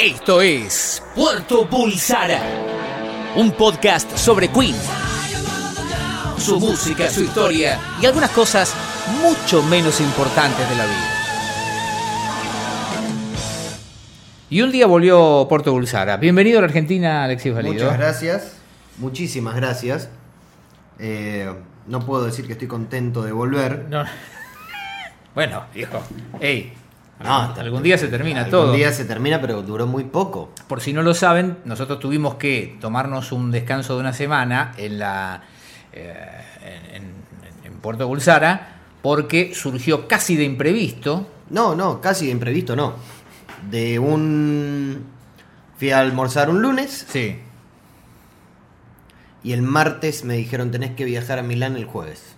Esto es Puerto Pulsara, un podcast sobre Queen, su música, su historia y algunas cosas mucho menos importantes de la vida. Y un día volvió Puerto Bulsara. Bienvenido a la Argentina, Alexis Valido. Muchas gracias, muchísimas gracias. Eh, no puedo decir que estoy contento de volver. No. Bueno, viejo, hey, No, algún día se termina algún todo. día se termina, pero duró muy poco. Por si no lo saben, nosotros tuvimos que tomarnos un descanso de una semana en la eh, en Puerto Bulsara porque surgió casi de imprevisto. No, no, casi de imprevisto, no. De un... Fui a almorzar un lunes Sí. y el martes me dijeron tenés que viajar a Milán el jueves.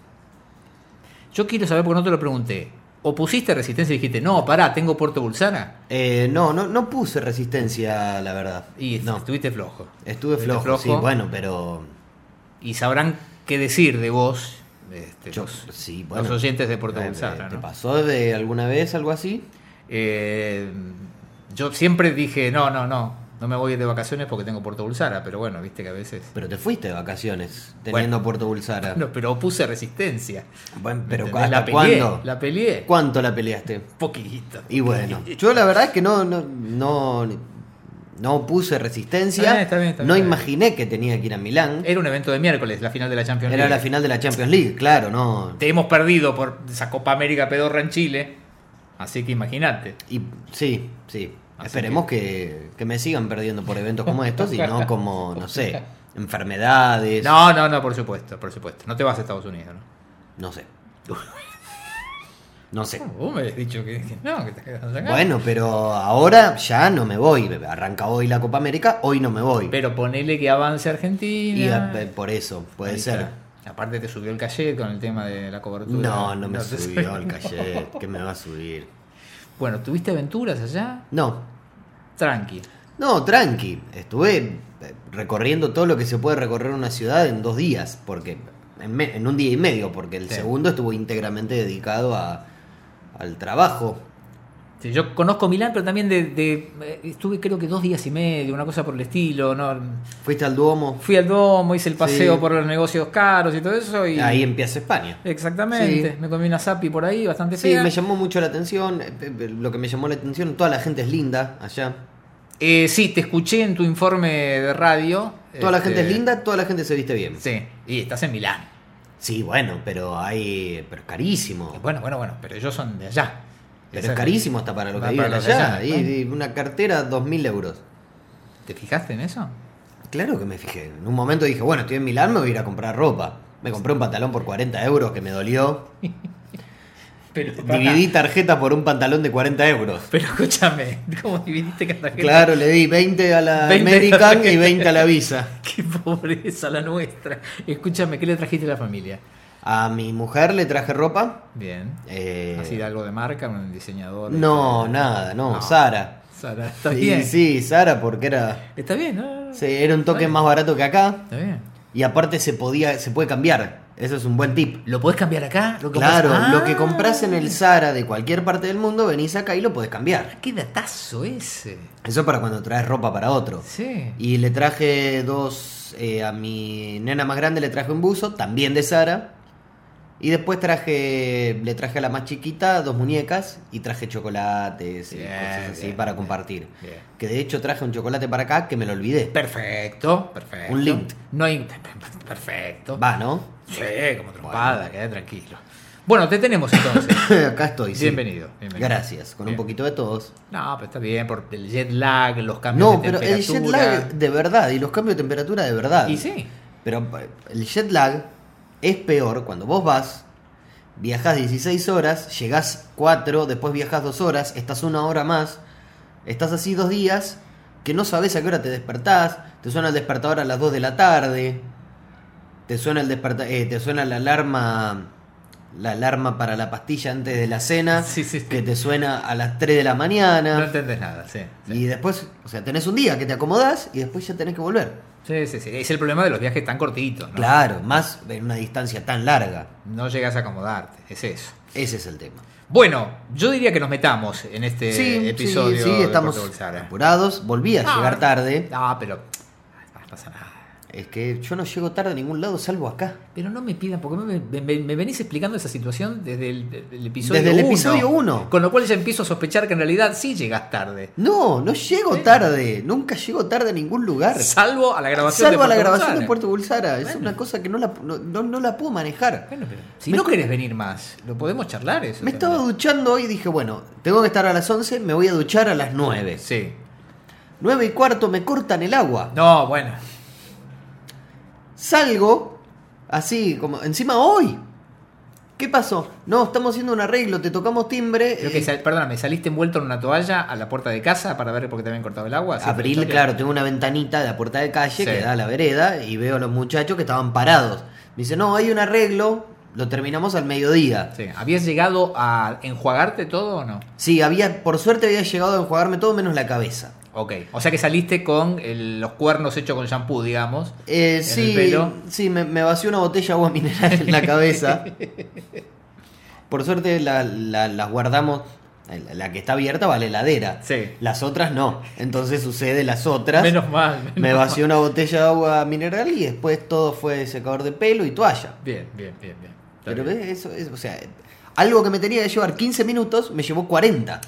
Yo quiero saber, porque no te lo pregunté. ¿O pusiste resistencia y dijiste, no, pará, tengo Puerto Bulsara? Eh, no, no, no puse resistencia, la verdad. Y no, estuviste flojo. estuve flojo, sí, bueno, pero... Y sabrán qué decir de vos, este, yo- los, sí, los bueno. oyentes de Puerto Eh, Bulsara. ¿Te ¿no? pasó de alguna vez algo así? Eh, yo siempre dije, no, no, no, no me voy de vacaciones porque tengo Puerto Bulsara, pero bueno, viste que a veces... Pero te fuiste de vacaciones teniendo Bueno. Puerto Bulsara. No, pero puse resistencia. Bueno, pero. ¿hasta la peleé, cuándo? La peleé. ¿Cuánto la peleaste? Poquito. Y bueno, yo la verdad es que no, no, no, no puse resistencia. Está bien, está bien, no imaginé que tenía que ir a Milán. Era un evento de miércoles, la final de la Champions Era League. la final de la Champions League, claro, no. Te hemos perdido por esa Copa América pedorra en Chile, así que imagínate. Y sí, sí. Así Esperemos que... Que, me sigan perdiendo por eventos como estos y no como, no sé, enfermedades. No, no, no, por supuesto, por supuesto. No te vas a Estados Unidos, ¿no? No sé. No sé. Vos me habías dicho que, que no, que te quedas acá. Bueno, pero ahora ya no me voy. Arranca hoy la Copa América, hoy no me voy. Pero ponele que avance Y Argentina. eh, por eso, puede Ahí ser. está. Aparte te subió el cachet con el tema de la cobertura. No, no me subió el cachet. que me va a subir? Bueno, ¿tuviste aventuras allá? No, Tranqui. no, tranqui. Estuve eh, recorriendo todo lo que se puede recorrer en una ciudad en dos días. Porque en, me- en un día y medio, porque el Sí. segundo estuvo íntegramente dedicado a, al trabajo. Sí, yo conozco Milán, pero también de, de- eh, estuve creo que dos días y medio, una cosa por el estilo. ¿no? Fuiste al Duomo, Fui al Domo, hice el paseo Sí. por los negocios caros y todo eso. Y... ahí empieza España. Exactamente. Sí. Me comí una zapi por ahí, bastante Sí, fea. me llamó mucho la atención. eh, eh, Lo que me llamó la atención, toda la gente es linda allá. Eh, sí, te escuché en tu informe de radio. Toda la Este, gente es linda, toda la gente se viste bien. Sí, y estás en Milán. Sí, bueno, pero hay. Pero es carísimo. Bueno, bueno, bueno, pero ellos son de allá. Pero es carísimo hasta para lo que viven allá. Y- una cartera, 2.000 euros. ¿Te fijaste en eso? Claro que me fijé. En un momento dije, bueno, estoy en Milán, me voy a ir a comprar ropa. Me compré un pantalón por 40 euros que me dolió. Pero, Dividí tarjeta por un pantalón de 40 euros. Pero escúchame, ¿cómo dividiste cada tarjeta? Claro, le di 20 a la 20 American y tarjetas. 20 a la Visa. Qué pobreza la nuestra. Escúchame, ¿qué le trajiste a la familia? A mi mujer le traje ropa. Bien. eh, ¿Así de algo de marca? ¿Un diseñador? no, nada, no, No. Sara. Sara, está Sí, bien. sí, Sara, porque era, Está bien, ¿no? sí, era un toque más barato que acá. Está bien. Y aparte se podía, se puede cambiar. Eso es un buen tip. ¿Lo podés cambiar acá? ¿Lo compras- Claro, Ah, lo que compras en el Zara de cualquier parte del mundo, venís acá y lo podés cambiar. ¡Qué datazo ese! Eso para cuando traes ropa para otro. Sí. Y le traje dos, eh, a mi nena más grande le traje un buzo, también de Zara. Y después traje, le traje a la más chiquita dos muñecas y traje chocolates y Bien, cosas así bien, para compartir. bien. Que de hecho traje un chocolate para acá que me lo olvidé. Perfecto, perfecto. Un link. No hay... Perfecto. Va, ¿no? Sí, como trompada, quedé tranquilo. Bueno, te tenemos entonces. acá estoy, sí. Bienvenido, bienvenido. Gracias, con un poquito de todos. No, pero está bien, por el jet lag, los cambios No, de pero el temperatura. jet lag de verdad y los cambios de temperatura de verdad. Y sí. Pero eh, el jet lag es peor cuando vos vas, viajás 16 horas, llegás 4, después viajás 2 horas, estás una hora más, estás así dos días, que no sabes a qué hora te despertás, te suena el despertador a las 2 de la tarde, te suena el desperta eh, te suena la alarma la alarma para la pastilla antes de la cena, Sí, sí, sí. que te suena a las 3 de la mañana. No entendés nada, sí. Y después, o sea, tenés un día que te acomodás y después ya tenés que volver. Sí, sí, sí. Es el problema de los viajes tan cortitos, ¿no? Claro, más en una distancia tan larga. No llegas a acomodarte, es eso. Ese es el tema. Bueno, yo diría que nos metamos en este episodio. sí, sí, estamos apurados. Volví a Ah, llegar tarde. Ah, pero. No pasa nada. Es que yo no llego tarde a ningún lado salvo acá. Pero no me pidan, porque me, me- venís explicando esa situación desde el, episodio Desde el uno. episodio uno. Con lo cual ya empiezo a sospechar que en realidad sí llegas tarde. No, no llego tarde. Nunca llego tarde a ningún lugar. Salvo a la grabación Salvo de a la grabación Bulsara. de Puerto Bulsara. Es una cosa que no la, no, no- no la puedo manejar. Bueno, pero si Me no querés venir más, lo podemos charlar eso. Me estaba duchando hoy y dije, bueno, tengo que estar a las 11, me voy a duchar a las 9. Sí. 9 y cuarto me cortan el agua. No, bueno. Salgo, así como, encima hoy. ¿Qué pasó? No, estamos haciendo un arreglo, te tocamos timbre. Creo que, eh, sal- perdóname, saliste envuelto en una toalla a la puerta de casa para ver por qué te habían cortado el agua. ¿Sí fue la Abrí, historia? claro, tengo una ventanita de la puerta de calle Sí. que da a la vereda y veo a los muchachos que estaban parados. Me dice, no, hay un arreglo, lo terminamos al mediodía. Sí. ¿Habías llegado a enjuagarte todo o no? Sí, había, por suerte había llegado a enjuagarme todo menos la cabeza. Ok. O sea que saliste con el- los cuernos hechos con shampoo, digamos. Eh, sí, pelo. sí, me, me vació una botella de agua mineral en la cabeza. Por suerte la- la- las guardamos. La, que está abierta va a la heladera. Sí. Las otras no. Entonces sucede las otras. Menos mal. menos me mal. vació una botella de agua mineral y después todo fue secador de pelo y toalla. Bien, bien, bien, bien. Está Pero bien. ves, eso es, o sea, algo que me tenía que llevar 15 minutos me llevó 40.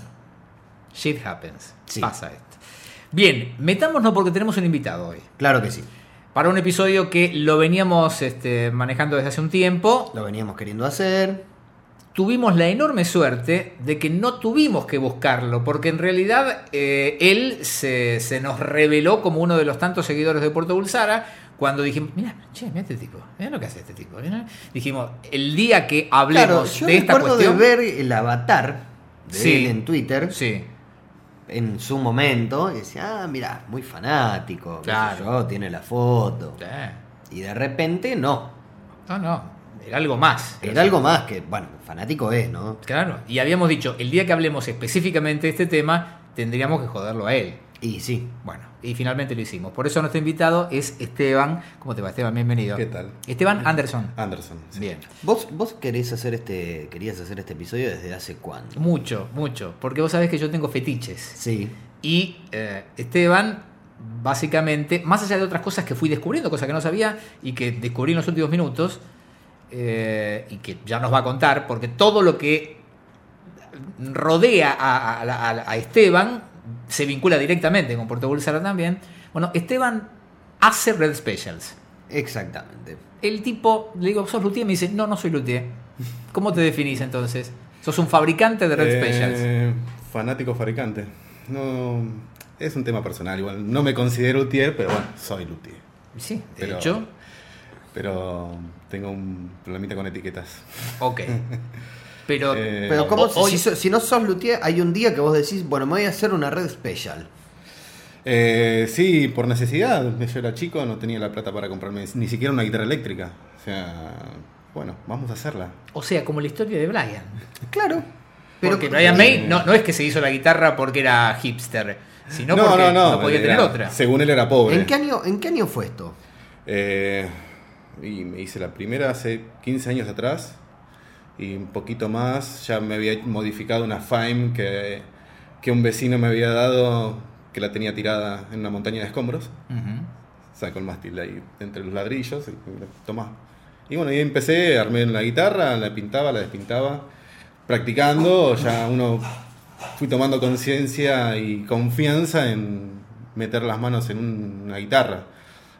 Shit happens. Sí. Pasa esto. Bien, metámonos porque tenemos un invitado hoy. Claro que sí. Para un episodio que lo veníamos este, manejando desde hace un tiempo, Lo veníamos queriendo hacer. tuvimos la enorme suerte de que no tuvimos que buscarlo, porque en realidad eh, él se, se nos reveló como uno de los tantos seguidores de Puerto Bulsara. Cuando dijimos, mira, che, mira este tipo, mira lo que hace este tipo. mirá". Dijimos, el día que Claro, hablemos yo de esta cuestión. de ver el avatar de Sí. él en Twitter Sí, en su momento y decía, ah, mira, muy fanático, Claro. yo, tiene la foto. sí. Y de repente no. No, no, era algo más. Era algo más que, bueno, fanático es, ¿no? Claro, y habíamos dicho, el día que hablemos específicamente de este tema, tendríamos que joderlo a él. Y sí. Bueno, y finalmente lo hicimos. Por eso nuestro invitado es Esteban. ¿Cómo te va, Esteban? Bienvenido. ¿Qué tal? Esteban Anderson. Anderson. sí. Bien. ¿Vos, vos querés hacer este, querías hacer este episodio desde hace cuándo? Mucho, mucho. Porque vos sabés que yo tengo fetiches. Sí. Y eh, Esteban, básicamente, más allá de otras cosas que fui descubriendo, cosas que no sabía y que descubrí en los últimos minutos, eh, y que ya nos va a contar, porque todo lo que rodea a, a- a- a Esteban se vincula directamente con Puerto Bulsara también. Bueno, Esteban hace Red Specials. Exactamente. El tipo, le digo, ¿sos luthier? Me dice, no, no soy luthier. ¿Cómo te definís entonces? ¿Sos un fabricante de Red Eh, Specials? Fanático fabricante. No, es un tema personal igual. No me considero luthier, pero bueno, soy luthier. Sí, de pero- hecho. Pero tengo un problemita con etiquetas. Ok. Pero, Eh, Pero ¿cómo, si- hoy- si, so- si no sos luthier, hay un día que vos decís, bueno, me voy a hacer una red special. Eh, sí, por necesidad. Yo era chico, no tenía la plata para comprarme ni siquiera una guitarra eléctrica. O sea, bueno, vamos a hacerla. o sea, como la historia de Brian. Claro. Pero porque Brian May no, no es que se hizo la guitarra porque era hipster, sino porque no, podía era- tener otra. Según él era pobre. ¿En qué año, en qué año fue esto? Eh, y me hice la primera hace 15 años atrás y un poquito más ya me había modificado una Fime que, que un vecino me había dado que la tenía tirada en una montaña de escombros. Ujú. Sacó el mástil de ahí entre los ladrillos y tomá. Y bueno, ahí empecé, armé la guitarra, la pintaba, la despintaba. Practicando, ya uno fui tomando conciencia y confianza en meter las manos en un- una guitarra,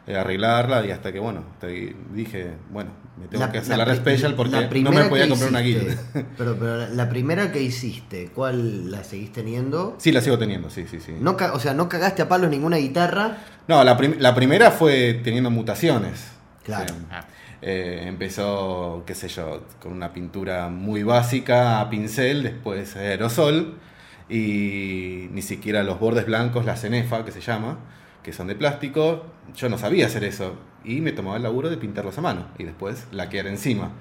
eh, arreglarla y hasta que, bueno, que dije, bueno, me tengo que hacer la, pri- special porque la no me podía comprar una guitarra. Pero, pero la- la primera que hiciste, ¿cuál la seguís teniendo? Sí, la sigo teniendo, sí, sí, sí. No, o sea, no cagaste a palos ninguna guitarra. No, la, prim- la primera fue teniendo mutaciones. Claro. O sea, eh, empezó, qué sé yo, con una pintura muy básica a pincel, después aerosol y ni siquiera los bordes blancos, la cenefa que se llama, que son de plástico. Yo no sabía hacer eso y me tomaba el laburo de pintarlos a mano y después laquear encima.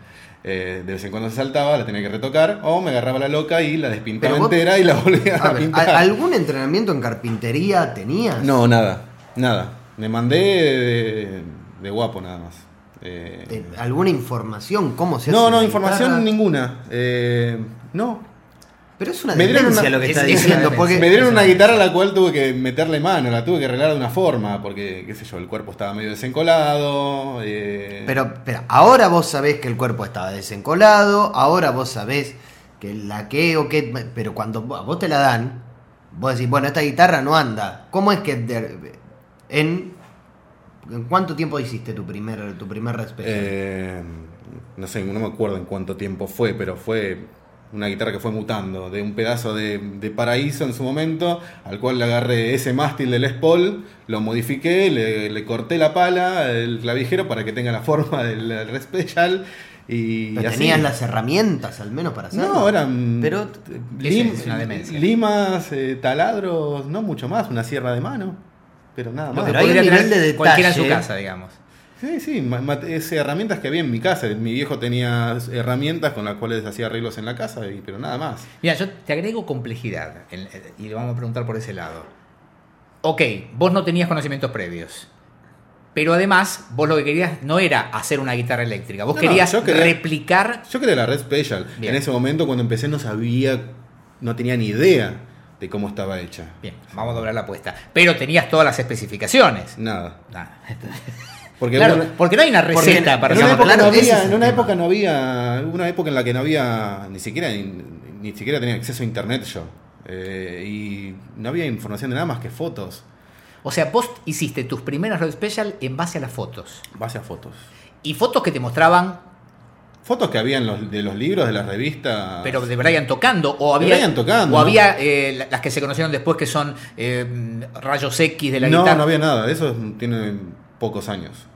Eh, de vez en cuando se saltaba, la tenía que retocar o me agarraba la loca y la despintaba vos- entera y la volvía a, A ver, pintar. ¿a- ¿Algún entrenamiento en carpintería tenías? No, nada, nada. Me mandé de, de guapo nada más. Eh, Eh, ¿Alguna información? ¿Cómo se hace? no, no, una información guitarra? ninguna. Eh, no. Pero es una Me dieron demencia una- lo que es- está diciendo. Porque Me dieron una guitarra a la cual tuve que meterle mano, la tuve que arreglar de una forma, porque, qué sé yo, el cuerpo estaba medio desencolado. eh, Pero, pero ahora vos sabés que el cuerpo estaba desencolado, ahora vos sabés que la que o que. Pero cuando vos te la dan, vos decís, bueno, esta guitarra no anda. ¿Cómo es que de- en. ¿En cuánto tiempo hiciste tu primer, tu primer respect? eh, no sé, no me acuerdo en cuánto tiempo fue, pero fue una guitarra que fue mutando, de un pedazo de, de paraíso en su momento, al cual le agarré ese mástil del Les Paul, lo modifiqué, le, le corté la pala, el clavijero para que tenga la forma del, del Special. Y Pero así. tenías las herramientas al menos para hacerlo. No, eran Pero lim- Es una demencia. limas, eh, taladros, no mucho más, una sierra de mano, pero nada más. que Pero hay un nivel tener de cualquiera en su detalle. casa, digamos. Sí, sí, es herramientas que había en mi casa. Mi viejo tenía herramientas con las cuales hacía arreglos en la casa, pero nada más. Mira, yo te agrego complejidad en- y le vamos a preguntar por ese lado. Ok, vos no tenías conocimientos previos. Pero además, vos lo que querías no era hacer una guitarra eléctrica. Vos No, no, querías yo quería- replicar. Yo quería la Red Special. Bien. En ese momento, cuando empecé, no sabía, no tenía ni idea de cómo estaba hecha. Bien, vamos a doblar la apuesta. Pero tenías todas las especificaciones. Nada. Nada. Porque Claro, una- porque no hay una receta en para en una, época claro, no había, en una época no había, una época en la que no había ni siquiera ni, ni siquiera tenía acceso a internet yo. Eh, y no había información de nada más que fotos, O sea, vos hiciste tus primeras Red Special en base a las fotos. base a fotos. Y fotos que te mostraban, Fotos que había en los, de los libros, de las revistas. pero de Brian tocando. O De había, Brian tocando, O ¿no? había eh, la- las que se conocieron después que son eh, rayos X de la no, guitarra. no había nada, eso es- tiene pocos años.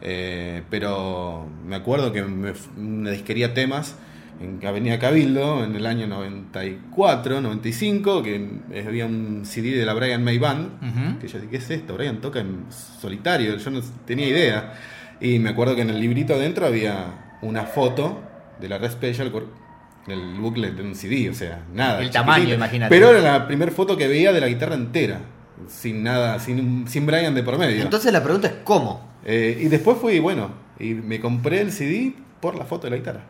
Eh, pero me acuerdo que me, una disquería temas en Avenida Cabildo en el año 94, 95, que había un CD de la Brian May Band, que yo dije, ¿qué es esto? Brian toca en solitario, yo no tenía idea. Y me acuerdo que en el librito adentro había una foto de la Red Special el booklet de un CD, o sea, nada. El tamaño, imagínate. Pero era la primera foto que veía de la guitarra entera, sin nada, sin, sin Brian de por medio. Entonces la pregunta es ¿cómo? Eh, y después fui, bueno, y me compré el CD por la foto de la guitarra.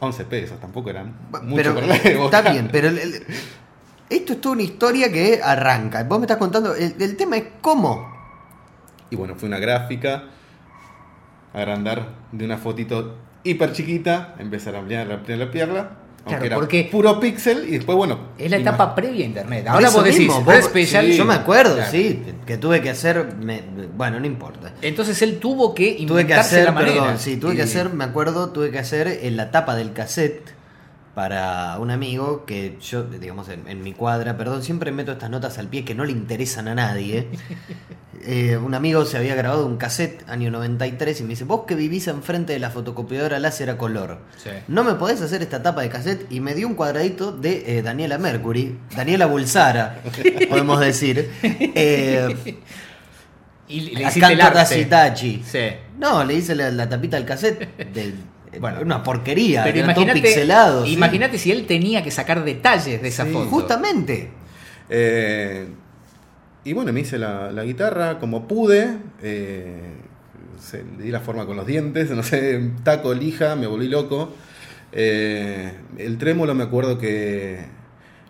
11 pesos, tampoco eran mucho pero para la época. está bien, pero el- el- esto es toda una historia que arranca. Vos me estás contando, el, el tema es cómo. Y bueno, fue una gráfica, agrandar de una fotito hiper chiquita, empezar a ampliar, ampliar, ampliarla. Claro, era porque- puro pixel y después, bueno. Es la etapa previa a internet. Ahora vos decís, mismo, vos- Special. sí. Yo me acuerdo, Claro. sí, que tuve que hacer, me- bueno, no importa. Entonces él tuvo que Tuve que inventarse hacer, la manera. perdón, sí, tuve Y- que hacer, me acuerdo, tuve que hacer en la tapa del cassette para un amigo que yo, digamos, en, en mi cuadra, perdón, siempre meto estas notas al pie que no le interesan a nadie. Eh, un amigo se había grabado un cassette año 93 y me dice, vos que vivís enfrente de la fotocopiadora láser a color, Sí. ¿no me podés hacer esta tapa de cassette? Y me dio un cuadradito de eh, Daniela Mercury, Daniela Bulsara, podemos decir. Eh, Y le le hiciste el Accanto arte. Racitachi. Sí. No, le hice la, la tapita del cassette de Bueno. una porquería, Pero era todo imagínate, pixelado. sí. imagínate si él tenía que sacar detalles de esa Sí. foto. Justamente. Eh, y bueno, me hice la, la guitarra como pude. eh, se- le di la forma con los dientes, no sé, taco, lija, me volví loco. Eh, el trémolo me acuerdo que.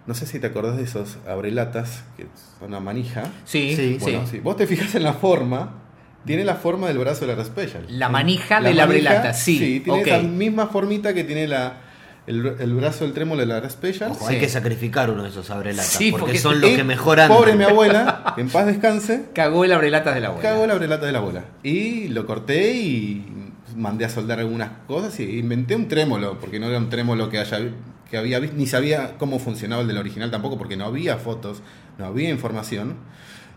No sé si te acordás de esos abrelatas, que son una manija. Sí, Sí. sí. Bueno, si vos te fijas en la forma, tiene la forma del brazo de la Red Special. La manija de la abrelata, sí, Sí, tiene ok. esa misma formita que tiene la, el, el brazo del trémolo de la Red Special. Ojo, Sí. hay que sacrificar uno de esos abrelatas. Sí, porque, porque- son los que mejoran. Pobre mi abuela, que en paz descanse, Cagó el abrelatas de la abuela. cagó la abrelata de la abuela. Y lo corté y mandé a soldar algunas cosas y inventé un trémolo, porque no era un trémolo que haya que había visto, ni sabía cómo funcionaba el del original tampoco, porque no había fotos, no había información.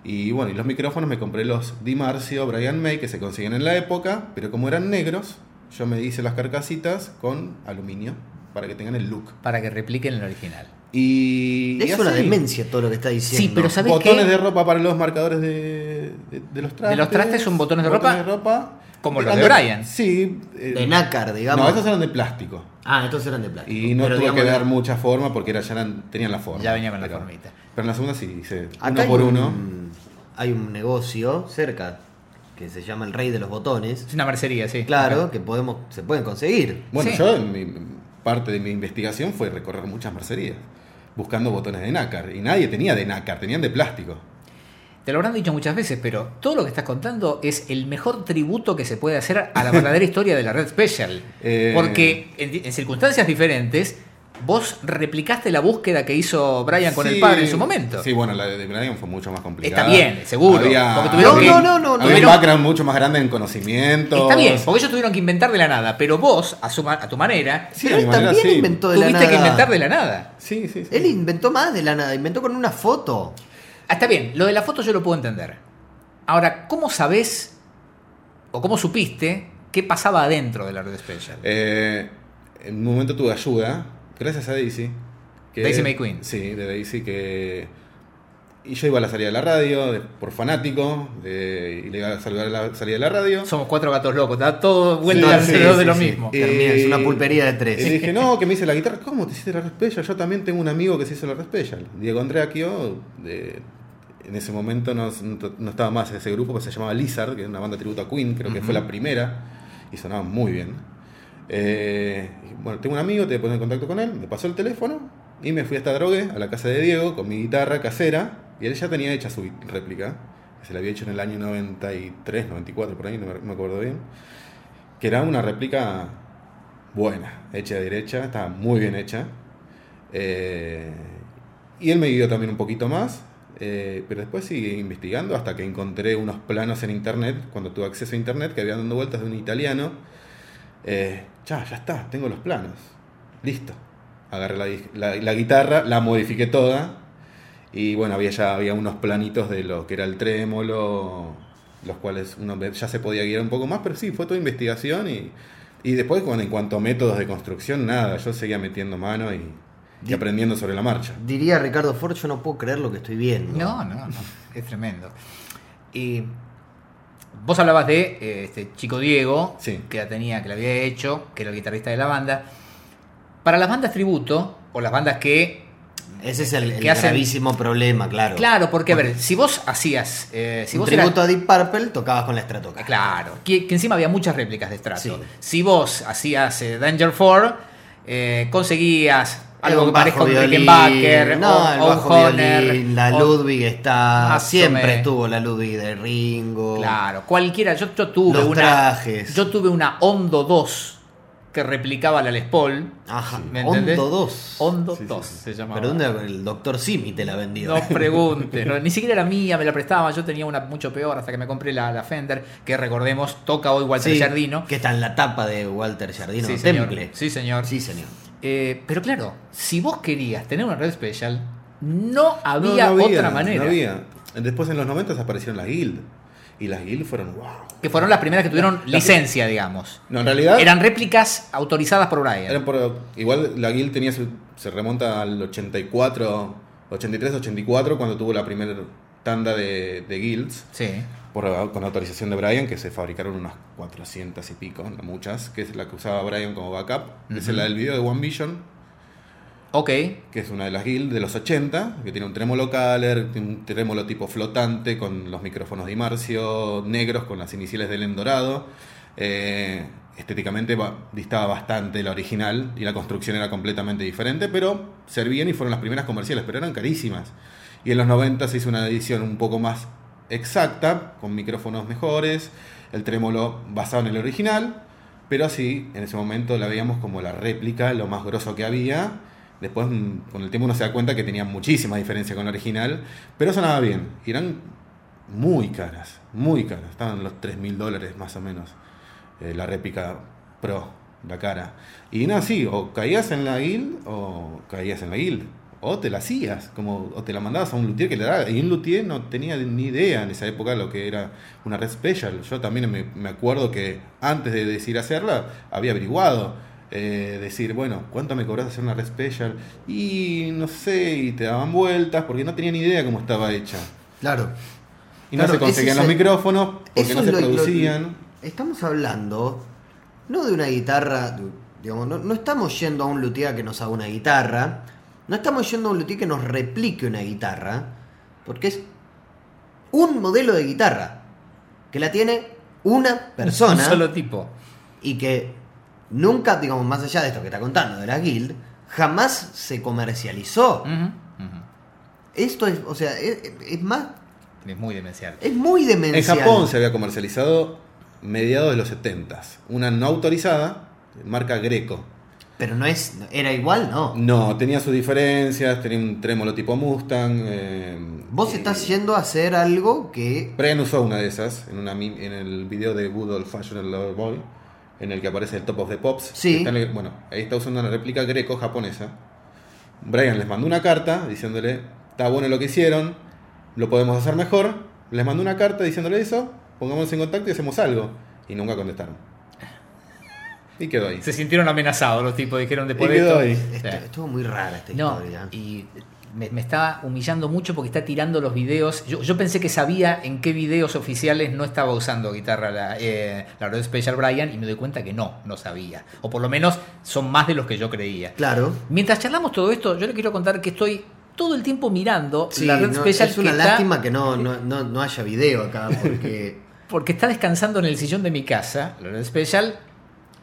Y bueno, y los micrófonos me compré los Di Marcio, Brian May, que se consiguen en la época, pero como eran negros, yo me hice las carcasitas con aluminio para que tengan el look. Para que repliquen el original. Y, y Es una así. demencia todo lo que está diciendo. Sí, pero ¿sabes botones qué? de ropa para los marcadores de, de, de los trastes. ¿De los trastes son botones de de ropa. Como los de Brian. Sí. eh, De nácar, digamos. No, esos eran de plástico. Ah, estos eran de plástico. Y no Pero, tuve digamos, que dar mucha forma porque era, ya eran- tenían la forma. Ya venía con la pero, formita. Pero en la segunda sí hice Acá uno hay por un- uno. Hay un negocio cerca que se llama el rey de los botones. Es una mercería, sí. Claro, que podemos, se pueden conseguir. Bueno, Sí. yo, en mi- parte de mi investigación fue recorrer muchas mercerías, buscando botones de nácar. Y nadie tenía de nácar, tenían de plástico. Te lo habrán dicho muchas veces, pero todo lo que estás contando es el mejor tributo que se puede hacer a la verdadera historia de la Red Special. Eh. Porque en, en circunstancias diferentes, vos replicaste la búsqueda que hizo Brian con el padre en su momento. Sí, bueno, la de Brian fue mucho más complicada. Está bien, seguro, Había, porque tuvieron No, que- no, no, no, había tuvieron- un background mucho más grande en conocimientos. Está bien, porque ellos tuvieron que inventar de la nada, pero vos, a, su ma- a tu manera, Sí, Pero él manera, también sí. inventó de la tuviste nada. que inventar de la nada. Sí, sí, sí. Él inventó más de la nada, inventó con una foto. Ah, está bien, lo de la foto yo lo puedo entender. Ahora, ¿cómo sabés o cómo supiste qué pasaba adentro de la Red Special? Eh, en un momento tuve ayuda, gracias a Daisy. que- Daisy May Queen. Sí, de Daisy que... Y yo iba a la salida de la radio, de- por fanático, de- y le iba a saludar a la salida de la radio. Somos cuatro gatos locos, está todo vuelto Sí, alrededor sí, de lo sí. mismo. Eh, Termina, es una pulpería de tres. Y le dije, no, que me hice la guitarra. ¿Cómo te hiciste la Red Special? Yo también tengo un amigo que se hizo la Red Special. Diego Andreacchio, de- en ese momento no, no estaba más en ese grupo, que se llamaba Lizard, que era una banda tributo a Queen, creo que fue la primera, y sonaba muy bien. Eh, bueno, tengo un amigo, te voy a poner en contacto con él, me pasó el teléfono y me fui hasta Drogue, a la casa de Diego, con mi guitarra casera, y él ya tenía hecha su réplica, que se la había hecho en el año 93, 94, por ahí, no me, no me acuerdo bien, que era una réplica buena, hecha de derecha, estaba muy bien hecha. Eh, y él me guió también un poquito más, eh, pero después seguí investigando hasta que encontré unos planos en internet, cuando tuve acceso a internet, que había dando vueltas de un italiano. Eh, ya, ya está, tengo los planos. Listo. Agarré la, guitarra, la modifiqué toda. Y bueno, había ya había unos planitos de lo que era el trémolo, los cuales uno ya se podía guiar un poco más, pero sí, fue toda investigación y, y después bueno, en cuanto a métodos de construcción, nada, yo seguía metiendo mano y, y aprendiendo sobre la marcha. Diría Ricardo Ford, yo no puedo creer lo que estoy viendo. No, no, no, es tremendo. Y vos hablabas de eh, este chico Diego, Sí. que la tenía, que la había hecho, que era el guitarrista de la banda. Para las bandas tributo, o las bandas que Ese es el, el ¿Qué hacen? gravísimo problema, claro. Claro, porque a ver, si vos hacías. eh, si vos eras- tributo a Deep Purple, tocabas con la Stratocaster. Claro, que, que encima había muchas réplicas de Strato. Sí. Si vos hacías eh, Danger 4, eh, conseguías algo que parezca bajo un violín, Rickenbacker no, o, el o un bajo violín, la Ludwig está, siempre estuvo la Ludwig de Ringo. Claro, cualquiera. Yo, yo tuve Los una. trajes. Yo tuve una Hondo 2 que replicaba la Les Paul. Ajá, ¿Me? Hondo 2. Hondo Sí, sí, 2 sí. se llamaba. Pero ¿dónde el doctor Simi te la vendió? No preguntes, no, ni siquiera era mía, me la prestaba, yo tenía una mucho peor hasta que me compré la, la Fender, que recordemos, toca hoy Walter Sí, Jardino. Que está en la tapa de Walter Jardino Sí, señor. Temple. Sí, señor. Sí, señor. Eh, pero claro, si vos querías tener una red special, no No, había, otra manera. No había. Después en los 90 aparecieron las guild. Y las guild fueron wow. Que fueron las primeras que tuvieron licencia, digamos. No, en realidad Eran réplicas autorizadas por Brian. eran por- igual la guild tenía su- se remonta al 84, 83, 84 cuando tuvo la primera tanda de, de guilds. Sí. Por, con autorización de Brian, que se fabricaron unas 400 y pico, no muchas, que es la que usaba Brian como backup. Es la del video de One Vision, Ok. que es una de las guild de los 80, que tiene un trémolo tiene un trémolo tipo flotante con los micrófonos de Imarcio negros con las iniciales del en dorado. Eh, estéticamente va- distaba bastante la original y la construcción era completamente diferente, pero servían y fueron las primeras comerciales, pero eran carísimas. Y en los 90 se hizo una edición un poco más exacta, con micrófonos mejores, el trémolo basado en el original, pero así, en ese momento la veíamos como la réplica, lo más grosso que había. Después, mm, con el tiempo, uno se da cuenta que tenía muchísima diferencia con la original, pero sonaba bien. Y eran muy caras, muy caras. Estaban los 3 mil dólares más o menos. eh, la réplica Pro, la cara. Y nada, sí, o caías en la guild o caías en la guild. O te la hacías, como, o te la mandabas a un luthier que le daba. Y un luthier no tenía ni idea en esa época lo que era una red special. Yo también me, me acuerdo que antes de decir hacerla, había averiguado. eh, decir, bueno, ¿cuánto me cobras hacer una red special? Y no sé, y te daban vueltas porque no tenía ni idea cómo estaba hecha. Claro. Y no Claro, se conseguían los el- micrófonos porque no se lo- lo- producían. estamos hablando no de una guitarra, digamos, no, no estamos yendo a un luthier que nos haga una guitarra, no estamos yendo a un luthier que nos replique una guitarra, porque es un modelo de guitarra. que la tiene una persona Un solo tipo. y que nunca, digamos, más allá de esto que está contando de la guild, jamás se comercializó. Esto es, o sea, es, es más, Es muy demencial. es muy En demencial. Japón se había comercializado mediados de los 70 Una no autorizada, marca Greco. Pero no es, era igual, ¿no? No, tenía sus diferencias, tenía un trémolo tipo Mustang. eh, Vos estás yendo a hacer algo que Brian usó una de esas en, una, en el video de Good Old Fashioned Lover Boy, en el que aparece el Top of the Pops. Sí. está bueno, ahí está usando una réplica greco japonesa. Brian les mandó una carta diciéndole, está bueno lo que hicieron, lo podemos hacer mejor. Les mandó una carta diciéndole eso, pongámonos en contacto y hacemos algo. Y nunca contestaron. Y quedó ahí. Se sintieron amenazados los tipos, dijeron después Y de quedó esto. ahí. Sí. estuvo muy rara esta No, historia. y me, me está humillando mucho porque está tirando los videos. Yo, yo pensé que sabía en qué videos oficiales no estaba usando guitarra la, eh, la Red Special Brian y me doy cuenta que no, no sabía. O por lo menos son más de los que yo creía. Claro. Mientras charlamos todo esto, yo le quiero contar que estoy todo el tiempo mirando Sí, la Red no, Special es una que está- lástima que no, no, no, no haya video acá porque porque está descansando en el sillón de mi casa, la Red Special.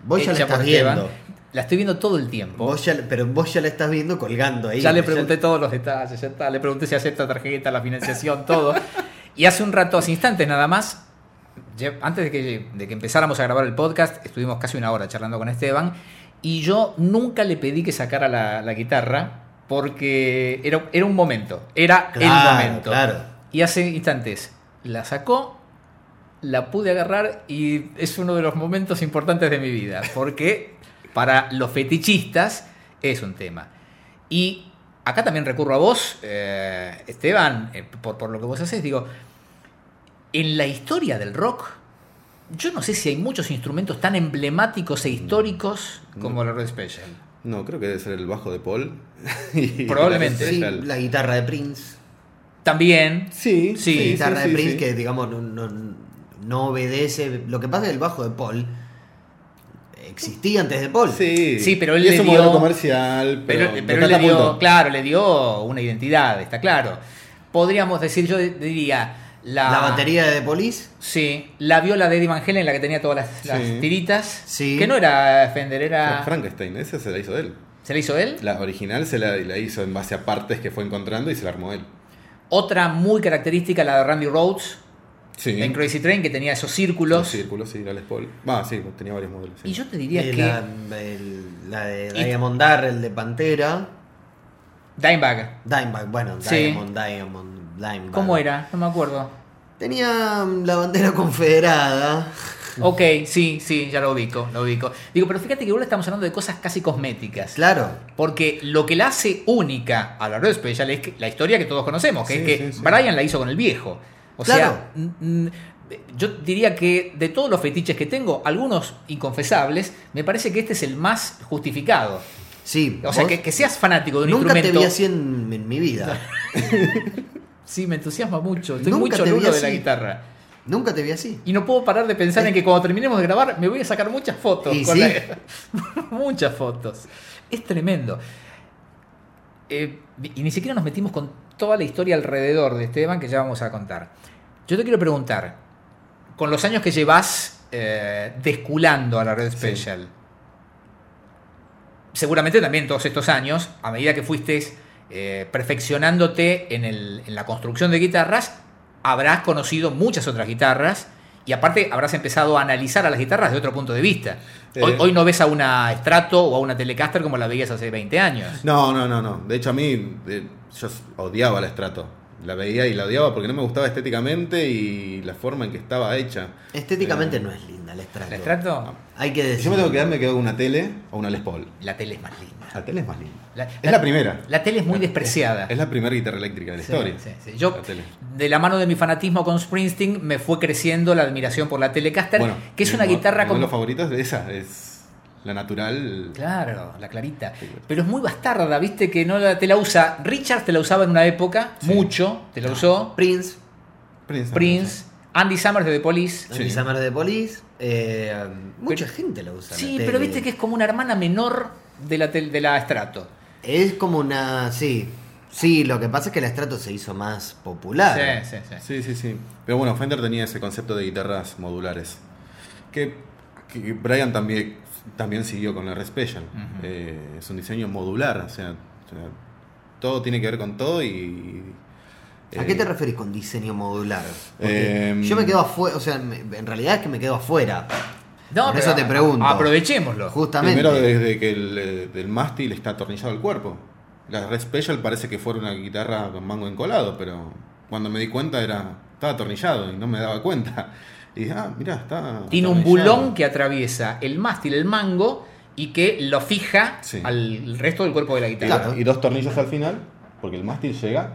Vos ya la estás viendo. La estoy viendo todo el tiempo. Vos ya, pero vos ya la estás viendo colgando ahí. Ya le pregunté todos los detalles, ya está. Le pregunté si acepta tarjeta, la financiación, todo. Y hace un rato, hace instantes nada más, antes de que, de que empezáramos a grabar el podcast, estuvimos casi una hora charlando con Esteban. Y yo nunca le pedí que sacara la, la guitarra porque era, era un momento. Era el momento. claro. Y hace instantes la sacó, la pude agarrar y es uno de los momentos importantes de mi vida. Porque para los fetichistas es un tema. Y acá también recurro a vos, eh, Esteban, eh, por, por lo que vos haces, digo, en la historia del rock, yo no sé si hay muchos instrumentos tan emblemáticos e históricos como la Red Special. No, creo que debe ser el bajo de Paul. Y Probablemente. la Sí, Special. la guitarra de Prince. También, Sí, Sí, la sí, guitarra sí, de Prince sí. que, digamos, no, no, no obedece. Lo que pasa es que el bajo de Paul existía antes de Paul. Sí, Sí, pero él y es le un dio- modelo comercial, pero, pero, pero lo él le dio, claro, le dio una identidad, está claro. Podríamos decir, yo diría, la, La batería de The Police. Sí, la viola de Eddie Van Halen, la que tenía todas las, las Sí. tiritas. Sí. Que no era Fender, era. Frankenstein, esa se la hizo él. ¿Se la hizo él? La original se la, la hizo en base a partes que fue encontrando y se la armó él. Otra muy característica, la de Randy Rhodes, Sí. en Crazy Train, que tenía esos Los círculos. círculos, sí, la Les Paul. Va, sí, tenía varios modelos. sí. Y yo te diría Eh, que. la, el- la de Diamond Darrell de Pantera. Dimebag. Dimebag, bueno, Sí. Diamond, Diamond, Dimebag. ¿Cómo era? No me acuerdo. Tenía mm, la bandera confederada. Ok, sí, sí, ya lo ubico, lo ubico. Digo, pero fíjate que ahora estamos hablando de cosas casi cosméticas. Claro. Porque lo que la hace única a la Red Special es que- la historia que todos conocemos, que Sí, es que sí, sí. Brian la hizo con el viejo. O Claro. sea, yo diría que de todos los fetiches que tengo, algunos inconfesables, me parece que este es el más justificado. Sí. O sea, que, que seas fanático de un Nunca te instrumento. vi así en, en mi vida. Sí, me entusiasma mucho. Estoy Nunca muy te cholulo de la guitarra. Nunca te vi así. Y no puedo parar de pensar en que cuando terminemos de grabar me voy a sacar muchas fotos. Y con sí. la- muchas fotos. Es tremendo. Eh, y ni siquiera nos metimos con toda la historia alrededor de Esteban que ya vamos a contar. Yo te quiero preguntar, con los años que llevas eh, desculando a la Red Special, seguramente también todos estos años, a medida que fuiste eh, perfeccionándote en, el- en la construcción de guitarras, habrás conocido muchas otras guitarras y aparte habrás empezado a analizar a las guitarras de otro punto de vista. Hoy, Eh. hoy no ves a una Strato o a una Telecaster como la veías hace 20 años. No, no, no, no. De hecho, a mí, eh, yo odiaba la Strato. La veía y la odiaba porque no me gustaba estéticamente y la forma en que estaba hecha. Estéticamente Eh, no es linda el estrato. ¿La Strato? Hay que decir. yo me tengo que quedar, me quedo con una tele o una Les Paul. La tele es más linda. La tele es más linda. La- es la primera. La tele es muy despreciada. Es la primera guitarra eléctrica de la Sí, historia. sí, sí. Yo, La de la mano de mi fanatismo con Springsteen, me fue creciendo la admiración por la Telecaster, Bueno, que es una guitarra como... modelo favorito es esa, es la natural. Claro, la clarita. Sí. Pero es muy bastarda, viste que no la- te la usa. Richard te la usaba en una época, Sí. mucho, te la usó. Prince, Prince. Prince, Andy Summers de The Police. Andy Sí. Summers de Police. eh, mucha gente la usa. Sí, la pero viste que es como una hermana menor de la, tel- de la Strato. Es como una. Sí. Sí, lo que pasa es que el estrato se hizo más popular. Sí, sí, sí. Sí, sí, sí. Pero bueno, Fender tenía ese concepto de guitarras modulares. Que, que Brian también, también siguió con la R Special. Eh, es un diseño modular, o sea, o sea, todo tiene que ver con todo y. ¿A eh, qué te referís con diseño modular? Porque Em, yo me quedo afuera, o sea, me- en realidad es que me quedo afuera. No, Por eso te pregunto. Aprovechémoslo. Justamente. Primero desde que el eh, del mástil está atornillado al cuerpo. La Red Special parece que fuera una guitarra con mango encolado, pero cuando me di cuenta era estaba atornillado y no me daba cuenta. Y dije, ah, mira, está. Tiene un bulón que atraviesa el mástil, el mango, y que lo fija Sí. al resto del cuerpo de la guitarra. Claro. y dos tornillos al final, porque el mástil llega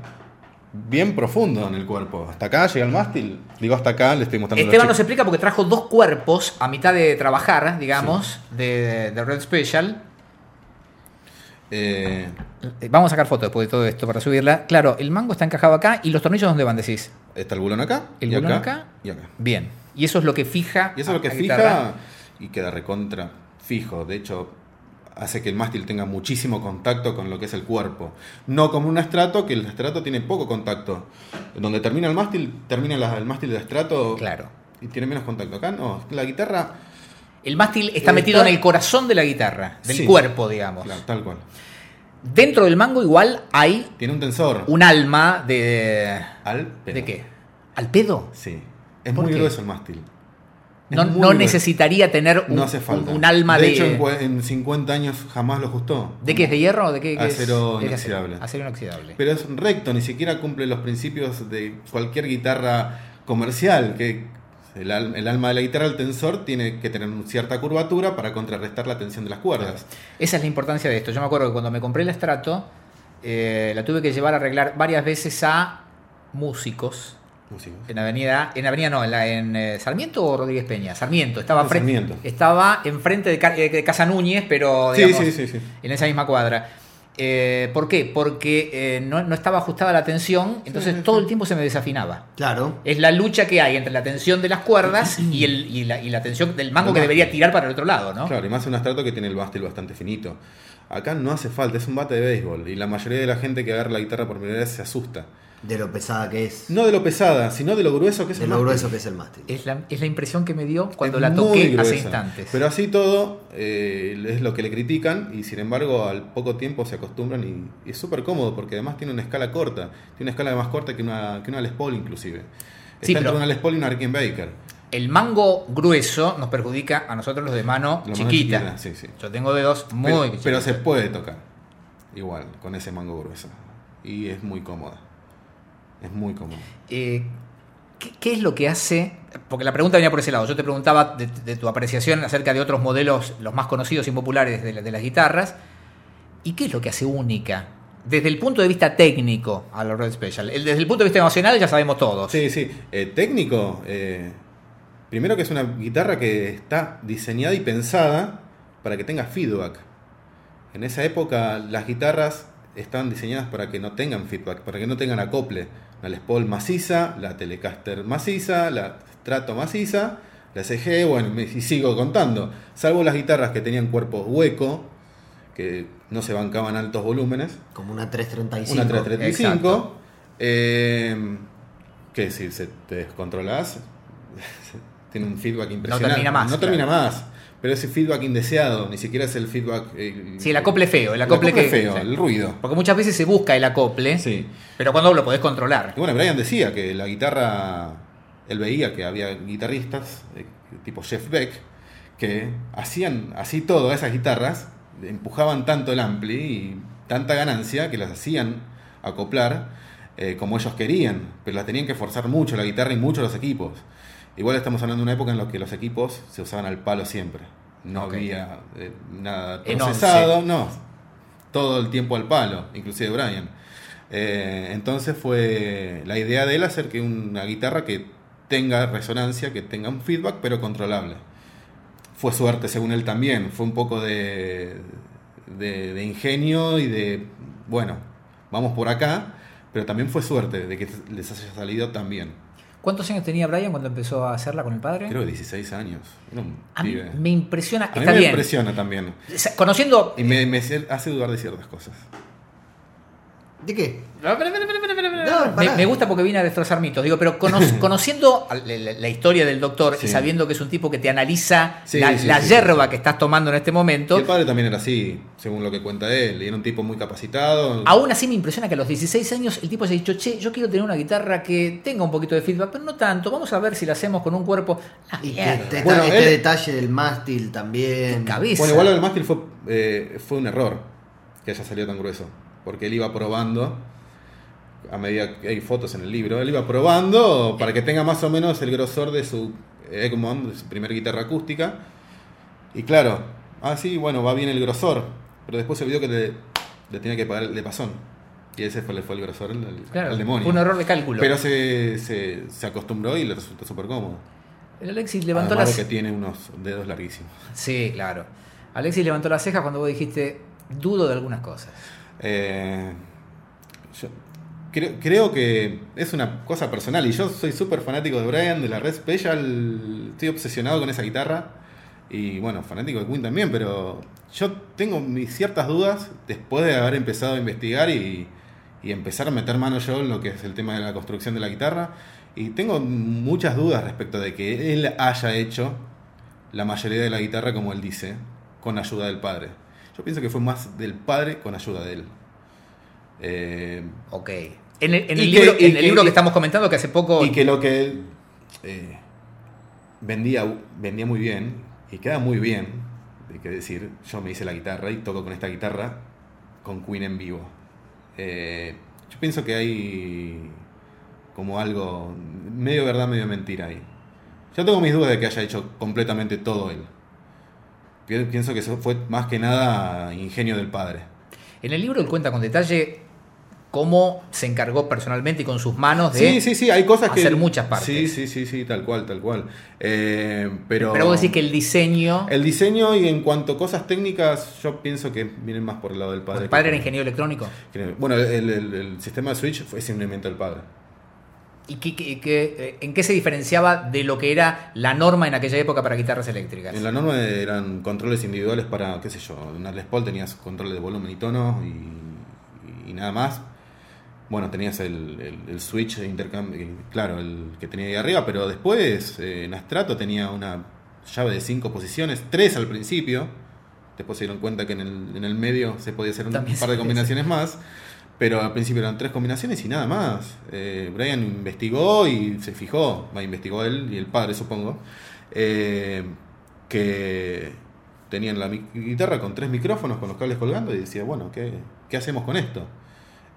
bien profundo en el cuerpo. Hasta acá llega el mástil. Digo, hasta acá le estoy mostrando. Esteban nos explica porque trajo dos cuerpos a mitad de trabajar, digamos, de, de Red Special. Eh, Vamos a sacar fotos después de todo esto para subirla. Claro, el mango está encajado acá y los tornillos ¿dónde van, decís? está el bulón acá. El y bulón acá, acá. Y acá. Bien. Y eso es lo que fija. Y eso es lo que fija guitarra. y queda recontra fijo. De hecho, hace que el mástil tenga muchísimo contacto con lo que es el cuerpo. No como un estrato, que el estrato tiene poco contacto. Donde termina el mástil, termina la- el mástil de estrato Claro. y tiene menos contacto. Acá no, la guitarra, El mástil está metido en el corazón de la guitarra, del Sí. cuerpo, digamos. claro, tal cual. Dentro del mango igual hay Tiene un tensor. un alma de... Al pedo. ¿De qué? ¿Al pedo? Sí. Es ¿Por muy qué? grueso el mástil. No, no necesitaría tener un, No hace falta. un- alma de... de hecho, en, en 50 años jamás lo ajustó. ¿De qué es? ¿De hierro o de qué? qué? Acero Es inoxidable. Acero inoxidable. Pero es recto, ni siquiera cumple los principios de cualquier guitarra comercial, que el, al- el alma de la guitarra, el tensor, tiene que tener una cierta curvatura para contrarrestar la tensión de las cuerdas. Esa es la importancia de esto. Yo me acuerdo que cuando me compré el estrato, eh, la tuve que llevar a arreglar varias veces a músicos. Músicos. En Avenida, en Avenida no, en, la- en eh, Sarmiento o Rodríguez Peña. Sarmiento, estaba frente, Sarmiento. estaba enfrente de, eh, de Casa Núñez, pero Sí, digamos, sí, sí, sí. en esa misma cuadra. Eh, ¿Por qué? Porque eh, no, no estaba ajustada la tensión, entonces todo el tiempo se me desafinaba. Claro. Es la lucha que hay entre la tensión de las cuerdas y, el, y, la, y la tensión del mango que debería tirar para el otro lado, ¿no? Claro, y más un estrato que tiene el mástil bastante finito. Acá no hace falta, es un bate de béisbol. Y la mayoría de la gente que agarra la guitarra por primera vez se asusta. De lo pesada que es. No de lo pesada, sino de lo grueso que es de el lo mástil. grueso que es el mástil. Es la, es la impresión que me dio cuando Es la muy toqué hace instantes. Pero así todo eh, es lo que le critican y sin embargo al poco tiempo se acostumbran y, y es súper cómodo porque además tiene una escala corta. Tiene una escala más corta que una, que una Les Paul inclusive. Está Sí, entre pero- una Les Paul y una Rickenbacker. El mango grueso nos perjudica a nosotros los de mano mano chiquita. chiquita, sí, sí. Yo tengo dedos muy Pero, chiquitos. pero se puede tocar igual con ese mango grueso. Y es muy cómoda. Es muy cómoda. Eh, ¿qué, qué es lo que hace? Porque la pregunta venía por ese lado. Yo te preguntaba de, de tu apreciación acerca de otros modelos, los más conocidos y populares de, la- de las guitarras. ¿Y qué es lo que hace única? Desde el punto de vista técnico a la Red Special. El- desde el punto de vista emocional ya sabemos todos. Sí, sí. Eh, técnico, eh, primero que es una guitarra que está diseñada y pensada para que tenga feedback. En esa época las guitarras estaban diseñadas para que no tengan feedback, para que no tengan acople. La Les Paul maciza, la Telecaster maciza, la Strato maciza, la SG, bueno, y sigo contando. Salvo las guitarras que tenían cuerpo hueco, que no se bancaban altos volúmenes. Como una 335. Una 335. Exacto. eh, que si se te descontrolas, tiene un feedback impresionante. termina más, No claro. termina más. Pero ese feedback indeseado, ni siquiera es el feedback. eh, Sí, el acople feo. El el acople, que, feo, el ruido. Porque muchas veces se busca el acople, Sí. pero cuando lo podés controlar. Y bueno, Brian decía que la guitarra, él veía que había guitarristas, eh, tipo Jeff Beck, que hacían así todo, esas guitarras, empujaban tanto el ampli y tanta ganancia que las hacían acoplar eh, como ellos querían, pero las tenían que forzar mucho la guitarra y mucho los equipos. Igual estamos hablando de una época en la que los equipos se usaban al palo siempre. No había eh, nada procesado, no. Todo el tiempo al palo, inclusive Brian. Eh, entonces fue la idea de él hacer que una guitarra que tenga resonancia, que tenga un feedback, pero controlable. Fue suerte, según él también. Fue un poco de, de, de ingenio y de, bueno, vamos por acá, pero también fue suerte de que les haya salido tan bien. ¿Cuántos años tenía Brian cuando empezó a hacerla con el padre? Creo que 16 años. Era un a mí pibe. me impresiona. A mí Está me bien. impresiona también. Conociendo Y me, me hace dudar de ciertas cosas. ¿De qué? No, me, gusta porque viene a destrozar mitos. Digo, pero cono- conociendo la, la- la historia del doctor y sabiendo que es un tipo que te analiza Sí, la, sí, la sí, yerba sí. que estás tomando en este Y momento, el padre también era así, según lo que cuenta él. Y era un tipo muy capacitado. aún así me impresiona que a los 16 años el tipo haya dicho, che, yo quiero tener una guitarra que tenga un poquito de feedback, pero no tanto. Vamos a ver si la hacemos con un cuerpo. Ah, Y este, Bueno, este él- detalle del mástil también. cabeza. Bueno, igual el mástil fue, eh, fue un error que haya salido tan grueso. Porque él iba probando, a medida que hay fotos en el libro, él iba probando para que tenga más o menos el grosor de su Egmont, de su primera guitarra acústica. Y claro, ah, sí, bueno, va bien el grosor. Pero después se vio que le, le tenía que pagar el de pasón. Y ese fue, fue el grosor al, Claro, demonio. fue un error de cálculo. Pero se, se, se acostumbró y le resultó súper cómodo. el Alexis levantó Además las... de que tiene unos dedos larguísimos. Sí, claro. Alexis levantó las cejas cuando vos dijiste, dudo de algunas cosas. Eh, yo creo, creo que es una cosa personal y yo soy súper fanático de Brian, de la Red Special, estoy obsesionado con esa guitarra y bueno, fanático de Queen también, pero yo tengo mis ciertas dudas después de haber empezado a investigar y, y empezar a meter mano yo en lo que es el tema de la construcción de la guitarra y tengo muchas dudas respecto de que él haya hecho la mayoría de la guitarra como él dice, con ayuda del padre. Yo pienso que fue más del padre con ayuda de él. Eh, Ok. En el, en el Y que- libro, y en el que- libro que y- estamos comentando, que hace poco... y que lo que él eh, vendía, vendía muy bien, y queda muy bien, hay que decir, yo me hice la guitarra y toco con esta guitarra con Queen en vivo. Eh, yo pienso que hay como algo medio verdad, medio mentira ahí. Yo tengo mis dudas de que haya hecho completamente todo él. Pi- Pienso que eso fue más que nada ingenio del padre. En el libro él cuenta con detalle cómo se encargó personalmente y con sus manos de... Sí, sí, sí, hay cosas que... hacer muchas partes. Sí, sí, sí, sí, tal cual, tal cual. Eh, pero... Pero vos decís que el diseño... El diseño y en cuanto a cosas técnicas, yo pienso que vienen más por el lado del padre. el padre era ingeniero electrónico. Bueno, el, el- el sistema de Switch fue un invento del padre. ¿Y qué- qué- qué- eh, en qué se diferenciaba de lo que era la norma en aquella época para guitarras eléctricas? En la norma eran controles individuales para, qué sé yo, en una Les Paul tenías control de volumen y tono y, y nada más. Bueno, tenías el, el- el switch de intercambio, claro, el que tenía ahí arriba, pero después eh, en Astrato tenía una llave de cinco posiciones, tres al principio. Después se dieron cuenta que en el, en el medio se podía hacer un También par de combinaciones más. Pero al principio eran tres combinaciones y nada más. Eh, Brian investigó y se fijó, investigó él y el padre supongo, eh, que tenían la guitarra con tres micrófonos con los cables colgando y decía, bueno, ¿qué, qué hacemos con esto?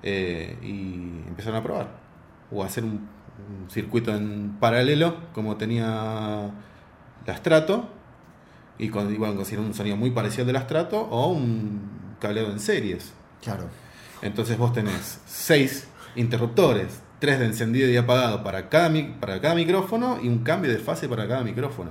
Eh, y empezaron a probar. O a hacer un, un circuito en paralelo como tenía la Strato y con, iban a conseguir un sonido muy parecido al del Astrato o un cableado en series. Claro. Entonces vos tenés seis interruptores, tres de encendido y apagado para cada, para cada micrófono y un cambio de fase para cada micrófono.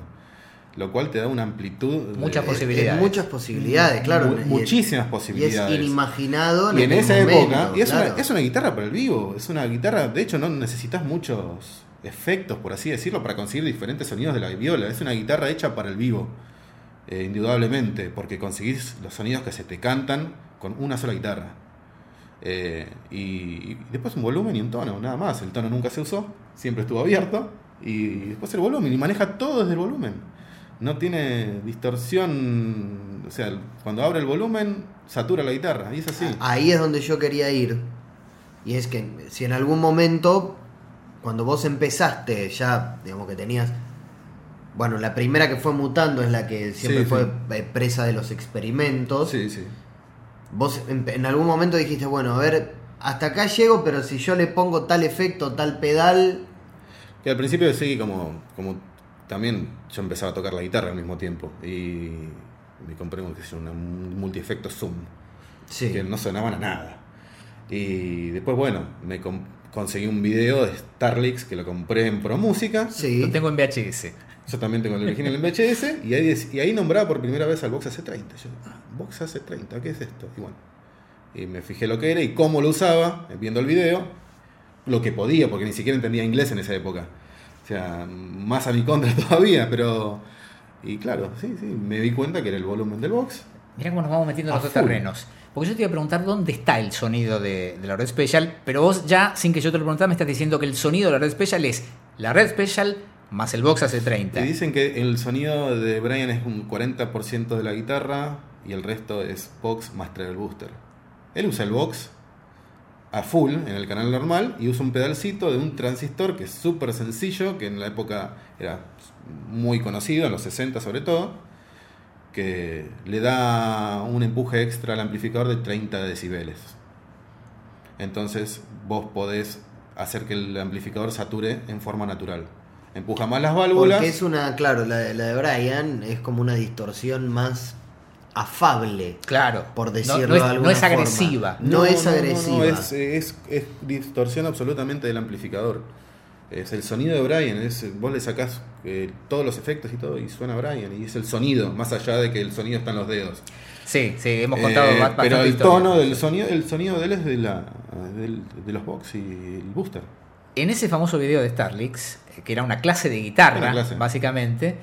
Lo cual te da una amplitud. Muchas Es- posibilidades. es muchas posibilidades, claro. Mu- Y- muchísimas Y posibilidades. es inimaginado Y en esa momento, época, y es, claro. una, es una guitarra para el vivo, es una guitarra, de hecho no necesitas muchos efectos, por así decirlo, para conseguir diferentes sonidos de la viola, es una guitarra hecha para el vivo, eh, indudablemente, porque conseguís los sonidos que se te cantan con una sola guitarra. Eh, y, y después un volumen y un tono, nada más, el tono nunca se usó, siempre estuvo abierto, y después el volumen, y maneja todo desde el volumen. No tiene distorsión, o sea, cuando abre el volumen, satura la guitarra, y es así. Ahí es donde yo quería ir. Y es que si en algún momento, cuando vos empezaste, ya, digamos que tenías. Bueno, la primera que fue mutando es la que siempre Sí, fue sí. eh, presa de los experimentos. Sí, sí. Vos en, en algún momento dijiste, bueno, a ver, hasta acá llego, pero si yo le pongo tal efecto, tal pedal. Que al principio como, como también yo empezaba a tocar la guitarra al mismo tiempo y me compré un, un multiefecto Zoom Sí. que no sonaban a nada. Y después, bueno, me conseguí un video de Starlix que lo compré en Pro Música. Sí. Lo tengo en VHS. Yo también tengo el original en VHS y ahí, y ahí nombraba por primera vez al Box AC30. Yo, ah, Box AC30, ¿qué es esto? Y bueno, y me fijé lo que era y cómo lo usaba, viendo el video, lo que podía, porque ni siquiera entendía inglés en esa época. O sea, más a mi contra todavía, pero... Y claro, sí, sí, me di cuenta que era el volumen del box. Mirá cómo nos vamos metiendo en los dos terrenos. Porque yo te iba a preguntar dónde está el sonido de, de la Red Special, pero vos ya, sin que yo te lo preguntara, me estás diciendo que el sonido de la Red Special es la Red Special más el Box AC30. Te dicen que el sonido de Brian es un 40% de la guitarra y el resto es Box más Treble Booster. Él usa el Box a full en el canal normal y usa un pedalcito de un transistor que es súper sencillo, que en la época era muy conocido, en los 60 sobre todo, que le da un empuje extra al amplificador de 30 decibeles. Entonces vos podés hacer que el amplificador sature en forma natural. Empuja más las válvulas. Es una, claro, la de, la de Brian es como una distorsión más afable. Claro. Por No- decirlo no, es, de alguna no es forma. agresiva. No es agresiva. no, es, es- es distorsión absolutamente del amplificador. Es el sonido de Brian. Es, vos le sacás eh, todos los efectos y todo y suena Brian. Y es el sonido, más allá de que el sonido está en los dedos. Sí, sí, hemos contado Eh, pero el historia. tono del sonido, el sonido de él es de, la, del- de los box y el booster. En ese famoso video de Starlix, eh, que era una clase de guitarra, clase. básicamente,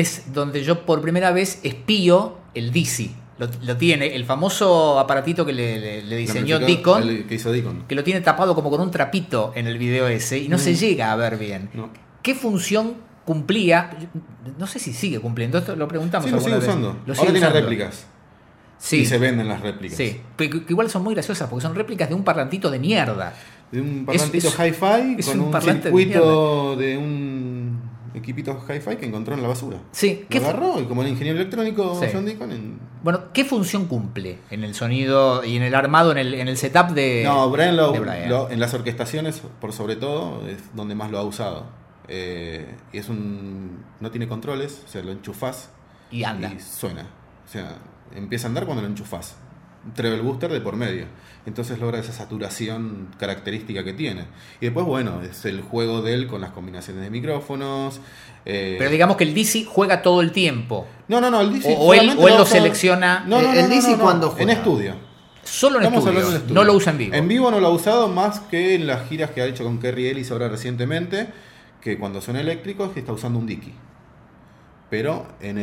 es donde yo por primera vez espío el DC. Lo, lo tiene, el famoso aparatito que le, le- le diseñó Deacon, el que hizo Deacon. que lo tiene tapado como con un trapito en el video ese, y no se llega a ver bien. No. ¿Qué función cumplía? No sé si sigue cumpliendo, esto lo preguntamos Sí, lo sigue vez. usando. Lo Ahora sigue tiene usando. réplicas. Sí, Y se venden las réplicas. sí. Pero que igual son muy graciosas porque son réplicas de un parlantito de mierda. De un parlantito hi-fi con un de circuito de, un equipito hi-fi que encontró en la basura. Sí, ¿qué agarró y como el ingeniero electrónico Sí. John Deacon en- Bueno, ¿qué función cumple en el sonido y en el armado, en el, en el setup de, No, Brian, lo- de Brian? lo- en las orquestaciones, por sobre todo, es donde más lo ha usado. Eh, y es un. No tiene controles, o sea, lo enchufás Y anda. y suena. O sea, empieza a andar cuando lo enchufás. Treble booster de por medio. Entonces logra esa saturación característica que tiene. Y después, bueno, es el juego de él con las combinaciones de micrófonos. eh, Pero digamos que el DC juega todo el tiempo. no, no, no, el DC O- o él- o él lo usa- selecciona- No, no, El no, no, DC no, no, cuando En juega. estudio. Solo en estudio. hablando en estudio. No lo usa en vivo. En vivo no lo ha usado más que en las giras que ha hecho con Kerry Ellis ahora recientemente, que cuando suena eléctrico es que está usando un Dicky. Pero en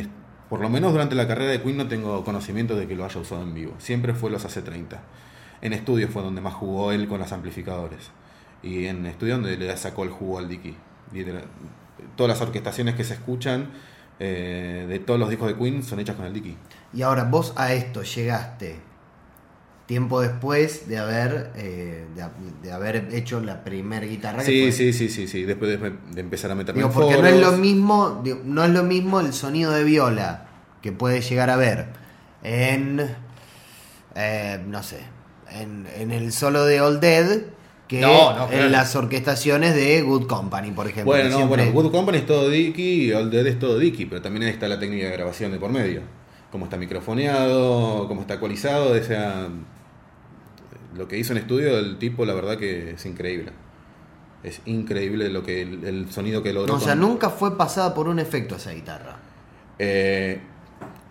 por lo menos durante la carrera de Queen no tengo conocimiento de que lo haya usado en vivo. Siempre fue los AC30. En estudio fue donde más jugó él con los amplificadores. Y en estudio donde le sacó el jugo al Dicky. Todas las orquestaciones que se escuchan eh, de todos los discos de Queen son hechas con el Dicky. Y ahora vos a esto llegaste tiempo después de haber eh, de, ha- de haber hecho la primera guitarra. Sí, sí, sí, sí, sí. Después de, de empezar a meterme Digo, en porque no es lo mismo, digo, no es lo mismo el sonido de viola que puede llegar a ver en eh, no sé, en, en el solo de All Dead que No, no, claro. en las orquestaciones de Good Company, por ejemplo. Bueno, no, siempre- bueno, Good Company es todo Dicky y All Dead es todo Dicky, pero también ahí está la técnica de grabación de por medio. Cómo está microfoneado, cómo está ecualizado, o sea, lo que hizo en estudio el tipo, la verdad que es increíble. Es increíble lo que el, el sonido que logró. o sea, nunca fue pasada por un efecto esa guitarra. Eh,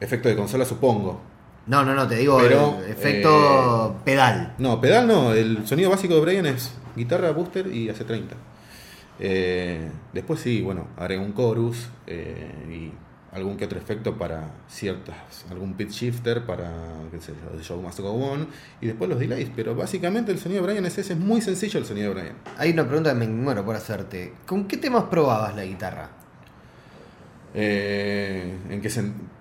efecto de consola, supongo. No, no, no, te digo Pero, el efecto pedal. No, pedal no. El sonido básico de Brian es guitarra, booster y AC30. Eh, después sí, bueno, agregó un chorus eh, y algún que otro efecto para ciertas, algún pitch shifter para, qué sé yo, The Show Must Go On y después los delays. Pero básicamente el sonido de Brian es ese, es muy sencillo el sonido de Brian. Hay una pregunta que me muero por hacerte. ¿Con qué temas probabas la guitarra? Eh, ¿En qué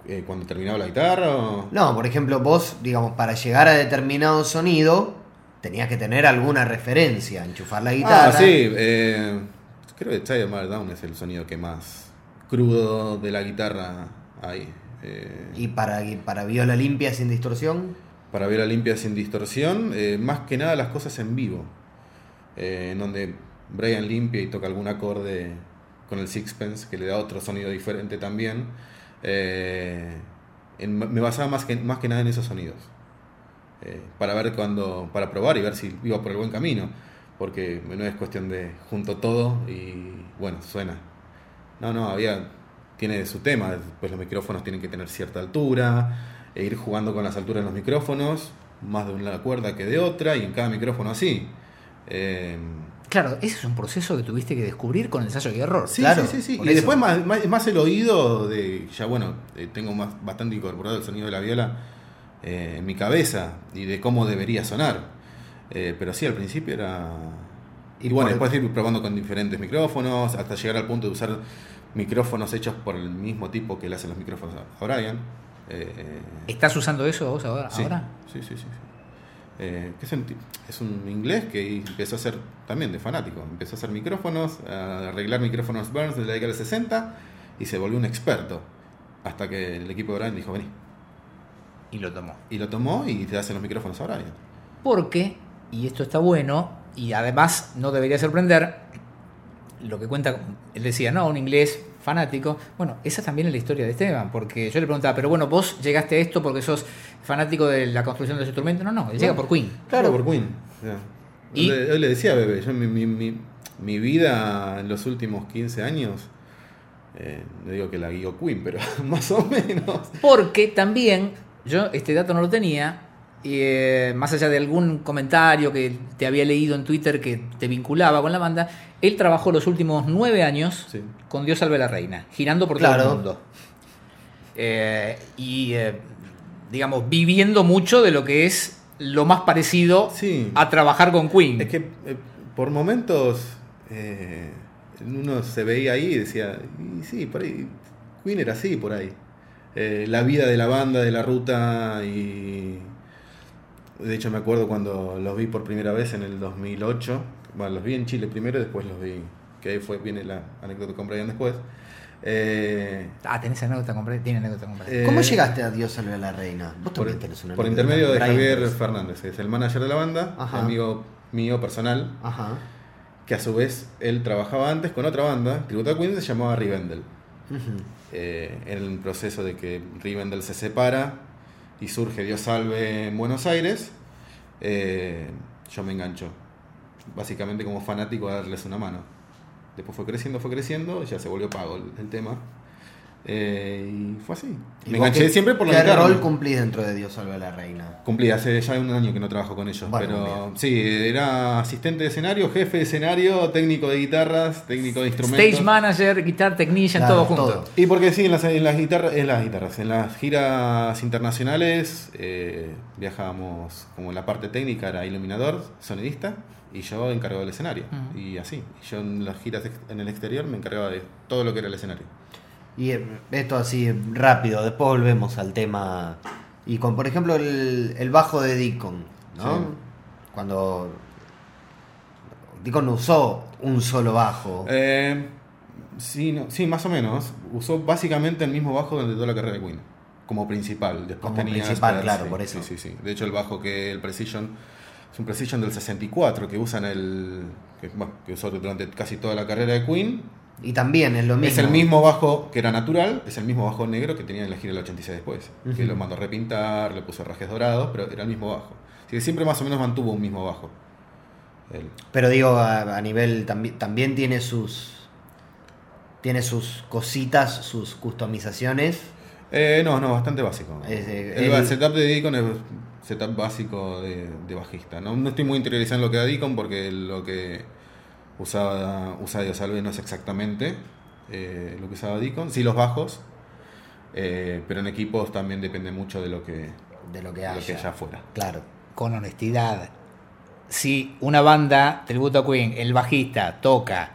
eh, cuando terminaba la guitarra? o- No, por ejemplo, vos, digamos, para llegar a determinado sonido, tenías que tener alguna referencia, enchufar la guitarra. Ah, sí. eh, creo que Child Down es el sonido que más crudo de la guitarra hay. Eh, Y para, para viola limpia sin distorsión. para ver a limpia sin distorsión, eh, más que nada las cosas en vivo, eh, en donde Brian limpia y toca algún acorde con el sixpence que le da otro sonido diferente también. eh, en- me basaba más que, más que nada en esos sonidos, para ver cuando, para probar y ver si iba por el buen camino, porque no es cuestión de junto todo y bueno, suena. No, no, había, tiene su tema, pues los micrófonos tienen que tener cierta altura, e ir jugando con las alturas de los micrófonos, más de una cuerda que de otra, y en cada micrófono así. Eh, Claro, ese es un proceso que tuviste que descubrir con ensayo y error. sí, Claro, sí, sí, Y eso. después más, más, más el oído de, ya bueno, eh, tengo más, bastante incorporado el sonido de la viola, eh, en mi cabeza y de cómo debería sonar. Eh, pero sí, al principio era... Y, bueno, después ir probando con diferentes micrófonos, hasta llegar al punto de usar micrófonos hechos por el mismo tipo que le hacen los micrófonos a Brian. Eh, ¿Estás usando eso vos ahora? Sí, ahora? sí, sí, sí. sí. Eh, que es, un, es un inglés que empezó a hacer también de fanático. Empezó a hacer micrófonos, a arreglar micrófonos Burns de la década del 60 y se volvió un experto. Hasta que el equipo de Brian dijo, vení. Y lo tomó. Y lo tomó y te hacen los micrófonos a Brian. Porque, y esto está bueno, y además no debería sorprender, lo que cuenta, él decía, no, un inglés fanático. Bueno, esa también es la historia de Esteban, porque yo le preguntaba, pero bueno, vos llegaste a esto porque sos fanático de la construcción de los instrumentos. No, no, él llega por Queen. Claro, por Queen. Y- Yo, le, decía a Bebé, yo mi, mi, mi- mi vida en los últimos 15 años, eh, no digo que la guió Queen, pero más o menos. Porque también, yo este dato no lo tenía, eh, más allá de algún comentario que te había leído en Twitter que te vinculaba con la banda, él trabajó los últimos nueve años Sí. con Dios salve la reina, girando por todo el mundo. Eh, y, eh, digamos, viviendo mucho de lo que es lo más parecido Sí. a trabajar con Queen. Es que por momentos uno se veía ahí y decía, y sí, por ahí, Queen era así, por ahí. La vida de la banda, de la ruta y... De hecho me acuerdo cuando los vi por primera vez en el 2008. Bueno, los vi en Chile primero y después los vi... Que ahí fue, viene la anécdota con Brian después. Eh, Ah, tenés anécdota con Brian? Tiene anécdota con Brian. eh, ¿Cómo llegaste a Dios salve a la reina? Vos por, también tenés una por intermedio de Brian, Javier pero- Fernández, que es el manager de la banda, Ajá. amigo mío personal, Ajá. que a su vez él trabajaba antes con otra banda, tributo a Queen, se llamaba Rivendell. Ujú. Eh, en el proceso de que Rivendell se separa y surge Dios Salve en Buenos Aires, eh, yo me engancho, básicamente como fanático a darles una mano. Después fue creciendo, fue creciendo, ya se volvió pago el tema. Eh, y fue así. ¿Y Me enganché qué- siempre por la ¿Qué guitarra. rol cumplís dentro de Dios salve a la reina? Cumplí, hace ya un año que no trabajo con ellos, Bueno, pero bien. sí, era asistente de escenario, jefe de escenario, técnico de guitarras, técnico de instrumentos. Stage manager, guitar technician, Claro, todo junto. todo. Y porque sí, en las, en las guitarras, en las guitarras, en las giras internacionales eh, viajábamos como la parte técnica era iluminador, sonidista y yo encargado del escenario. Y así, y yo en las giras en el exterior me encargaba de todo lo que era el escenario. Y esto así rápido, después volvemos al tema. Y con, por ejemplo, el, el bajo de Deacon, ¿no? Sí. Cuando Deacon usó un solo bajo. Eh, sí, no- sí, más o menos. Usó básicamente el mismo bajo durante toda la carrera de Queen. Como principal. Después Como tenía principal, claro, sí, por eso. Sí, sí, sí. De hecho, el bajo que el Precision es un Precision del 64 que usan el. que, bueno, que usó durante casi toda la carrera de Queen. Y también es lo mismo. Es el mismo bajo que era natural, es el mismo bajo negro que tenía en la gira del 86 después. Que Ujú. lo mandó a repintar, le puso rajes dorados, pero era el mismo bajo. Así que siempre más o menos mantuvo un mismo bajo. Pero digo, a, a nivel. También, también tiene sus. Tiene sus cositas, sus customizaciones. Eh, no, no, bastante básico. Es, eh, el, el- setup de Deacon es setup básico de, de bajista. No, no estoy muy interiorizado en lo que da Deacon porque lo que usaba, usaba Dios Salve no es exactamente eh, lo que usaba Deacon. Sí, los bajos, eh, pero en equipos también depende mucho de lo que, De lo que de haya. lo que haya afuera. Claro. con honestidad. Si una banda, tributo a Queen, el bajista toca,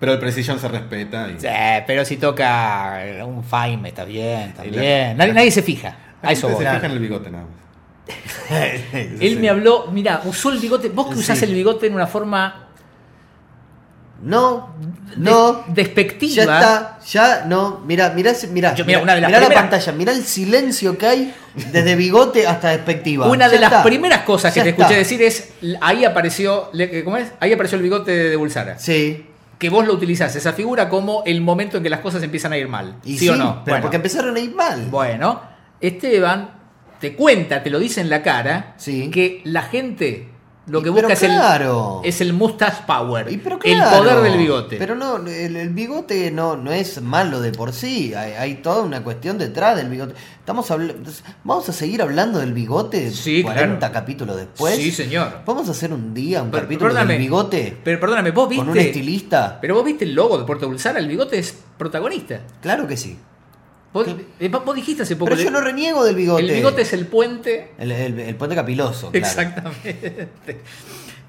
Pero el Precision se respeta. Y, eh, pero si toca un Fime, está bien, está la- bien. Nadie, nadie se fija. A eso voy. se fija en el bigote nada más. Él me habló, mira, usó el bigote. Vos que usás Sí. el bigote en una forma No, des- no. despectiva. Ya está, ya no. Mira, mira, mira, Yo, mira, una de las mirá la pantalla, mira el silencio que hay desde bigote hasta despectiva. Una de Ya las está. primeras cosas que Ya te está. escuché decir es, ahí apareció, ¿cómo es? Ahí apareció el bigote de Bulsara. Sí. Que vos lo utilizás, esa figura, como el momento en que las cosas empiezan a ir mal. ¿Sí, o no? Pero Bueno. porque empezaron a ir mal. Bueno, Esteban te cuenta, te lo dice en la cara, Sí. que la gente lo que Y busca es, claro. el, es el mustache power, el poder del bigote. Pero no, el, el bigote no, no es malo de por sí. Hay, hay toda una cuestión detrás del bigote. Estamos. Vamos a seguir hablando del bigote Sí, 40 claro. capítulos después. sí, señor. Vamos a hacer un día un Pero, capítulo del bigote Pero perdóname, vos viste. con un estilista. Pero vos viste el logo de Puerto Bulsara, el bigote es protagonista. Claro que sí. Vos, eh, vos dijiste hace poco. Pero yo no reniego del bigote. El bigote es el puente. El, el- el puente capiloso. claro. Exactamente.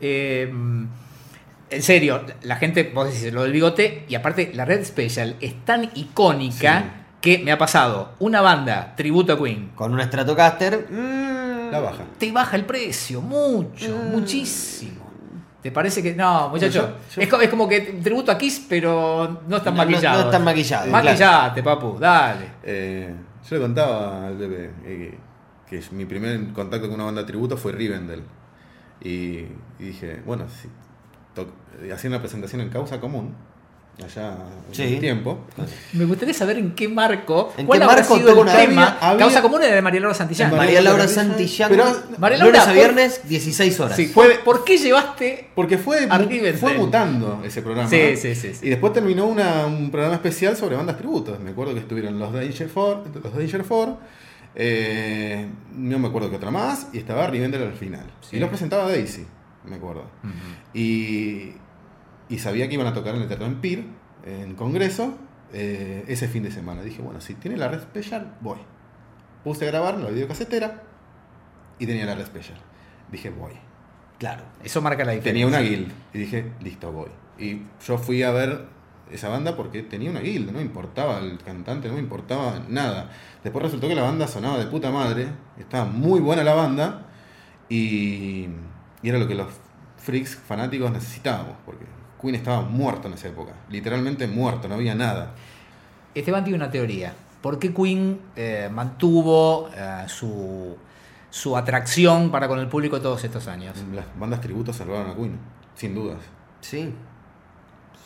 Eh, en serio, la gente, vos decís lo del bigote, y aparte la Red Special es tan icónica que me ha pasado una banda, tributo a Queen, Con un Stratocaster. mm, La baja. te baja el precio, mucho, Mm. muchísimo. ¿Te parece que.? No, muchacho. Yo- yo- Es, co- es como que tributo a Kiss, pero no están No, maquillados. no están maquillados, Maquillate, papu, dale. Eh, yo le contaba al bebé eh, que mi primer contacto con una banda de tributo fue Rivendell. Y, y dije, bueno, si eh, hacía una presentación en causa común, allá en Sí. el tiempo. Me gustaría saber en qué marco. ¿En ¿Cuál qué habrá marco sido el tema? había- había- Causa común era de María Laura Santillán. María Laura Santillán. pero- María lunes Laura, a por- viernes, 16 horas. Sí, Fue- ¿Por qué llevaste Porque fue, A fue mutando ese programa. Sí, sí, sí, sí. Y después terminó una- un programa especial sobre bandas tributos. Me acuerdo que estuvieron los Danger Four, los Danger Four, eh, no me acuerdo qué otra más, y estaba Rivendell al final. Sí. Y los presentaba Daisy, me acuerdo. y, y sabía que iban a tocar en el Teatro Empire, en Congreso, eh, ese fin de semana. Dije, bueno, si tiene la red special, voy. Puse a grabar la videocasetera y tenía la red special. Dije, voy. Claro. Eso marca la diferencia. Tenía una guild y dije, listo, voy. Y yo fui a ver esa banda porque tenía una guild, no me importaba el cantante, no me importaba nada. Después resultó que la banda sonaba de puta madre, estaba muy buena la banda y, y era lo que los freaks fanáticos necesitábamos, porque Queen estaba muerto en esa época, literalmente muerto, no había nada. Esteban tiene una teoría. ¿Por qué Queen eh, mantuvo eh, su, su atracción para con el público todos estos años? Las bandas tributos salvaron a Queen, sin dudas. Sí.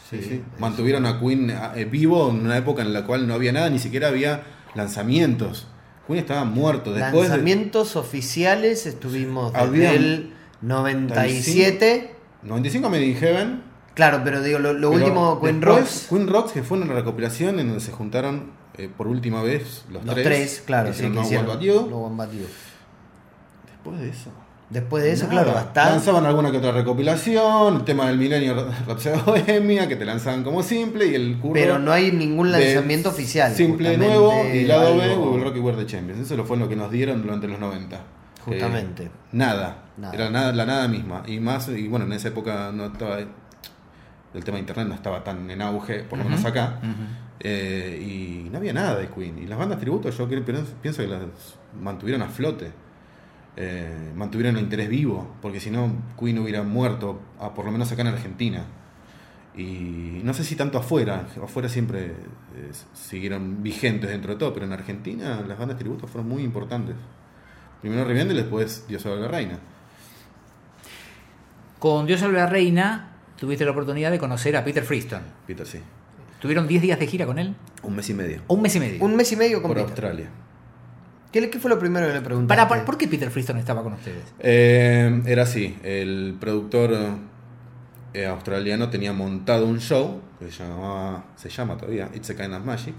Sí, Sí, sí. es- Mantuvieron a Queen eh, vivo en una época en la cual no había nada, ni siquiera había lanzamientos. Queen estaba muerto. Después de- Lanzamientos oficiales estuvimos desde Había- el 97. 95 Made in Heaven. Claro, pero digo, lo, lo pero último, Queen Rocks. Queen Rocks, que fue una recopilación en donde se juntaron eh, por última vez los, Los tres. tres, claro, sí, hicieron No. Después de eso. Después de eso, nada. claro, bastante. Lanzaban alguna que otra recopilación, el tema del milenio Rhapsody Bohemia, que te lanzaban como simple, y el curro Pero no hay ningún lanzamiento oficial. Simple nuevo y lado B, algo- We Will Rock You We're the Champions. Eso lo fue lo que nos dieron durante los 90. Justamente. Eh, nada. Nada. Era nada, la nada misma. Y más, y bueno, en esa época no estaba. El tema de internet no estaba tan en auge, por lo menos acá. Eh, y no había nada de Queen. Y las bandas tributo, yo creo- pienso que las mantuvieron a flote. Eh, mantuvieron el interés vivo. Porque si no, Queen hubiera muerto, por lo menos acá en Argentina. Y no sé si tanto afuera, afuera siempre eh, siguieron vigentes dentro de todo, pero en Argentina las bandas tributo fueron muy importantes. Primero Rivendell, después Dios sobre la Reina. Con Dios salve a la reina, tuviste la oportunidad de conocer a Peter Freeston. Peter, sí. ¿Tuvieron 10 días de gira con él? Un mes y medio. ¿O un mes y medio? Un mes y medio con Por Peter. Australia. ¿Qué, fue lo primero que le preguntaste? Para, para- ¿Por qué Peter Freeston estaba con ustedes? Eh, era así, el productor eh, australiano tenía montado un show que se llamaba, se llama todavía It's a Kind of Magic,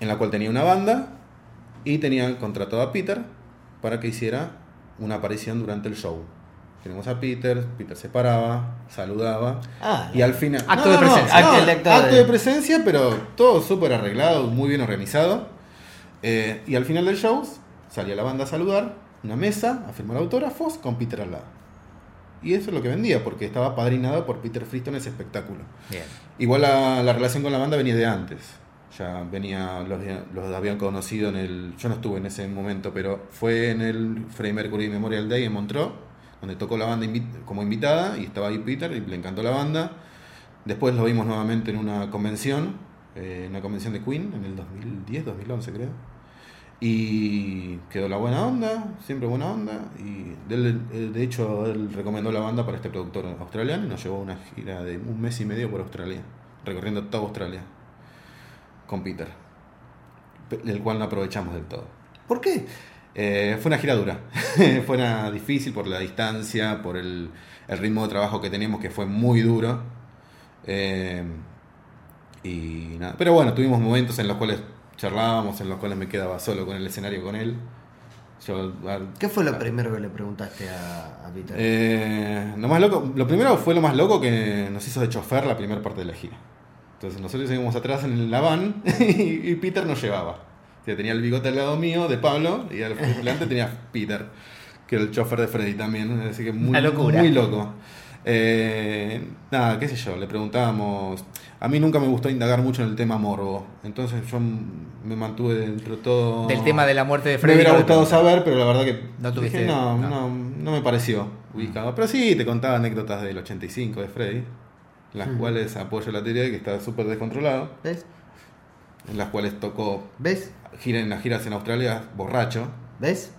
en la cual tenía una banda y tenía contratado a Peter para que hiciera una aparición durante el show. Tenemos a Peter, Peter se paraba, saludaba Ah, y al final... Acto de presencia. Acto de- acto acto de- de presencia, pero todo súper arreglado, muy bien organizado. Eh, y al final del show salía la banda a saludar, una mesa, a firmar autógrafos con Peter al lado. Y eso es lo que vendía, porque estaba padrinado por Peter Freeston ese espectáculo. Bien. Igual la, la relación con la banda venía de antes. Ya venía, los, los habían conocido en el. Yo no estuve en ese momento, pero fue en el Freddie Mercury Memorial Day en Montreux, donde tocó la banda como invitada y estaba ahí Peter y le encantó la banda. Después lo vimos nuevamente en una convención, eh, en una convención de Queen, en el 2010, 2011 creo. Y quedó la buena onda, siempre buena onda. Y eh, de hecho, él recomendó la banda para este productor australiano y nos llevó una gira de un mes y medio por Australia, recorriendo toda Australia con Peter, pe- el cual no aprovechamos del todo. ¿Por qué? Eh, fue una gira dura, fue una difícil por la distancia, por el, el ritmo de trabajo que teníamos que fue muy duro. Eh, y nada. Pero bueno, tuvimos momentos en los cuales charlábamos, en los cuales me quedaba solo con el escenario con él. Yo, ¿Qué fue lo primero que le preguntaste a, a Peter? eh, lo más loco, lo primero fue lo más loco que nos hizo de chofer la primera parte de la gira. Entonces nosotros íbamos atrás en la van y, Peter nos llevaba. Sea, tenía el bigote al lado mío, de Pablo, y al delante tenía Peter, que era el chofer de Freddy también. Así que muy, muy loco. Eh, nada, qué sé yo, le preguntábamos. A mí nunca me gustó indagar mucho en el tema morbo. Entonces yo me mantuve dentro de todo. Del tema de la muerte de Me Freddy. hubiera no le gustado saber, pero la verdad que. No tuviste- dije, no, no. no, no me pareció ubicado. Pero sí, te contaba anécdotas del 85 de Freddy, las cuales apoyo la teoría de que estaba súper descontrolado, ¿Ves? En las cuales tocó ¿Ves? gira en las giras en Australia borracho, ¿Ves?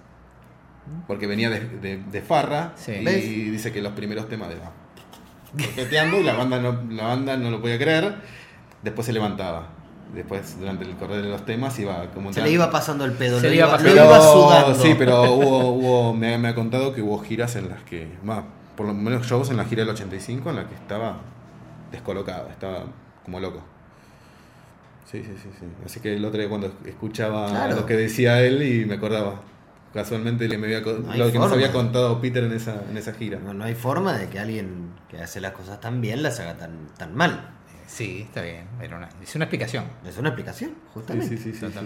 porque venía de, de- de farra Sí. y ¿Ves? dice que los primeros temas de toqueteando y la banda no, la banda no lo podía creer, después se levantaba. Después, durante el correr de los temas, iba como Se le iba pasando el pedo, Se le iba iba, pasando. lo iba sudando. Sí, pero hubo, hubo me, me ha contado que hubo giras en las que, más, por lo menos shows en la gira del 85 en la que estaba descolocado, estaba como loco. Sí, sí, sí, sí. Así que el otro día cuando escuchaba Claro. lo que decía él y me acordaba casualmente le me había, No lo que nos forma. había contado Peter en esa, en esa gira. No, no hay forma de que alguien que hace las cosas tan bien las haga tan, tan mal. Sí, está bien. Era una, es una explicación. Es una explicación, justamente. sí, sí, sí, sí.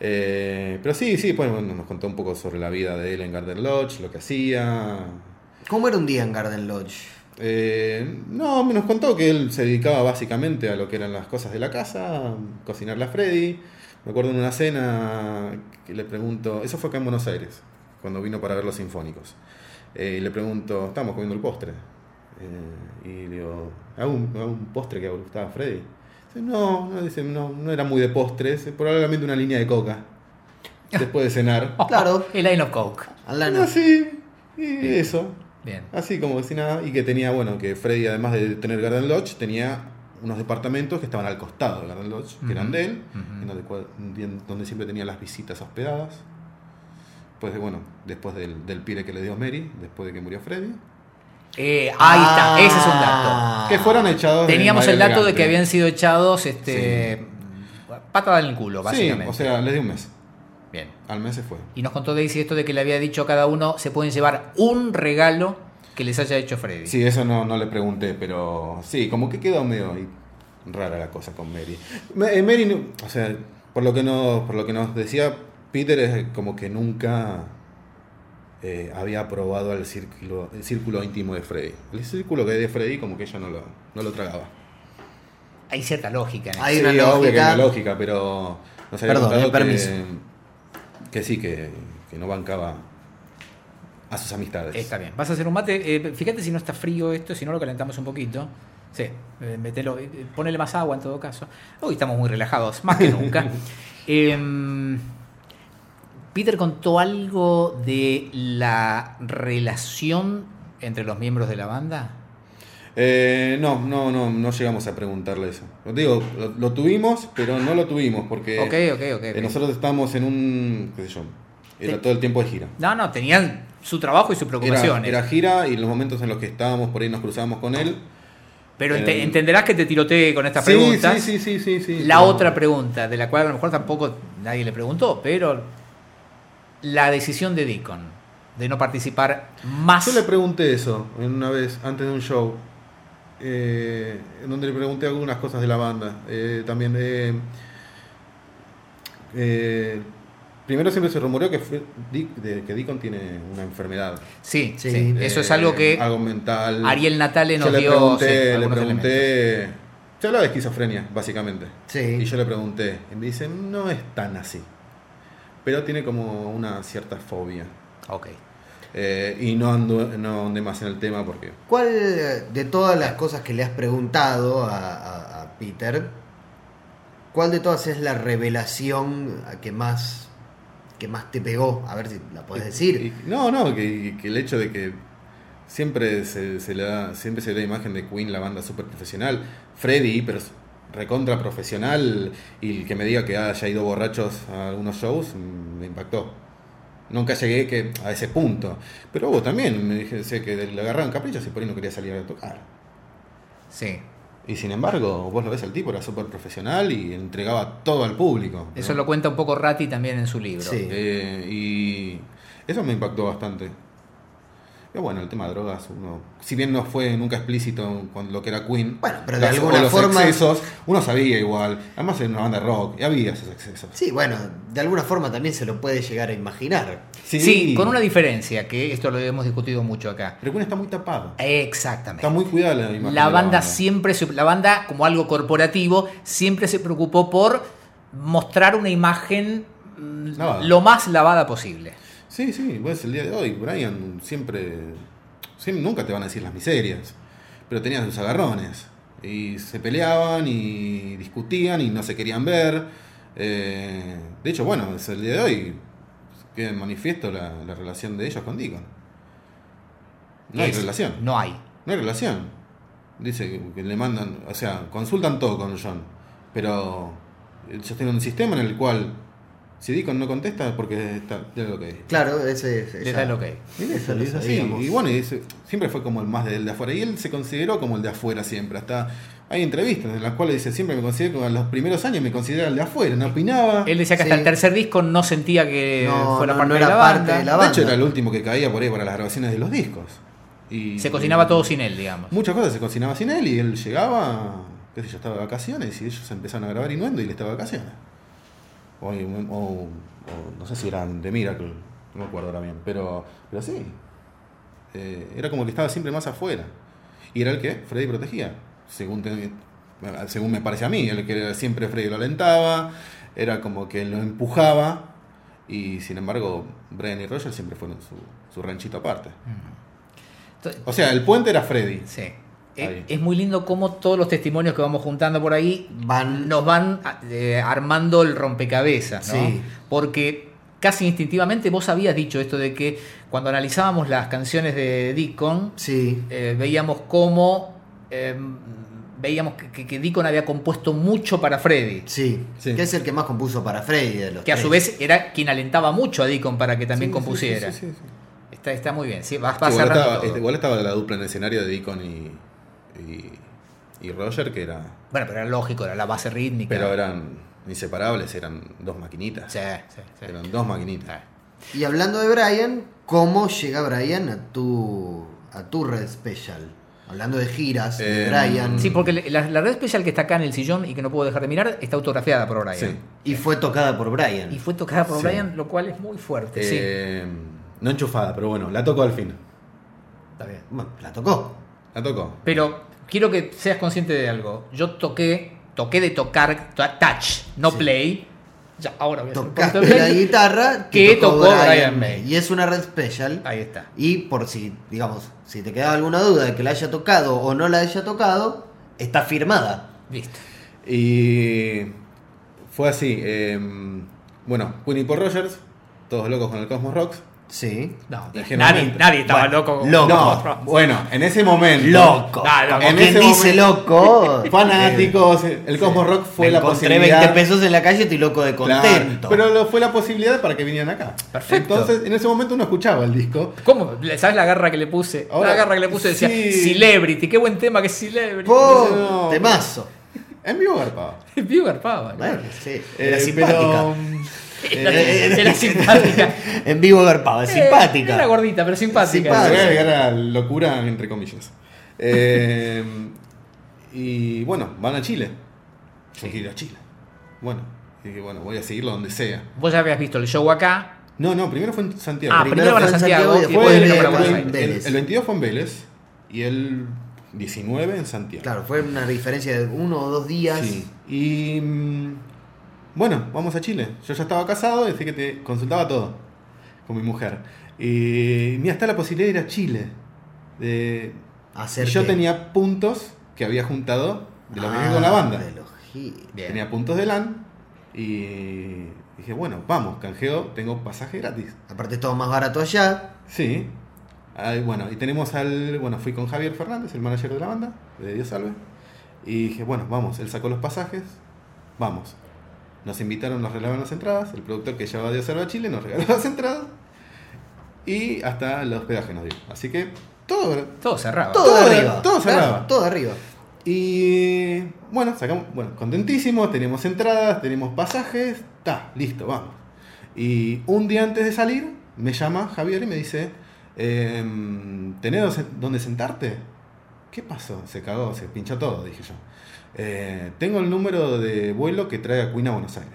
Eh, pero sí, sí, pues, bueno, nos contó un poco sobre la vida de él en Garden Lodge, lo que hacía, ¿Cómo era un día en Garden Lodge? Eh, no, nos contó que él se dedicaba básicamente a lo que eran las cosas de la casa, cocinarle a Freddy. Me acuerdo en una cena que le pregunto, eso fue acá en Buenos Aires, cuando vino para ver los sinfónicos. Eh, y le pregunto, estábamos comiendo el postre. Eh, y digo, ¿hago un, hago un postre que le gustaba a Freddy? Dice, no, no, dice, no, no era muy de postres, probablemente una línea de coca. Después de cenar. Claro. El Line of Coke. Ah, sí, y eso. Bien. Así como si nada, y que tenía, bueno, que Freddy además de tener Garden Lodge, tenía unos departamentos que estaban al costado de Garden Lodge, que eran de él, en donde, en donde siempre tenía las visitas hospedadas. Pues de, bueno, después del, del pire que le dio Mary, después de que murió Freddy. Eh, ahí está, ese es un dato. Ah. Que fueron echados. Teníamos el dato de que habían sido echados este patada en el culo, Sí, básicamente. o sea, les dio un mes. Bien. Al mes se fue. Y nos contó Daisy esto de que le había dicho a cada uno se pueden llevar un regalo que les haya hecho Freddy. Sí, eso no, no le pregunté, pero sí, como que quedó medio ahí rara la cosa con Mary. Ma- eh, Mary, o sea, por lo que no, por lo que nos decía Peter es como que nunca eh, había probado el círculo, el círculo íntimo de Freddy. El círculo que hay de Freddy como que ella no lo, no lo tragaba. Hay cierta lógica en eso. Hay sí, una obvio que lógica. hay una lógica, pero nos Perdón, eh, permiso. que, que sí, que, que no bancaba a sus amistades. Está bien. Vas a hacer un mate. eh, fíjate si no está frío esto, si no lo calentamos un poquito. Sí, eh, metelo, eh, ponele más agua en todo caso. Hoy estamos muy relajados, más que nunca. Em, Peter contó algo de la relación entre los miembros de la banda. Eh, no, no, no, no llegamos a preguntarle eso. Lo digo, lo, lo tuvimos, pero no lo tuvimos porque Ok, ok, ok. eh, nosotros estábamos en un, qué sé yo, era todo el tiempo de gira. No, no, tenían su trabajo y sus preocupaciones. era gira y los momentos en los que estábamos por ahí nos cruzábamos con él. Pero eh, entenderás que te tiroteé con estas Sí, preguntas. sí, sí, sí, sí, sí. La otra pregunta, de la cual a lo mejor tampoco nadie le preguntó, pero la decisión de Deacon de no participar más. Yo le pregunté eso una vez, antes de un show, eh, en donde le pregunté algunas cosas de la banda. Eh, también, eh, eh, primero siempre se rumoreó que, fue Dick- de- que Deacon tiene una enfermedad. Sí, Sí. sí, eso es algo Eh, que Algo mental. Ariel Natale nos yo le dio pregunté, sí, le pregunté. Se habla de esquizofrenia, básicamente. Sí. Y yo le pregunté. Y me dice, no es tan así. Pero tiene como una cierta fobia. Ok. Eh, y no ando, no andé más en el tema porque. ¿Cuál de todas las cosas que le has preguntado a, a- a Peter, cuál de todas es la revelación a que más que más te pegó? A ver si la puedes decir. Y- no, no, que, que el hecho de que siempre se, se le da, siempre se le da imagen de Queen, la banda súper profesional. Freddy, pero recontra profesional, y el que me diga que haya ido borrachos a algunos shows, me impactó. Nunca llegué que, a ese punto. Pero hubo también, me dije, sé que le agarraban caprichos y por ahí no quería salir a tocar. Sí. Y sin embargo, vos lo ves al tipo, era súper profesional y entregaba todo al público. Eso ¿no? lo cuenta un poco Ratti también en su libro. Sí. Eh, y eso me impactó bastante. Pero bueno, el tema de drogas, uno, si bien no fue nunca explícito con lo que era Queen, Bueno, pero de los- alguna los forma- excesos, uno sabía igual. Además era una banda de rock y había esos excesos. Sí, bueno, de alguna forma también se lo puede llegar a imaginar. Sí, con una diferencia, que esto lo hemos discutido mucho acá. Pero Queen está muy tapado. Exactamente. Está muy cuidada la imagen. La de banda siempre, se- la banda como algo corporativo, siempre se preocupó por mostrar una imagen mm, Lavada. lo más lavada posible. Sí, sí, pues el día de hoy, Brian siempre, siempre. Nunca te van a decir las miserias. Pero tenían sus agarrones. Y se peleaban y discutían y no se querían ver. Eh, de hecho, bueno, es el día de hoy. Queda en manifiesto la, la relación de ellos con Deacon. No hay Es- relación. No hay. No hay relación. Dice que, que le mandan, o sea, consultan todo con John. Pero ellos tienen un sistema en el cual, si Deacon no contesta, es porque está, ya lo que Claro, ese es. Le da el ok. Eso lo es así. Y bueno, y ese- siempre fue como el más del de afuera. Y él se consideró como el de afuera siempre. Hasta hay entrevistas en las cuales dice, siempre me considero, como en los primeros años me consideraba el de afuera, no opinaba. Él decía que hasta Sí. el tercer disco no sentía que No, fuera no, parte, no de, era la parte banda. de la de banda. hecho, era el último que caía por ahí para las grabaciones de los discos. Y, Se cocinaba todo sin él, digamos. Muchas cosas se cocinaba sin él y él llegaba, qué sé yo, estaba de vacaciones y ellos empezaron a grabar Innuendo y él estaba de vacaciones. O, no sé si eran de Miracle, no me acuerdo ahora bien, pero, pero sí. Eh, era como que estaba siempre más afuera. Y era el que Freddy protegía, según, te- según me parece a mí, el que siempre Freddy lo alentaba, era como que lo empujaba y sin embargo Brian y Roger siempre fueron su, su ranchito aparte. Entonces, O sea, el puente era Freddy. sí. Ahí. Es, es muy lindo cómo todos los testimonios que vamos juntando por ahí Van- nos van eh, armando el rompecabezas, ¿no? Sí. Porque casi instintivamente vos habías dicho esto de que cuando analizábamos las canciones de Deacon, Sí. eh, veíamos cómo eh, veíamos que, que, Deacon había compuesto mucho para Freddy. Sí, Sí. que es el que más compuso para Freddy de los Que a su vez era quien alentaba mucho a Deacon para que también Sí, compusiera. sí, sí, sí, sí. Está, está muy bien, sí, va, va igual, estaba, todo. este, igual estaba la dupla en el escenario de Deacon y, y, y Roger, que era. Bueno, pero era lógico, era la base rítmica. Pero eran inseparables, eran dos maquinitas. Sí, sí, sí. Eran dos maquinitas. Y hablando de Brian, ¿cómo llega Brian a tu a tu red special? Hablando de giras, de Eh, Brian. Sí, porque la, la red especial que está acá en el sillón y que no puedo dejar de mirar está autografiada por Brian. Sí. Y fue tocada por Brian. Y fue tocada por Sí. Brian, lo cual es muy fuerte, sí. Eh, No enchufada, pero bueno, la tocó al fin. Está bien. Bueno, la tocó. La tocó. Pero quiero que seas consciente de algo. Yo toqué, toqué de tocar, to- touch, no Sí. play. Ya, ahora voy a hacer un Tocaste de la guitarra que tocó Brian May. Y es una red special. Ahí está. Y por si, digamos, si te queda alguna duda de que la haya tocado o no la haya tocado, está firmada. Listo. Y fue así. eh, bueno, Paul Rogers, todos locos con el Cosmos Rocks. Sí. No, nadie, momento. nadie estaba Bueno, loco. loco. No, bueno, en ese momento. Loco. Ah, loco. Como En ese dice momento- loco. Fanáticos, el Cosmos Rock fue Me la encontré posibilidad. 20 pesos en la calle, estoy loco de Claro, contento. pero lo- fue la posibilidad para que vinieran acá. Perfecto. Entonces, en ese momento uno escuchaba el disco. ¿Cómo? ¿Sabes la garra que le puse? Ahora, la garra que le puse decía sí. Celebrity. Qué buen tema que es Celebrity. ¡Po! No. Temazo. En vivo garpaba. Vivo garpaba. ¿no? Bueno, sí. Era Eh, simpática. pero, Era, eh, era simpática. En vivo garpaba, es Eh, simpática. Era gordita, pero simpática. Voy Simpática. a llegar a la locura entre comillas. Eh, y bueno, van a Chile. Yo quiero ir a Chile. Bueno, dije, bueno, voy a seguirlo donde sea. Vos ya habías visto el show acá. No, no, primero fue en Santiago. Ah, primero van a fue Santiago y después después el, para Buenos Aires. el- Vélez. el 22 fue en Vélez y el 19 en Santiago. Claro, fue una diferencia de uno o dos días. Sí. Y mm, bueno, vamos a Chile. Yo ya estaba casado, así que te consultaba todo con mi mujer. Y mira, está la posibilidad de ir a Chile. De, Hacer y yo tenía puntos que había juntado de lo que Ah, hice con la banda. de los hits. Bien. Tenía puntos de LAN y dije, bueno, vamos, canjeo, tengo pasaje gratis. Aparte, todo más barato allá. Sí. Ay, bueno, y tenemos al. Bueno, fui con Javier Fernández, el manager de la banda, de Dios Salve. Y dije, bueno, vamos, él sacó los pasajes, vamos. Nos invitaron, nos regalaron las entradas, el productor que llevaba a Dios Salve a Chile nos regaló las entradas. Y hasta el hospedaje nos dio. Así que todo. Todo cerrado. Todo, Todo- de arriba. todo Claro, cerrado. todo de arriba. Y bueno, sacamos, bueno, contentísimos, tenemos entradas, tenemos pasajes, está, listo, vamos. Y un día antes de salir, me llama Javier y me dice, Em, ¿Tenés dónde sentarte? ¿Qué pasó? Se cagó, se pinchó todo, dije yo. "Eh, tengo el número de vuelo que trae a Queen a Buenos Aires.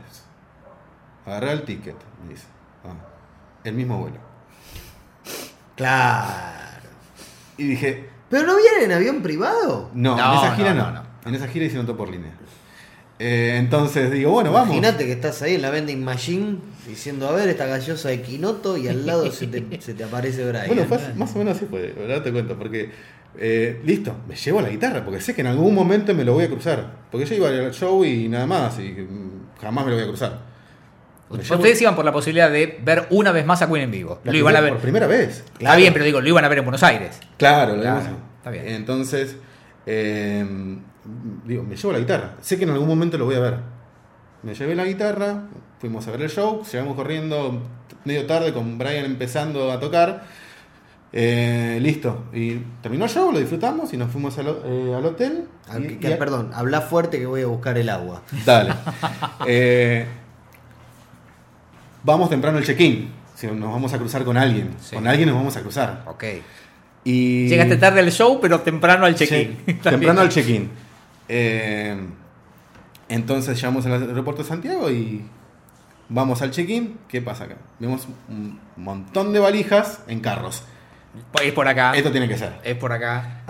Agarrá el ticket, me dice. Ah, el mismo vuelo. Claro. Y dije, ¿Pero no vienen en avión privado? no, No, en esa gira no, no. En esa gira hicieron todo por línea. Eh, entonces digo, bueno, vamos. Imagínate que estás ahí en la vending machine diciendo, a ver, esta gallosa de Quinoto y al lado se te, se te aparece Brian. Bueno, fue más o menos así fue, ahora te cuento, porque eh, listo, me llevo la guitarra, porque sé que en algún momento me lo voy a cruzar. Porque yo iba al show y nada más, y mm, jamás me lo voy a cruzar. Llevo- Ustedes iban por la posibilidad de ver una vez más a Queen en vivo. la Lo iban a ver. Por primera vez. Está bien, pero digo, lo iban a ver en Buenos Aires. Claro, lo Claro, está bien. Entonces, eh, digo, me llevo la guitarra. Sé que en algún momento lo voy a ver. Me llevé la guitarra, fuimos a ver el show, llegamos corriendo medio tarde con Brian empezando a tocar. Eh, listo. Y terminó el show, lo disfrutamos y nos fuimos al, eh, al hotel. Ah, y- que- y- que- perdón, habla fuerte que voy a buscar el agua. Dale. Eh, vamos temprano al check-in. Si nos vamos a cruzar con alguien. Sí. Con alguien nos vamos a cruzar. Ok. Y... Llegaste tarde al show, pero temprano al check-in. Sí, temprano al check-in. Eh, entonces llegamos al aeropuerto de Santiago y vamos al check-in. ¿Qué pasa acá? Vemos un montón de valijas en carros. Es por acá. Esto tiene que ser. Es por acá.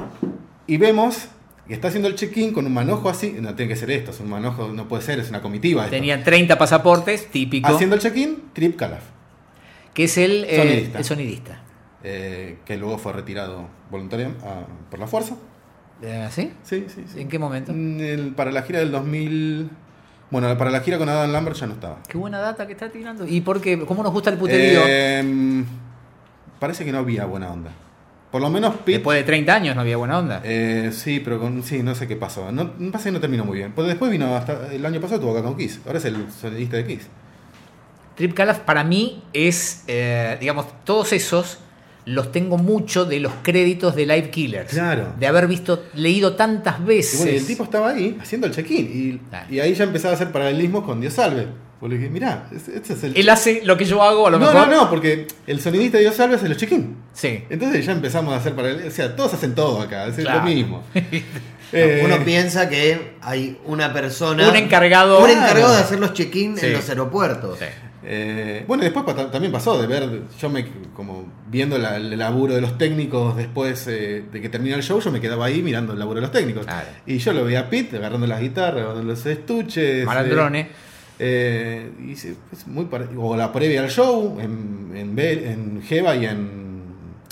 Y vemos que está haciendo el check-in con un manojo así. No tiene que ser esto, es un manojo, no puede ser, es una comitiva. esto. Tenían 30 pasaportes, típico. Haciendo el check-in, Trip Calaf, Que es el eh, Sonidista. el sonidista. eh, que luego fue retirado voluntariamente ah, por la fuerza. Eh, ¿Sí? Sí, sí, sí. ¿En qué momento? Mm, el- para la gira del 2000. Bueno, para la gira con Adam Lambert ya no estaba. Qué buena data que está tirando. ¿Y por qué? ¿Cómo nos gusta el puterío? Eh, parece que no había buena onda. Por lo menos Pete. Después de 30 años no había buena onda. eh, sí, pero con, sí, no sé qué pasó. No, pasa que no terminó muy bien. Porque después vino hasta el año pasado estuvo acá con Kiss. Ahora es el sonidista de Kiss. Trip Calaf para mí es, eh, digamos, todos esos los tengo mucho de los créditos de Live Killers. Claro. De haber visto, leído tantas Y veces. bueno, y el tipo estaba ahí haciendo el check-in. Y, Claro. y ahí ya empezaba a hacer paralelismos con Dios Salve. Porque dije, mirá, este este es el. Él hace lo que yo hago a lo no, mejor. no, no, porque el sonidista de Dios Salve hace los check-in. Sí. Entonces ya empezamos a hacer paralelismos. O sea, todos hacen todo acá. Es Claro. lo mismo. Eh, Uno piensa que hay una persona. Un encargado. Un encargado Claro. de hacer los check-in Sí. en los aeropuertos. Sí. Eh, bueno, y después pa- también pasó de ver, yo me como viendo la- el laburo de los técnicos después eh, de que terminó el show, yo me quedaba ahí mirando el laburo de los técnicos. Claro. Y yo lo veía a Pete agarrando las guitarras, agarrando los estuches. Malandrone. eh, eh, y es muy pare- o la previa al show en, en, en Jeva y en,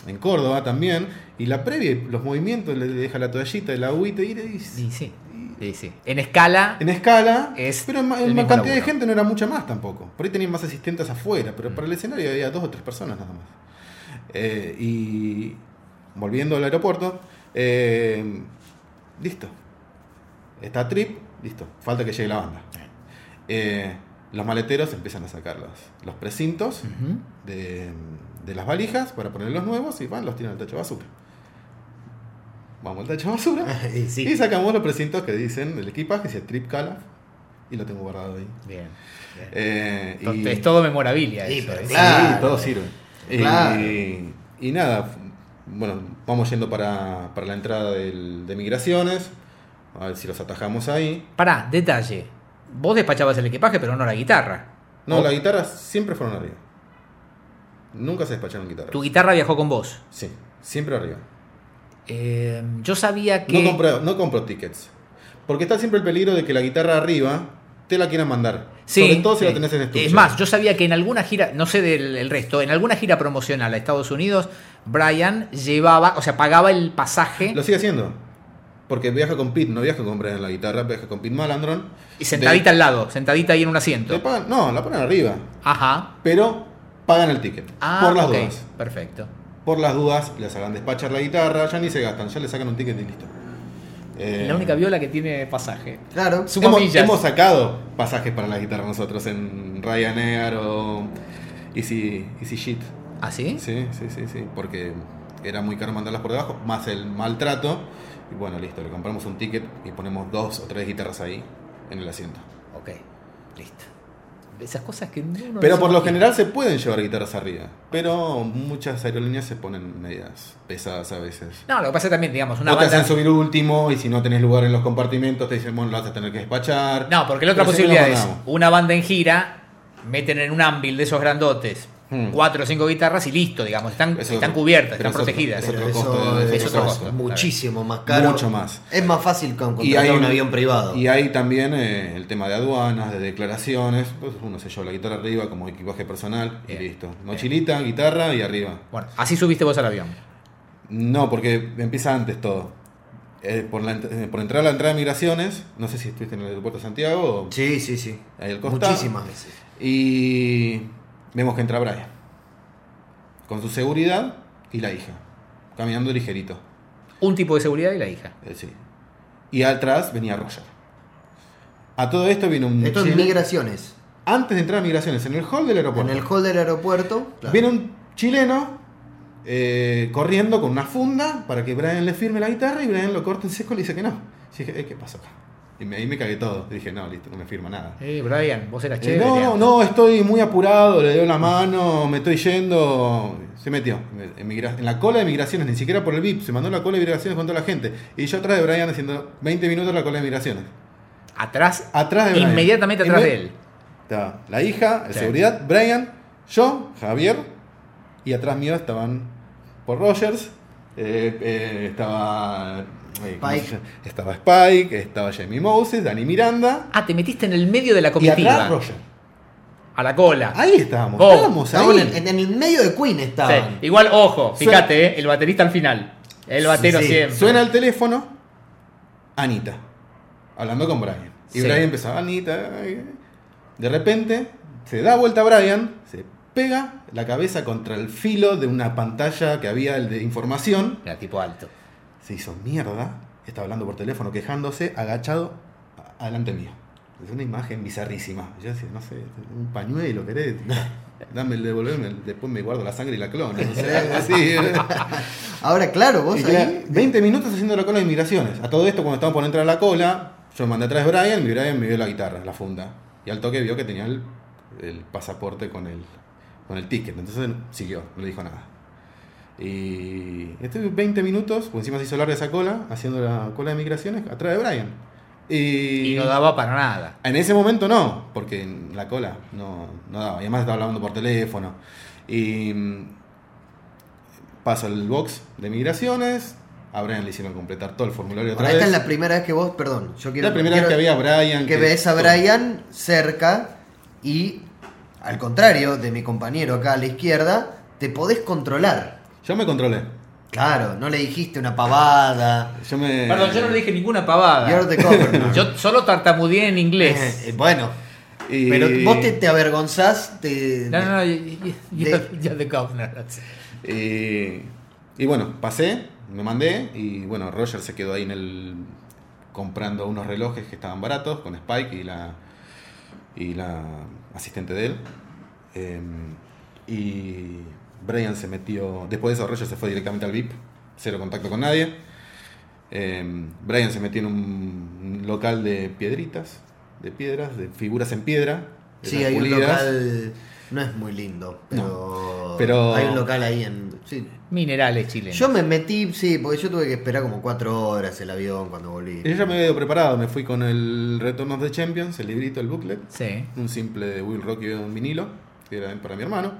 en Córdoba también. Y la previa, los movimientos, le deja la toallita, el agüita y, y- Sí, sí. Sí, sí. En escala. en escala, Es pero en, en cantidad de gente no era mucha más tampoco. Por ahí tenían más asistentes afuera, pero para el escenario había dos o tres personas nada más. Eh, y volviendo al aeropuerto, eh, listo. Está Trip, listo. Falta que llegue la banda. Eh, los maleteros empiezan a sacar los, los precintos de, de las valijas para poner los nuevos y van, los tiran al tacho de basura. Vamos al tacho de basura. Y sí. Y sacamos los precintos que dicen el equipaje, dice Trip Calaf, y lo tengo guardado ahí. Bien. bien. Eh, y, Entonces, Es todo memorabilia. Sí, eso, pero ¿eh? claro. Sí, todo sirve. Claro. Y, y nada, bueno, vamos yendo para, para la entrada del- de migraciones, a ver si los atajamos ahí. Pará, detalle. Vos despachabas el equipaje, pero no la guitarra. No, las guitarras siempre fueron arriba. Nunca se despacharon guitarras. Tu guitarra viajó con vos. Sí, siempre arriba. Eh, yo sabía que. No compro, no compro tickets. Porque está siempre el peligro de que la guitarra arriba te la quieran mandar. Sí, Sobre todo si sí. la tenés en estudio. Es más, yo sabía que en alguna gira, no sé del el resto, en alguna gira promocional a Estados Unidos, Brian llevaba, o sea, pagaba el pasaje Lo sigue haciendo. Porque viaja con Pete, no viaja con Brian en la guitarra, viaja con Pete Malandron. y sentadita De- al lado, sentadita ahí en un asiento. pagan- no, la ponen arriba. Ajá. Pero pagan el ticket. Ah, por las ok, dudas. Perfecto. Por las dudas, les hagan despachar la guitarra, ya ni se gastan, ya le sacan un ticket y listo. Eh, La única viola que tiene pasaje. Claro. Hemos, hemos sacado pasajes para la guitarra nosotros en Ryanair o Easy, Easy Sheet. ¿Ah, sí? Sí, sí, sí, sí, porque era muy caro mandarlas por debajo, más el maltrato. Y bueno, listo, le compramos un ticket y ponemos dos o tres guitarras ahí en el asiento. Ok, listo. esas cosas que uno Pero no por lo imagina. general se pueden llevar guitarras arriba. Pero muchas aerolíneas se ponen medias pesadas a veces. No, lo que pasa también, digamos, una No te banda. hacen subir último y si no tenés lugar en los compartimentos te dicen, bueno, lo vas a tener que despachar. No, porque la otra Pero posibilidad es una banda en gira, meten en un ámbil de esos grandotes Hmm. cuatro o cinco guitarras y listo, digamos, están, Es están cubiertas, están protegidas. es otro es otro costo. muchísimo más caro. Mucho más. Es más fácil con Y contratar hay un avión privado. Y hay también eh, el tema de aduanas, de declaraciones. Pues uno se lleva la guitarra arriba como equipaje personal Bien. y listo. Mochilita, guitarra y arriba. Bueno, así subiste vos al avión. No, porque empieza antes todo. Eh, por, la eh, por entrar a la entrada de migraciones, no sé si estuviste en el aeropuerto de Santiago o Sí, sí, sí. ahí al costado. Muchísimas veces. Y vemos que entra Brian. Con su seguridad y la hija. Caminando ligerito. Un tipo de seguridad y la hija. Eh, sí. Y atrás venía Roger. A todo esto viene un. Esto es migraciones. Antes de entrar a migraciones, en el hall del En aeropuerto. el hall del aeropuerto. claro. Viene un chileno eh, corriendo con una funda para que Brian le firme la guitarra y Brian lo corta en seco y le dice que no. Y dije, "Eh, ¿qué pasó acá? Y ahí me cagué todo. Y dije, no, listo, no me firma nada. Eh, Brian, vos eras Eh, chévere. no, digamos. no, estoy muy apurado, le doy la mano, me estoy yendo. Se metió en, la cola de migraciones, ni siquiera por el VIP, se mandó la cola de migraciones con toda la gente. Y yo atrás de Brian haciendo 20 minutos la cola de migraciones. Atrás, Atrás de Brian. inmediatamente atrás de él. Estaba la hija, el Sí. seguridad, Brian, yo, Javier, y atrás mío estaban Paul Rogers, eh, eh, estaba, eh, ¿cómo Spike. llama? estaba Spike, estaba Jamie Moses, Dani Miranda, Ah, te metiste en el medio de la y comitiva. atrás Roger. A la cola. Ahí estábamos, Oh, estábamos ahí. en, el medio de Queen Sí, estaban. Igual, ojo, Suena- fíjate, eh, el baterista al final. El batero Sí, sí. siempre. Suena el teléfono, Anita, hablando con Brian. Y Sí. Brian empezó, Anita, ay". de repente se da vuelta Brian, se pega la cabeza contra el filo de una pantalla que había de información, Era tipo alto. Se hizo mierda, estaba hablando por teléfono, quejándose, agachado a- adelante mío. Es una imagen bizarrísima. Yo decía, no sé, un pañuelo, querés. Dame el devolverme, después me guardo la sangre y la clono. No sé, algo así. Ahora, claro, vos ahí. 20 minutos haciendo la cola de migraciones. A todo esto, cuando estábamos por entrar a la cola, yo mandé atrás de Brian, y Brian me vio la guitarra, la funda. Y al toque vio que tenía el, el pasaporte con el, con el ticket. Entonces siguió, no le dijo nada. Y estuve 20 minutos, por encima se hizo larga esa cola, haciendo la cola de migraciones atrás de Brian. Y, Y no daba para nada. en ese momento no, porque en la cola no, no daba. Y además estaba hablando por teléfono. Y mm, paso el box de migraciones. A Brian le hicieron completar todo el formulario otra Ahora, esta vez. es la primera vez que vos, perdón, yo quiero. La primera vez que había Brian. Que ves a Brian cerca y, al contrario de mi compañero acá a la izquierda, te podés controlar. Yo me controlé. Claro, no le dijiste una pavada. Yo me. Perdón, yo no le dije ninguna pavada. You're the governor. Yo solo tartamudeé en inglés. Eh, bueno, Y- pero vos te, te avergonzás de. No, no, no. y- y- y- De- You're the governor. Y, y bueno, pasé, me mandé. Y bueno, Roger se quedó ahí en el. comprando unos relojes que estaban baratos con Spike y la. y la asistente de él. Eh, y Brian se metió. Después de eso, Roger se fue directamente al VIP, cero contacto con nadie. Eh, Brian se metió en un local de piedritas, de piedras, de figuras en piedra. de Sí, hay un local. No es muy lindo, pero. pero- Hay un local ahí en. Sí. Minerales chilenos. Yo me metí, sí, porque yo tuve que esperar como cuatro horas el avión cuando volví. Yo ya me había ido preparado, me fui con el Return of the Champions, el librito, el booklet, Sí. un simple de Will Rock y un vinilo, que era para mi hermano,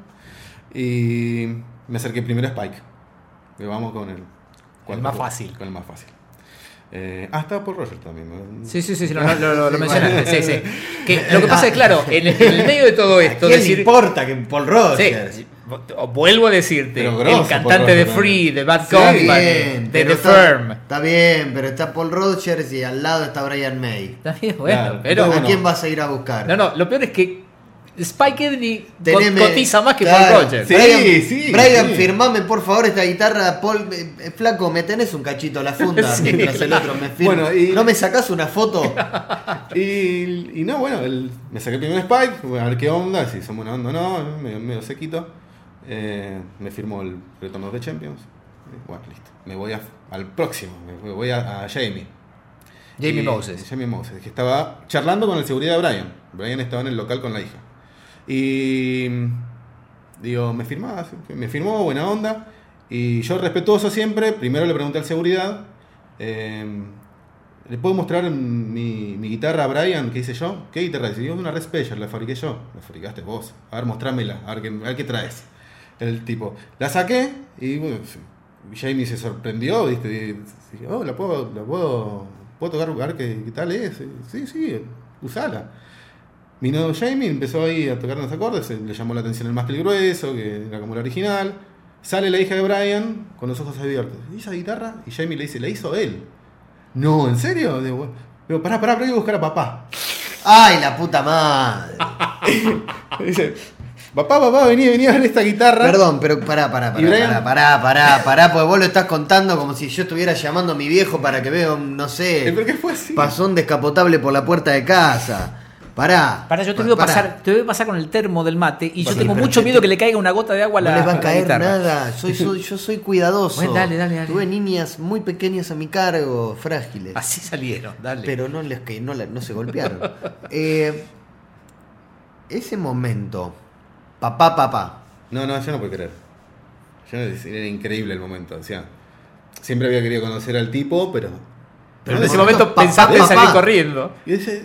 y me acerqué primero a Spike. Y vamos con el, El más fácil. Con el más fácil. Eh, ah, estaba por Roger también. Sí, sí, sí, sí, lo, lo- lo- lo Sí, mencionaste. Sí, sí. Que lo que pasa es, claro, en el, en el medio de todo ¿A esto, quién decir. le importa que Paul Rogers? Sí, vuelvo a decirte, grosso, el cantante de Free, de Bad Company, Bien, de The está, Firm. Está bien, pero está Paul Rogers y al lado está Brian May. Está bien, bueno, Claro, pero. ¿A quién vas a ir a buscar? No, no, lo peor es que Spike Edney Teneme- cotiza más que Claro. Paul Rogers. Sí, Brian, sí, Brian, sí. firmame por favor esta guitarra, Paul. eh, eh, flaco, me tenés un cachito a la funda Sí, mientras el otro me firma. Bueno, y- ¿No me sacás una foto? Y, y no, bueno, el- me saqué primero Spike, bueno, a ver qué onda, si son buena onda o no, medio, medio sequito. Eh, me firmó el Return of the Champions. Bueno, listo. Me voy a- al próximo, me voy a, a Jamie. Jamie Y- Moses. Jamie Moses, que estaba charlando con el seguridad de Brian. Brian estaba en el local con la hija. Y digo, ¿me firmás? Me firmó, buena onda. Y yo respetuoso siempre, primero le pregunté al seguridad, eh, ¿le puedo mostrar mi, guitarra a Brian que hice yo? ¿Qué guitarra? Dice, una Red la fabriqué yo. La fabricaste vos. A ver, mostrámela, a ver qué, a ver qué traes. El tipo, la saqué y bueno, Jamie se sorprendió, ¿viste? Oh, la puedo, la puedo, puedo tocar, ver qué, qué tal es. Sí, sí, usala. Vino Jamie, empezó ahí a tocar unos acordes, le llamó la atención el más grueso, que era como el original. Sale la hija de Brian con los ojos abiertos. ¿Y esa guitarra? Y Jamie le dice, la hizo él. No, ¿en serio? Digo, Digo, pará, pará, pero voy a buscar a papá. ¡Ay, la puta madre! dice, papá, papá, vení, vení a ver esta guitarra. Perdón, pero pará, pará, ¿Y pará, Brian? pará, pará, pará, pará, porque vos lo estás contando como si yo estuviera llamando a mi viejo para que vea un, no sé, ¿Pero qué fue así? pasó un descapotable por la puerta de casa. Pará. Para, yo te pa- voy, a pará. pasar, te voy a pasar con el termo del mate y yo Sí, tengo mucho te- miedo que le caiga una gota de agua a No la les va a caer nada. Soy, soy- yo soy cuidadoso. Bueno, dale, dale, dale. Tuve niñas muy pequeñas a mi cargo, frágiles. Así salieron, dale. Pero no les que no, no se golpearon. Eh, ese momento, papá, papá. No, no, yo no puedo creer. Yo, era increíble el momento. O sea, siempre había querido conocer al tipo, pero. Pero en no, ese no, momento no, papá, pensaste en salir papá. corriendo. Y dice,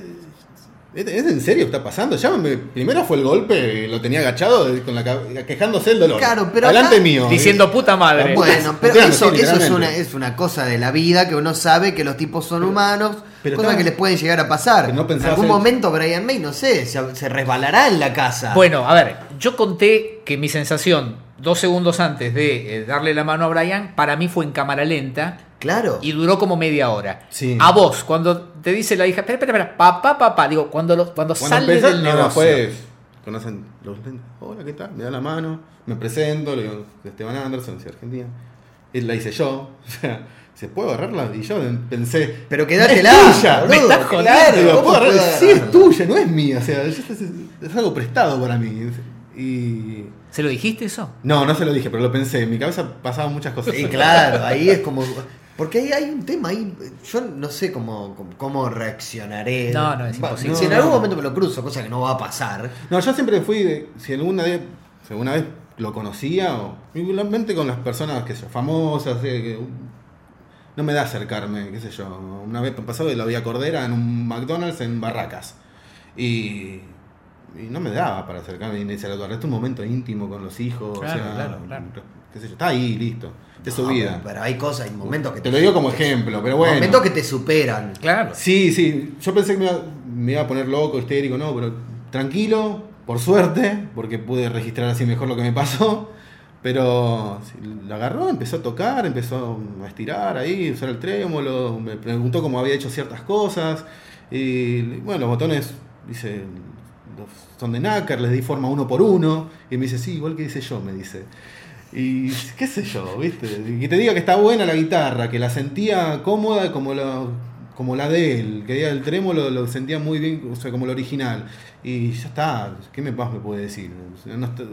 ¿es, es en serio está pasando? Llámame. Primero fue el golpe, lo tenía agachado, con la, cab- quejándose del dolor. Claro, pero Delante acá- mío. Diciendo puta madre. Bueno, pero eso, sí, eso es, una, es una cosa de la vida que uno sabe que los tipos son humanos, pero cosas estaba- que les pueden llegar a pasar. No en algún en- momento Brian May, no sé, se, se resbalará en la casa. Bueno, a ver, yo conté que mi sensación dos segundos antes de eh, darle la mano a Brian, para mí fue en cámara lenta claro. y duró como media hora. Sí. A vos, cuando te dice la hija, espera, espera, espera, papá, papá, digo, cuando, lo- cuando, Cuando sale del no, no, negocio. fue. Conocen los. Hola, ¿qué tal? Me da la mano, me presento, le digo, Esteban Anderson, soy argentina. Y la hice yo. O sea, ¿se puede agarrarla? Y yo pensé. Pero quédatela, Es tuya. boludo, me estás jodiendo. claro, Digo, ¿cómo ¿puedo Sí, es tuya, no es mía. O sea, es, es- es algo prestado para mí. Y. ¿Se lo dijiste eso? No, no se lo dije, pero lo pensé. En mi cabeza pasaban muchas cosas. Sí, claro, ahí es como. Porque ahí hay un tema ahí. Yo no sé cómo, cómo, cómo reaccionaré. No, no, es imposible. Si en No, algún no. momento me lo cruzo, cosa que no va a pasar. No, yo siempre fui de, si alguna vez, si alguna vez lo conocía, o igualmente con las personas que son famosas, eh, que, no me da acercarme, qué sé yo. Una vez pasó que lo vi a Cordera en un McDonald's en Barracas. Y, y no me daba para acercarme ni se lo agarré. Este es un momento íntimo con los hijos. Claro, o sea, claro, claro. qué sé yo, está ahí, listo. Es su No, vida. Pero hay cosas, hay momentos que Te lo digo como ejemplo, pero bueno. Momentos que te superan. Claro. Sí, sí. Yo pensé que me iba, me iba a poner loco, histérico, no, pero tranquilo, por suerte, porque pude registrar así mejor lo que me pasó. Pero sí, lo agarró, empezó a tocar, empezó a estirar ahí, usar el trémolo, me preguntó cómo había hecho ciertas cosas. Y bueno, los botones, dice, los- son de nácar, les di forma uno por uno. Y me dice, sí, igual que hice yo, me dice. Y qué sé yo, ¿viste? Y te diga que está buena la guitarra, que la sentía cómoda como la, como la de él, que el trémolo lo sentía muy bien, o sea, como el original. Y ya está, ¿qué me más me puede decir?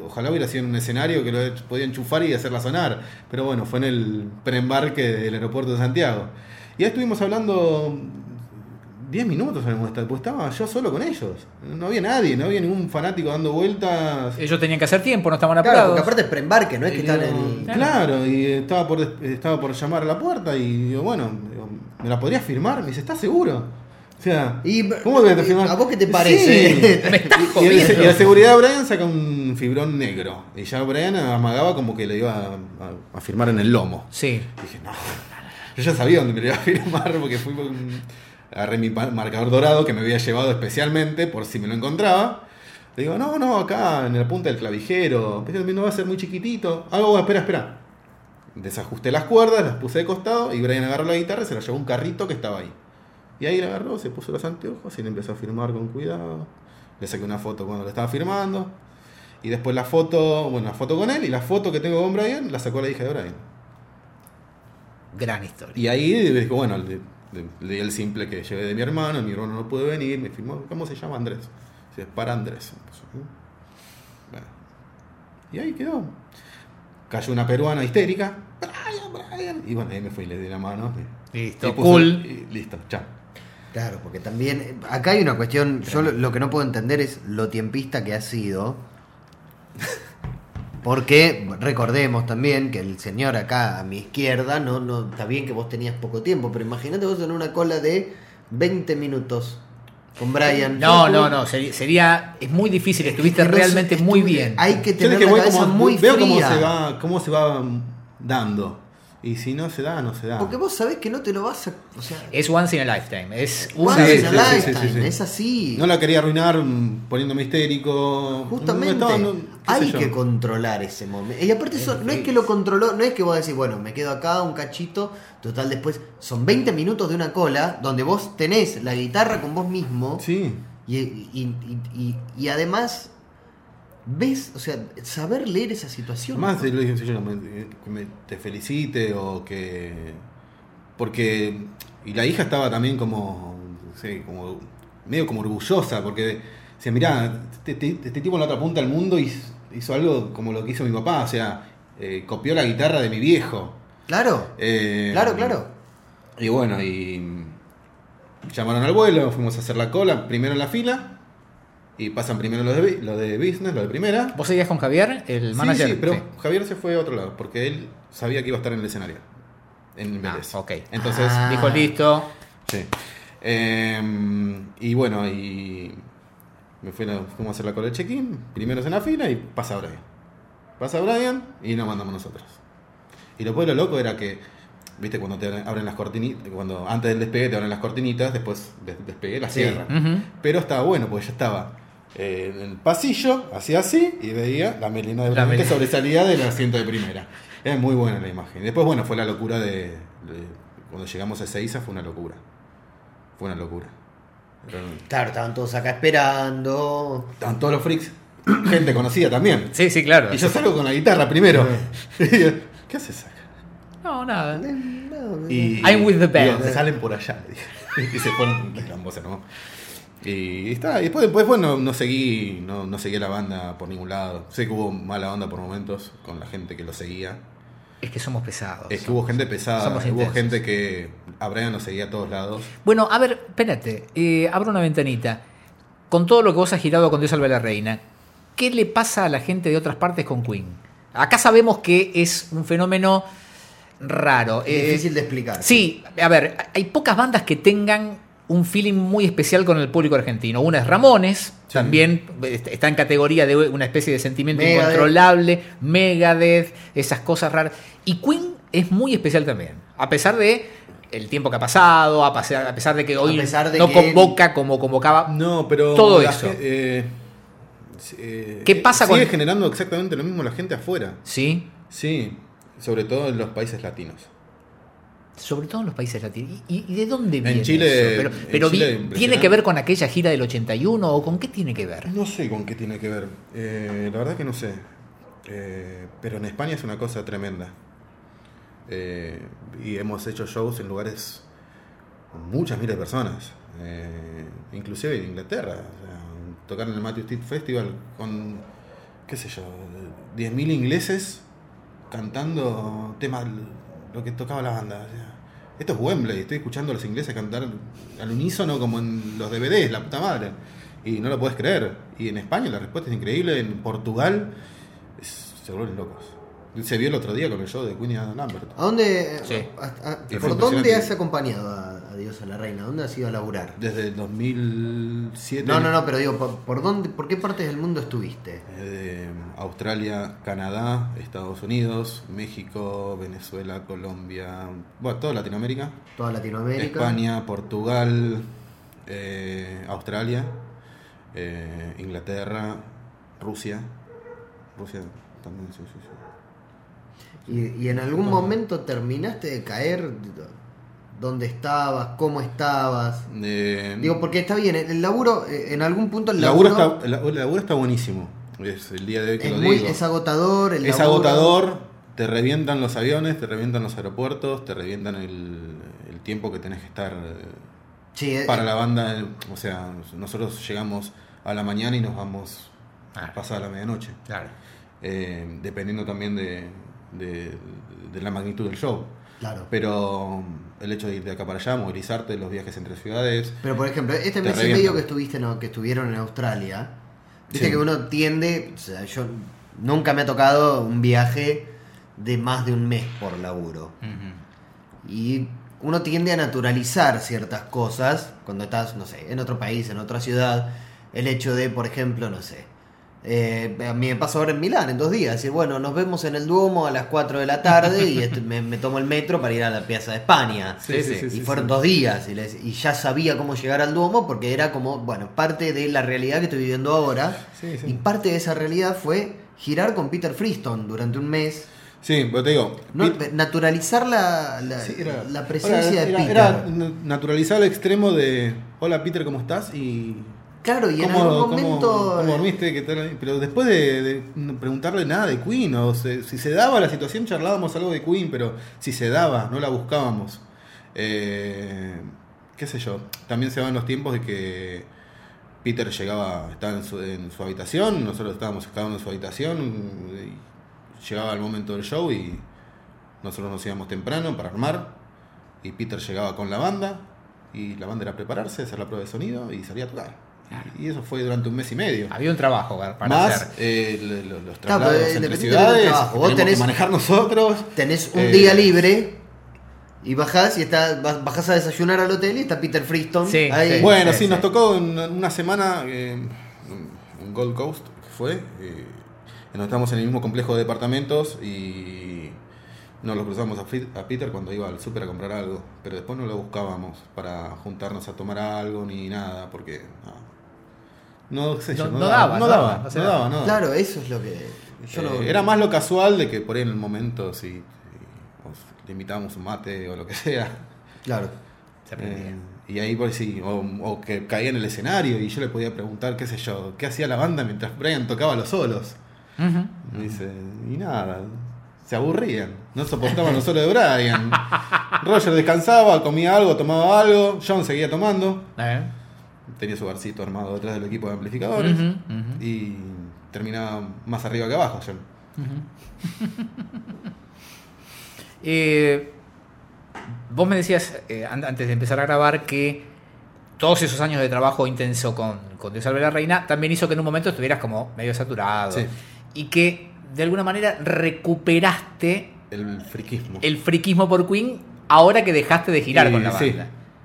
Ojalá hubiera sido en un escenario que lo podía enchufar y hacerla sonar. Pero bueno, fue en el preembarque del aeropuerto de Santiago. Y ahí estuvimos hablando 10 minutos, habremos estado, pues estaba yo solo con ellos. No había nadie, no había ningún fanático dando vueltas. Ellos tenían que hacer tiempo, no estaban Claro, apurados. porque aparte es preembarque, no es que Y están en. Claro. Claro, y estaba por, estaba por llamar a la puerta y digo, bueno, digo, ¿me la podrías firmar? Me dice, ¿estás seguro? O sea, Y- ¿cómo voy a firmar? ¿a vos qué te Sí. parece? Me estás Y, y la seguridad de Brian saca un fibrón negro. Y ya Brian amagaba como que le iba a, a- a firmar en el lomo. Sí. Y dije, no. Yo ya sabía dónde me lo iba a firmar porque fui con, agarré mi marcador dorado que me había llevado especialmente por si me lo encontraba. Le digo, no, no, acá en la punta del clavijero. Pero no va a ser muy chiquitito. Ah, bueno, espera, espera. Desajusté las cuerdas, las puse de costado y Brian agarró la guitarra y se la llevó a un carrito que estaba ahí. Y ahí la agarró, se puso los anteojos y le empezó a firmar con cuidado. Le saqué una foto cuando le estaba firmando. Y después la foto, bueno, la foto con él y la foto que tengo con Brian la sacó la hija de Brian. Gran historia. Y ahí dijo, bueno, le, le- le di el simple que llevé de mi hermano, mi hermano no puede venir, me firmó, ¿cómo se llama Andrés? Dice, para Andrés. Y ahí quedó. Cayó una peruana histérica. Brian, Brian. Y bueno, ahí me fui, le di la mano. y- Listo, y cool. y listo, chao. Claro, porque también eh, acá hay una cuestión, yo lo, lo que no puedo entender es lo tiempista que ha sido. Porque recordemos también que el señor acá a mi izquierda, no, no, está bien que vos tenías poco tiempo, pero imagínate vos en una cola de 20 minutos con Brian. No, no, no, sería, sería- es muy difícil, estuviste no realmente muy bien. Hay que tener que la voy cabeza como- muy veo cómo se va, cómo se va dando. Y si no se da, no se da. Porque vos sabés que no te lo vas a. O sea, Es once in a lifetime, es once vez. in a sí, sí, sí, lifetime, sí, sí. es así. No la quería arruinar poniéndome histérico. Justamente No, no, hay que controlar ese momento. Y aparte eso, no es que lo controló, no es que vos decís, bueno, me quedo acá un cachito, total después son 20 minutos de una cola donde vos tenés la guitarra con vos mismo Sí. y, y- y- y- y además ves, o sea, saber leer esa situación. Más de que me- te felicite o que. Porque. Y la hija estaba también como. no sé, como. medio como orgullosa, porque decía, mirá, este, este- este tipo en la otra punta del mundo hizo, hizo algo como lo que hizo mi papá, o sea, eh, copió la guitarra de mi viejo. Claro, Eh, claro, claro. Y bueno, y llamaron al vuelo, fuimos a hacer la cola, primero en la fila, y pasan primero los de, los de business, los de primera. ¿Vos seguías con Javier, el manager? sí, pero Sí. Javier se fue a otro lado, porque él sabía que iba a estar en el escenario, en Ah, Vélez. ok. Entonces, Ah. Dijo listo. sí. Eh, y bueno, y me fui a, fuimos a hacer la cola de check-in, primeros en la fila, y pasa Brian. Pasa Brian, y nos mandamos nosotros. Y lo pueblo loco era que, viste, cuando te abren las cortinitas, cuando antes del despegue te abren las cortinitas, después del despegue las Sí. cierran. Pero estaba bueno, porque ya estaba eh, en el pasillo, hacía así, y veía la melena de La que sobresalía del asiento de primera. Era muy buena la imagen. Y después, bueno, fue la locura de, de- cuando llegamos a Ezeiza, fue una locura. Fue una locura. Pero- Claro, estaban todos acá esperando. Estaban todos los freaks, gente conocida también. Sí, sí, claro. Y yo salgo con la guitarra primero. Y ¿Qué haces acá? No, nada. No, Y, I'm with the band. digo, salen por allá. dije. Y se fueron de Gambosa, ¿no? Y está, y después, después bueno, no seguí, no, no seguí a la banda por ningún lado. Sé que hubo mala onda por momentos con la gente que lo seguía. Es que somos pesados. Es que hubo gente pesada, Somos hubo intensos. gente que a Brian lo seguía a todos lados. Bueno, a ver, espérate, eh, abro una ventanita. Con todo lo que vos has girado con Dios salve a la reina, ¿qué le pasa a la gente de otras partes con Queen? Acá sabemos que es un fenómeno raro. eh, Difícil de explicar. Sí, a ver, hay pocas bandas que tengan un feeling muy especial con el público argentino. Una es Ramones, Sí. también est- está en categoría de una especie de sentimiento Megadeth. incontrolable, Megadeth, esas cosas raras. Y Queen es muy especial también, a pesar de el tiempo que ha pasado, a pesar, a pesar de que hoy de no que- convoca como convocaba. No, pero. Todo eso. eh, eh, ¿Qué pasa sigue con- generando exactamente lo mismo la gente afuera. Sí, Sí, sobre todo en los países latinos. Sobre todo en los países latinos. ¿Y, y de dónde viene Chile- eso? Pero, en pero Chile vi- impresionante. ¿tiene que ver con aquella gira del 81 o con qué tiene que ver? No sé con qué tiene que ver. Eh, la verdad que no sé. Eh, pero en España es una cosa tremenda. Eh, y hemos hecho shows en lugares con muchas miles de personas. Eh, inclusive en Inglaterra. O sea, tocar en el Matthew Street Festival con, qué sé yo, 10.000 ingleses cantando temas, lo que tocaba la banda. O sea, esto es Wembley, estoy escuchando a los ingleses cantar al unísono como en los DVDs, la puta madre. Y no lo puedes creer. Y en España la respuesta es increíble, en Portugal se vuelven locos. Se vio el otro día con el show de Queen y Adam Lambert. ¿A dónde, Sí. a- a- Y fue ¿Por dónde has acompañado a, a Dios a la Reina? ¿Dónde has ido a laburar? Desde el 2007. No, no, no, pero digo, ¿por, por dónde, ¿por qué partes del mundo estuviste? Eh, Australia, Canadá, Estados Unidos, México, Venezuela, Colombia, bueno, toda Latinoamérica, Toda Latinoamérica. España, Portugal, eh, Australia, eh, Inglaterra, Rusia, Rusia también, sí, sí, sí. Y, y en algún momento terminaste de caer dónde estabas, cómo estabas. Eh, Digo, porque está bien, el laburo, eh, en algún punto el laburo, laburo, está, el laburo está buenísimo. Es el día de hoy que es, lo muy, digo. es agotador. El Es laburo- agotador, te revientan los aviones, te revientan los aeropuertos, te revientan el, el tiempo que tenés que estar eh, Sí, eh, para la banda. O sea, nosotros llegamos a la mañana y nos vamos Ah. pasada la medianoche. Claro. Eh, dependiendo también de, de, de la magnitud del show. Claro. Pero el hecho de ir de acá para allá, movilizarte, los viajes entre ciudades. Pero por ejemplo, este Te mes y medio que estuviste, no, que estuvieron en Australia, viste Sí. que uno tiende, o sea, yo nunca me ha tocado un viaje de más de un mes por laburo. Y uno tiende a naturalizar ciertas cosas cuando estás, no sé, en otro país, en otra ciudad. El hecho de, por ejemplo, no sé. Eh, a mí me pasó ahora en Milán en dos días. Decir, bueno, nos vemos en el Duomo a las 4 de la tarde y este- me, me tomo el metro para ir a la Piazza de España. Sí, sí, y fueron dos días y, les- y ya sabía cómo llegar al Duomo porque era como, bueno, parte de la realidad que estoy viviendo ahora. Sí, sí. Y parte de esa realidad fue girar con Peter Freestone durante un mes. Sí, pero te digo. No, naturalizar la, la, Sí, era- la presencia era- de Peter. Era naturalizar al extremo de. Hola Peter, ¿cómo estás? Y. claro, y en ¿Cómo, algún cómo- momento. cómo dormiste? ¿Qué tal? Pero después de, de preguntarle nada de Queen, o se- si se daba la situación, charlábamos algo de Queen, pero si se daba, no la buscábamos. Eh, ¿Qué sé yo? También se van los tiempos de que Peter llegaba, estaba en su, en su habitación, nosotros estábamos cada uno en su habitación, llegaba el momento del show y nosotros nos íbamos temprano para armar, y Peter llegaba con la banda, y la banda era prepararse, hacer la prueba de sonido y salía a tocar. Y eso fue durante un mes y medio. Había un trabajo para Más hacer. eh, los Claro, traslados pero entre ciudades, trabajo, vos tenés- que manejar nosotros. Tenés un Eh, día libre y bajás y está, bajás a desayunar al hotel y está Peter Freestone Sí, ahí. sí. Bueno, sí, sí. nos tocó en una semana eh, en Gold Coast, que fue, eh, nos estábamos en el mismo complejo de departamentos y nos lo cruzamos a, Fit- a Peter cuando iba al súper a comprar algo, pero después no lo buscábamos para juntarnos a tomar algo ni nada, porque no, no sé yo, No- no, no daba, daba, no daba, daba, o sea, no daba, no daba. Claro, eso es lo que. Yo Eh, Era más lo casual de que por ahí en el momento si, si os- le invitábamos un mate o lo que sea. Claro. Se aprendía. Eh, y ahí por ahí sí, o, o que caía en el escenario y yo le podía preguntar, qué sé yo, qué hacía la banda mientras Brian tocaba los solos. Me dice, y nada, se aburrían, no soportaban los solos de Brian. Roger descansaba, comía algo, tomaba algo, John seguía tomando, Eh. Tenía su barcito armado detrás del equipo de amplificadores y terminaba más arriba que abajo, John. Eh, vos me decías eh, an- antes de empezar a grabar que todos esos años de trabajo intenso con, con Dios salve la reina también hizo que en un momento estuvieras como medio saturado Sí. y que de alguna manera recuperaste El friquismo. el friquismo por Queen ahora que dejaste de girar con la sí,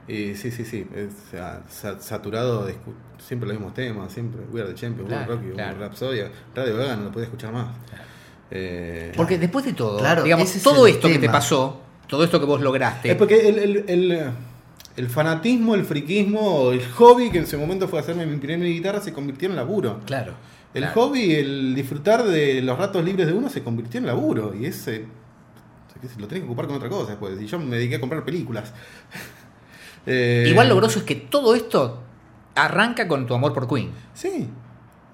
y sí, sí, sí. es, saturado de siempre los mismos temas, siempre. We Are the Champions, Claro, World Rocky, claro. Rhapsody, Radio Gaga no lo podía escuchar más. Eh, Porque después de todo, Claro, digamos, es todo esto que te pasó, todo esto que vos lograste, es porque el, el, el, el fanatismo, el friquismo, el hobby que en ese momento fue hacerme mi primera guitarra se convirtió en laburo. claro. El claro. hobby, el disfrutar de los ratos libres de uno se convirtió en laburo. Y ese. Lo tenés que ocupar con otra cosa después. Y yo me dediqué a comprar películas. Eh, Igual lo grosso es que todo esto arranca con tu amor por Queen. Sí,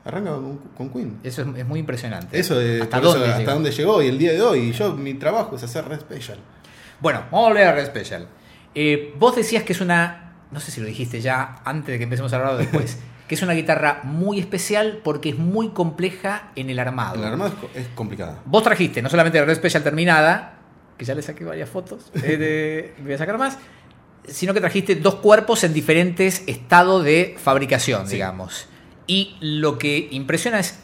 arranca con, con Queen. Eso es, es muy impresionante. Eso de ¿Hasta por eso, dónde hasta llegó? dónde llegó y el día de hoy. Y yo, mi trabajo es hacer Red Special. Bueno, vamos a volver a Red Special. Eh, vos decías que es una. No sé si lo dijiste ya antes de que empecemos a hablar o después. que es una guitarra muy especial porque es muy compleja en el armado. El armado es, es complicada. Vos trajiste no solamente la Red Special terminada, que ya le saqué varias fotos, eh, de- voy a sacar más, sino que trajiste dos cuerpos en diferentes estados de fabricación, Sí. digamos. Y lo que impresiona es,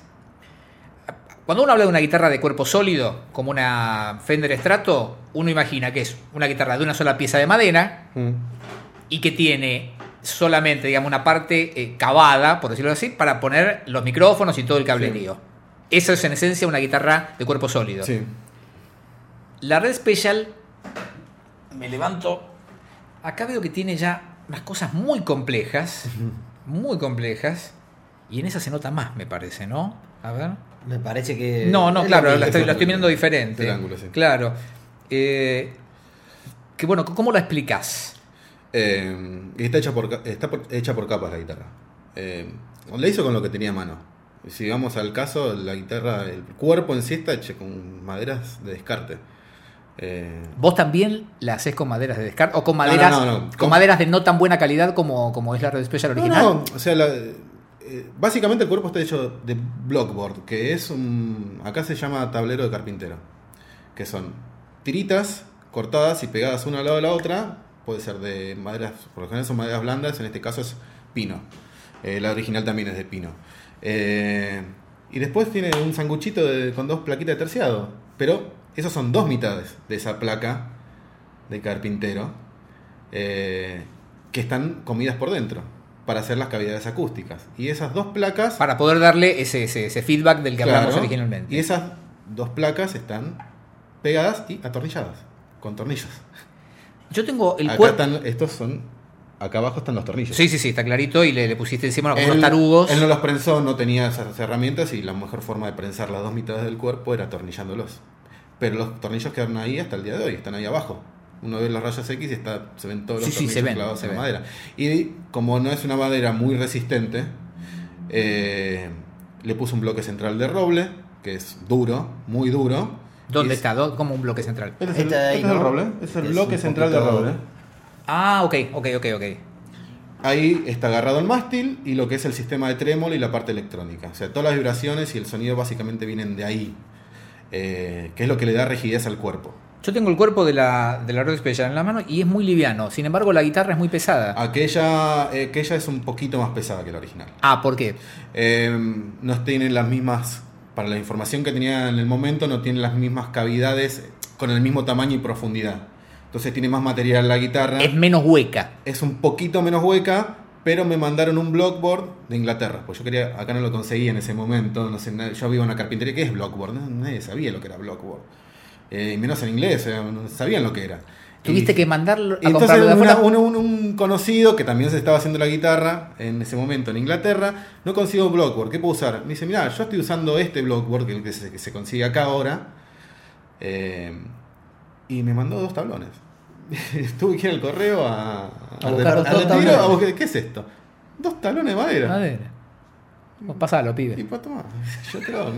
cuando uno habla de una guitarra de cuerpo sólido, como una Fender Strato, uno imagina que es una guitarra de una sola pieza de madera y que tiene solamente, digamos, una parte eh, cavada, por decirlo así, para poner los micrófonos y todo el cablerío. Esa es en esencia una guitarra de cuerpo sólido. Sí. La Red Special, me levanto. Acá veo que tiene ya unas cosas muy complejas. Muy complejas. Y en esa se nota más, me parece, ¿no? A ver. Me parece que. No, no, claro, la estoy, la estoy mirando diferente. El ángulo, sí. Claro. Eh, que bueno, ¿cómo la explicas? Eh, está hecha por, está por- hecha por capas la guitarra. Eh, la hizo con lo que tenía a mano. Si vamos al caso, la guitarra, el cuerpo en sí está hecho con maderas de descarte. Eh, ¿Vos también la haces con maderas de descarte? ¿O con no, maderas, no, no. con maderas de no tan buena calidad como, como es la Red Special original? no, o sea, la- eh, básicamente el cuerpo está hecho de blockboard, que es un. Acá se llama tablero de carpintero. que son tiritas cortadas y pegadas una al lado de la otra. Puede ser de maderas, por lo general son maderas blandas, en este caso es pino. Eh, la original también es de pino. Y después tiene un sanguchito de- con dos plaquitas de terciado. Pero esas son dos mitades de esa placa de carpintero eh, que están comidas por dentro para hacer las cavidades acústicas. Y esas dos placas... Para poder darle ese, ese, ese feedback del que hablamos Claro, originalmente. Y esas dos placas están pegadas y atornilladas, con tornillos. Yo tengo el acá cuerpo. están, estos son, acá abajo están los tornillos. Sí, sí, sí, está clarito. Y le, le pusiste encima Él, unos tarugos. él no los prensó, no tenía esas herramientas y la mejor forma de prensar las dos mitades del cuerpo era atornillándolos. Pero los tornillos quedaron ahí hasta el día de hoy, están ahí abajo. Uno ve los rayos X y está, se ven todos los Sí, sí, tornillos se ven, clavados se en la madera. Y como no es una madera muy resistente, eh, le puse un bloque central de roble, que es duro, muy duro. ¿Dónde es- está? ¿Dó- Como un bloque central. Este es, Este el, ahí, este roble, es el Es bloque central de roble. Ah, ok, ok, ok, ok. Ahí está agarrado el mástil y lo que es el sistema de trémolo y la parte electrónica. O sea, todas las vibraciones y el sonido básicamente vienen de ahí, eh, que es lo que le da rigidez al cuerpo. Yo tengo el cuerpo de la, de la Road Special en la mano y es muy liviano. Sin embargo, la guitarra es muy pesada. Aquella, eh, aquella es un poquito más pesada que la original. Ah, ¿por qué? Eh, no tienen las mismas, para la información que tenía en el momento, no tiene las mismas cavidades con el mismo tamaño y profundidad. Entonces tiene más material la guitarra. Es menos hueca. es un poquito menos hueca, pero me mandaron un blockboard de Inglaterra. Pues yo quería, acá no lo conseguí en ese momento, no sé, yo vivo en una carpintería, ¿qué es blockboard? Nadie sabía lo que era blockboard. Eh, menos en inglés, sea, no sabían lo que era. Tuviste Y- que mandarlo a entonces una- un, un- un conocido que también se estaba haciendo la guitarra en ese momento en Inglaterra, no consigo blockboard, ¿qué puedo usar? Me dice, mira, yo estoy usando este blockboard que, que se, que se consigue acá ahora, eh, y me mandó dos tablones. Tuve que ir al correo a, A buscar dos a buscar- ¿Qué es esto? Dos tablones de madera. Madera. Vos pasalo, Y pibe. pues toma, yo creo,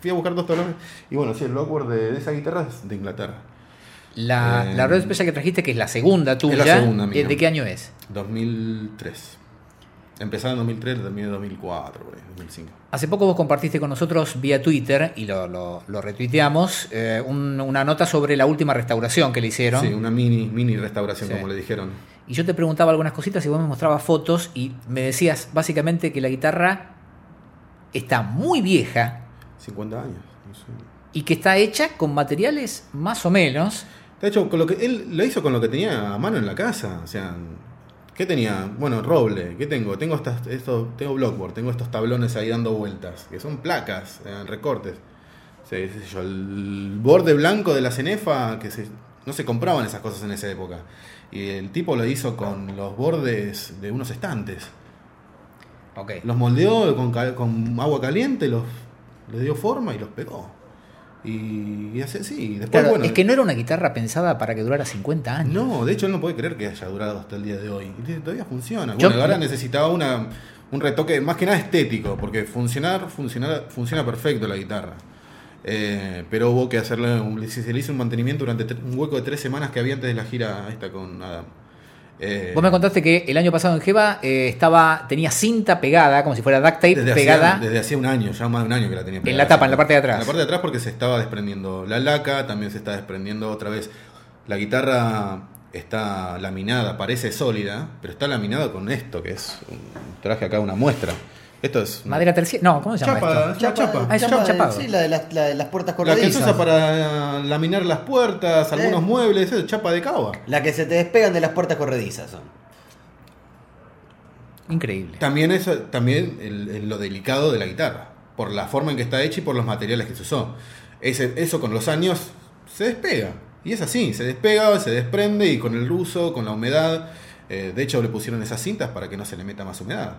fui a buscar dos tablones. Y bueno, sí, el blockboard de, de esa guitarra es de Inglaterra. La, Eh, la Road Special que trajiste, que es la segunda tuya. Es la segunda mía. eh, ¿De qué año es? 2003. Empezaba en 2003, terminé en 2004, por ahí, 2005. Hace poco vos compartiste con nosotros vía Twitter y lo, lo- lo retuiteamos eh, un- una nota sobre la última restauración que le hicieron. Sí, una mini, mini restauración, Sí. como le dijeron. Y yo te preguntaba algunas cositas y vos me mostrabas fotos y me decías básicamente que la guitarra está muy vieja 50 años. no sé. y que está hecha con materiales más o menos. De hecho, con lo que, él lo hizo con lo que tenía a mano en la casa. O sea, ¿qué tenía? Bueno, roble. ¿Qué tengo? Tengo estas, estos, tengo blockboard, tengo estos tablones ahí dando vueltas, que son placas, eh, recortes. O sea, yo, el borde blanco de la cenefa, que se, no se compraban esas cosas en esa época. Y el tipo lo hizo con los bordes de unos estantes. Ok. Los moldeó con, agua caliente, los, les dio forma y los pegó. Y, así, sí. Después, Claro, bueno, es que no era una guitarra pensada para que durara 50 años. no, de hecho él no puede creer que haya durado hasta el día de hoy. Todavía funciona. Yo- Bueno, ahora necesitaba una, un retoque más que nada estético, porque funcionar, funcionar funciona perfecto la guitarra. Eh, pero hubo que hacerle un, se le hizo un mantenimiento durante un hueco de tres semanas que había antes de la gira esta con Adam. Eh, Vos me contaste que el año pasado en Jeva eh, estaba, tenía cinta pegada, como si fuera duct tape desde pegada. Hacía, desde hacía un año, ya más de un año que la tenía En la tapa, en la parte de atrás. En la parte de atrás porque se estaba desprendiendo la laca, también se está desprendiendo otra vez. La guitarra está laminada, parece sólida, pero está laminada con esto, que es traje acá una muestra. Esto es Madera terciaria. No, ¿cómo se llama Chapa, esto? chapa, chapa. Ah, es de- chapado. Sí, la de las, la de las puertas La que se corredizas. usa para laminar las puertas, algunos Sí. muebles, es chapa de cava. La que se te despegan de las puertas corredizas son. Increíble. También eso, también el- el- lo delicado de la guitarra, por la forma en que está hecha y por los materiales que se usó. Ese, eso con los años se despega. Y es así, se despega, se desprende y con el uso, con la humedad. eh, de hecho le pusieron esas cintas para que no se le meta más humedad.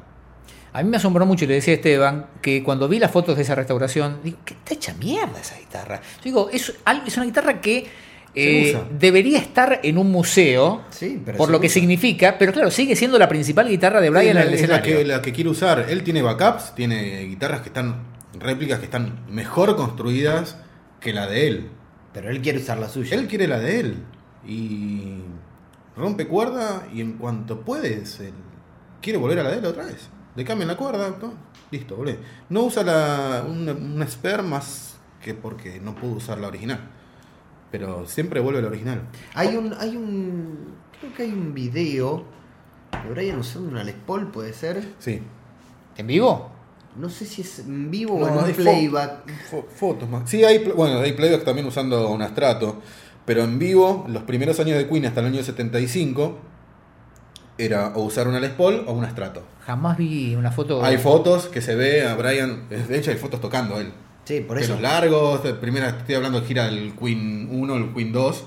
A mí me asombró mucho y le decía a Esteban que cuando vi las fotos de esa restauración, digo, ¿qué está hecha mierda esa guitarra? Yo digo, es, es una guitarra que eh, debería estar en un museo, Sí, pero por lo que significa, pero claro, sigue siendo la principal guitarra de Brian es la, en el es la que, la que quiere usar. Él tiene backups, tiene guitarras que están, réplicas que están mejor construidas que la de él. Pero él quiere usar la suya. Él quiere la de él. Y rompe cuerda y en cuanto puedes, él quiere volver a la de él otra vez. Le cambian la cuerda, ¿no? listo, volvé. No usa la, una, una spare más que porque no pudo usar la original. Pero siempre vuelve al original. Hay un, hay un, creo que hay un video de Brian usando una Les Paul, puede ser. Sí. ¿En vivo? No sé si es en vivo No, o en fo- playback. fo- fotos más. Sí, hay, bueno, hay playback también usando un Astrato. Pero en vivo, los primeros años de Queen hasta el año 75, era o usar una Les Paul o un Astrato. Jamás vi una foto. Hay fotos que se ve a Brian, de hecho hay fotos tocando él. Sí, por Pelos eso. largos, de primera, estoy hablando de gira del Queen 1, el Queen 2.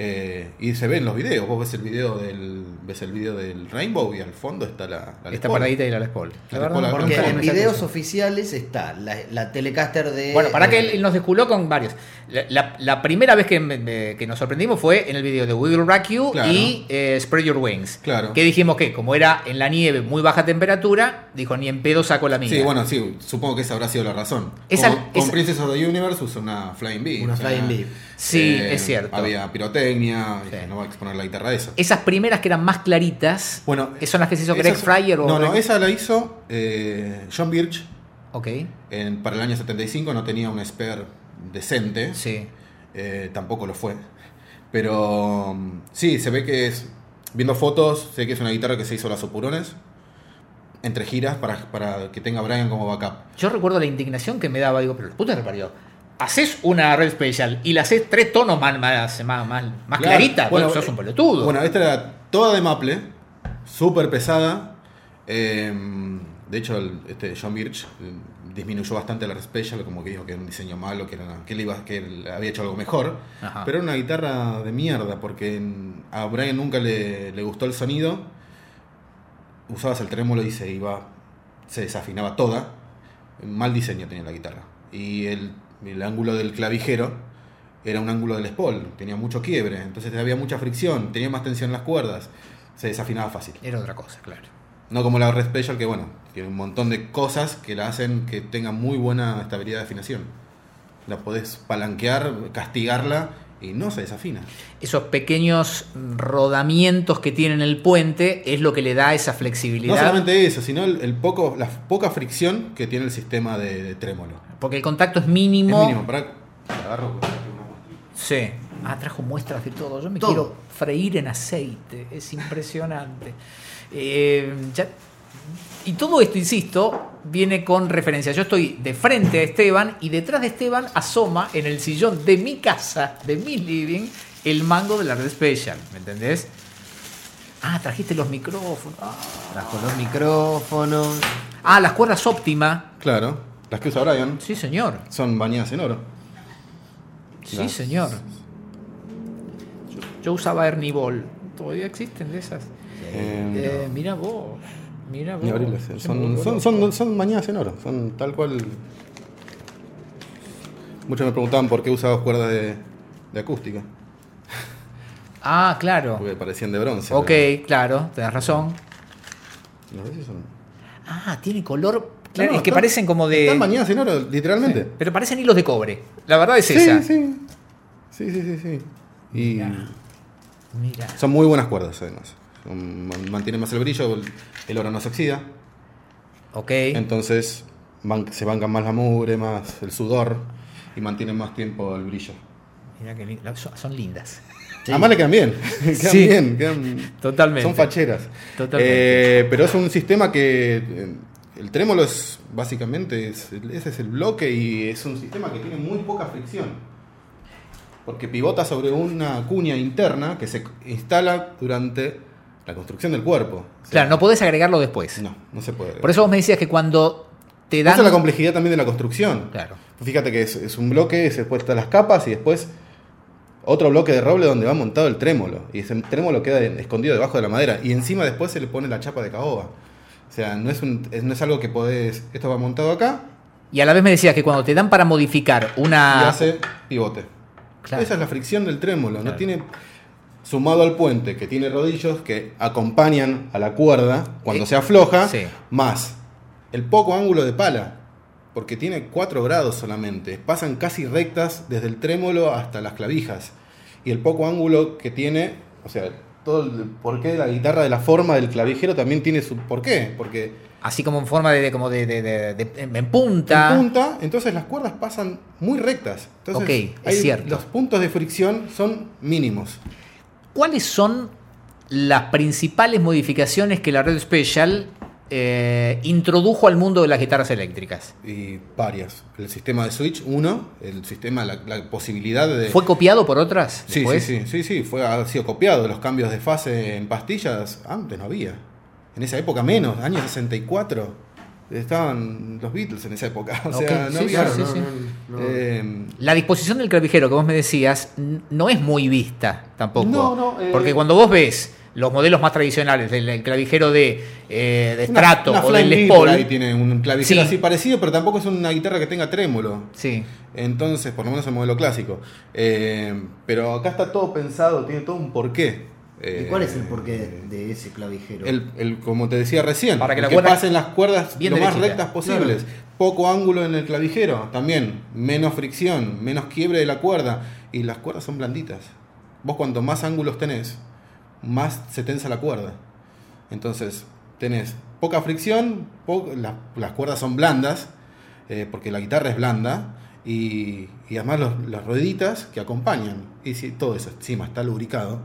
Eh, y se ve en los videos, vos ves el video del ves el video del Rainbow y al fondo está la, la Paul. paradita y la Les Paul. La La Les Paul, verdad, la Porque en videos oficiales está la, la Telecaster de. Bueno, para que él, nos desculó con varios. La, la- la primera vez que, me- que nos sorprendimos fue en el video de We Will Rock You Claro. y eh, Spread Your Wings. Claro. Que dijimos que, como era en la nieve, muy baja temperatura, dijo ni en pedo saco la mía. Sí, bueno, sí, supongo que esa habrá sido la razón. Esa- con, Princess of the Universe usa una Flying Bee. Una Flying Bee. Sí, es cierto. Había pirotecnia, Sí. no va a exponer la guitarra a eso. Esas primeras que eran más claritas, Bueno, son las que se hizo Greg Fryer o No, no, esa la hizo eh, John Birch Ok, en- para el año 75, no tenía un spare decente. sí. Eh, tampoco lo fue. Pero sí, se ve que es. Viendo fotos, sé que es una guitarra que se hizo las opurones. Entre giras para, para que tenga Brian como backup. Yo recuerdo la indignación que me daba, digo, pero la puta que parió. Haces una red special y la haces tres tonos más, más, más, más, Claro, clarita, bueno, bueno, sos un pelotudo. Bueno, esta era toda de maple, súper pesada. eh, de hecho, el- este John Birch eh, disminuyó bastante la Red Special, como que dijo que era un diseño malo, que, era, que, él iba, que él había hecho algo mejor. Ajá. Pero era una guitarra de mierda, porque a Brian nunca le, le gustó el sonido. Usabas el trémolo y se iba, se desafinaba toda. Mal diseño tenía la guitarra. Y el, el ángulo del clavijero era un ángulo del Paul, tenía mucho quiebre, entonces había mucha fricción, tenía más tensión en las cuerdas, se desafinaba fácil. Era otra cosa, claro. No como la Red Special, que bueno, tiene un montón de cosas que la hacen que tenga muy buena estabilidad de afinación. La podés palanquear, castigarla y no se desafina. Esos pequeños rodamientos que tiene en el puente es lo que le da esa No flexibilidad. solamente eso, sino el, el poco, la poca fricción que tiene el sistema de, de trémolo. Porque el contacto es mínimo. Es mínimo, para agarro Sí. Ah, trajo muestras de todo. Yo me Todo. quiero freír en aceite. Es impresionante. Eh, ya- Y todo esto, insisto, viene con referencia. Yo estoy de frente a Esteban y detrás de Esteban asoma en el sillón de mi casa, de mi living, el mango de la Red Special. ¿Me entendés? Ah, trajiste los micrófonos. Ah, Trajo los micrófonos. Ah, las cuerdas óptima. Claro, las que usa Brian Sí, señor. son bañadas en oro. Sí, Las- señor. Yo, yo usaba Ernie Ball. ¿Todavía existen de esas? Eh, Eh, mira vos. Mira. Ni abrirlas, Son, son, son, son bañadas en oro, son tal cual. Muchos me preguntaban por qué usaba dos cuerdas de, de acústica, Ah, claro. porque parecían de bronce. Ok, pero claro, tenés razón. sé si son- Ah, tiene color. Claro, No, es que están- parecen como de. Están bañadas en oro, literalmente. Pero parecen hilos de cobre. La verdad es Sí, esa. sí. Sí, sí, sí, sí. Y Mira. Mira. son muy buenas cuerdas, además. Son- man- mantienen más el brillo, el, el oro no se oxida. Ok. Entonces ban- se bancan más la mugre, más el sudor y mantienen más tiempo el brillo. Mira que li- son, lindas. Sí. Además le quedan bien, quedan Sí. bien, quedan- Totalmente. son facheras. Totalmente. Eh, pero es un sistema que eh, el trémolo es básicamente es- ese es el bloque y es un sistema que tiene muy poca fricción. Porque pivota sobre una cuña interna que se instala durante la construcción del cuerpo. O sea, Claro, no podés agregarlo después. no, no se puede. Por eso vos me decías que cuando te Esa dan. es la complejidad también de la construcción. Claro. Fíjate que es, es un bloque, después están las capas y después otro bloque de roble donde va montado el trémolo. Y ese trémolo queda escondido debajo de la madera. Y encima después se le pone la chapa de caoba. O sea, no es, un- no es algo que podés... Esto va montado acá Y a la vez me decías que cuando te dan para modificar y una. hace pivote. Claro. Esa es la fricción del trémolo. Claro. No tiene... Sumado al puente que tiene rodillos que acompañan a la cuerda cuando Eh, se afloja, sí. más el poco ángulo de pala, porque tiene 4 grados solamente, pasan casi rectas desde el trémolo hasta las clavijas, y el poco ángulo que tiene, o sea, todo el porqué de la guitarra, de la forma del clavijero también tiene su porqué, porque Así como en forma de, de- como de, de- de- de- en punta. En punta, entonces las cuerdas pasan muy rectas. Entonces, Ok, es cierto. Los puntos de fricción son mínimos. ¿Cuáles son las principales modificaciones que la Red Special eh, introdujo al mundo de las guitarras eléctricas? Y varias. El sistema de switch, uno. El sistema, la, la posibilidad de. ¿Fue copiado por otras? Sí, sí, sí, sí, sí, fue, ha sido copiado. Los cambios de fase en pastillas, antes no había. En esa época menos, años 64. Estaban los Beatles en esa época. O sea, no sí, había. claro, sí, no, sí. no, no. eh, La disposición del clavijero que vos me decías no es muy vista tampoco. No, no, eh, Porque cuando vos ves los modelos más tradicionales del el clavijero de, eh, de una- Strato una o del Les Paul, ahí tiene un clavijero Sí. así parecido, pero tampoco es una guitarra que tenga trémolo. sí, Entonces, por lo menos el modelo clásico. Eh, pero acá está todo pensado, tiene todo un porqué. ¿Y cuál es el porqué de ese clavijero? El, el- como te decía recién, Para que la que pasen las cuerdas bien lo más rectas posibles. Poco ángulo en el clavijero, también. Menos fricción, menos quiebre de la cuerda. Y las cuerdas son blanditas. Vos cuanto más ángulos tenés, más se tensa la cuerda. Entonces, tenés poca fricción, po- la- las cuerdas son blandas, eh, porque la guitarra es blanda. Y, y además los- las rueditas que acompañan. Y si todo eso encima está lubricado, eh,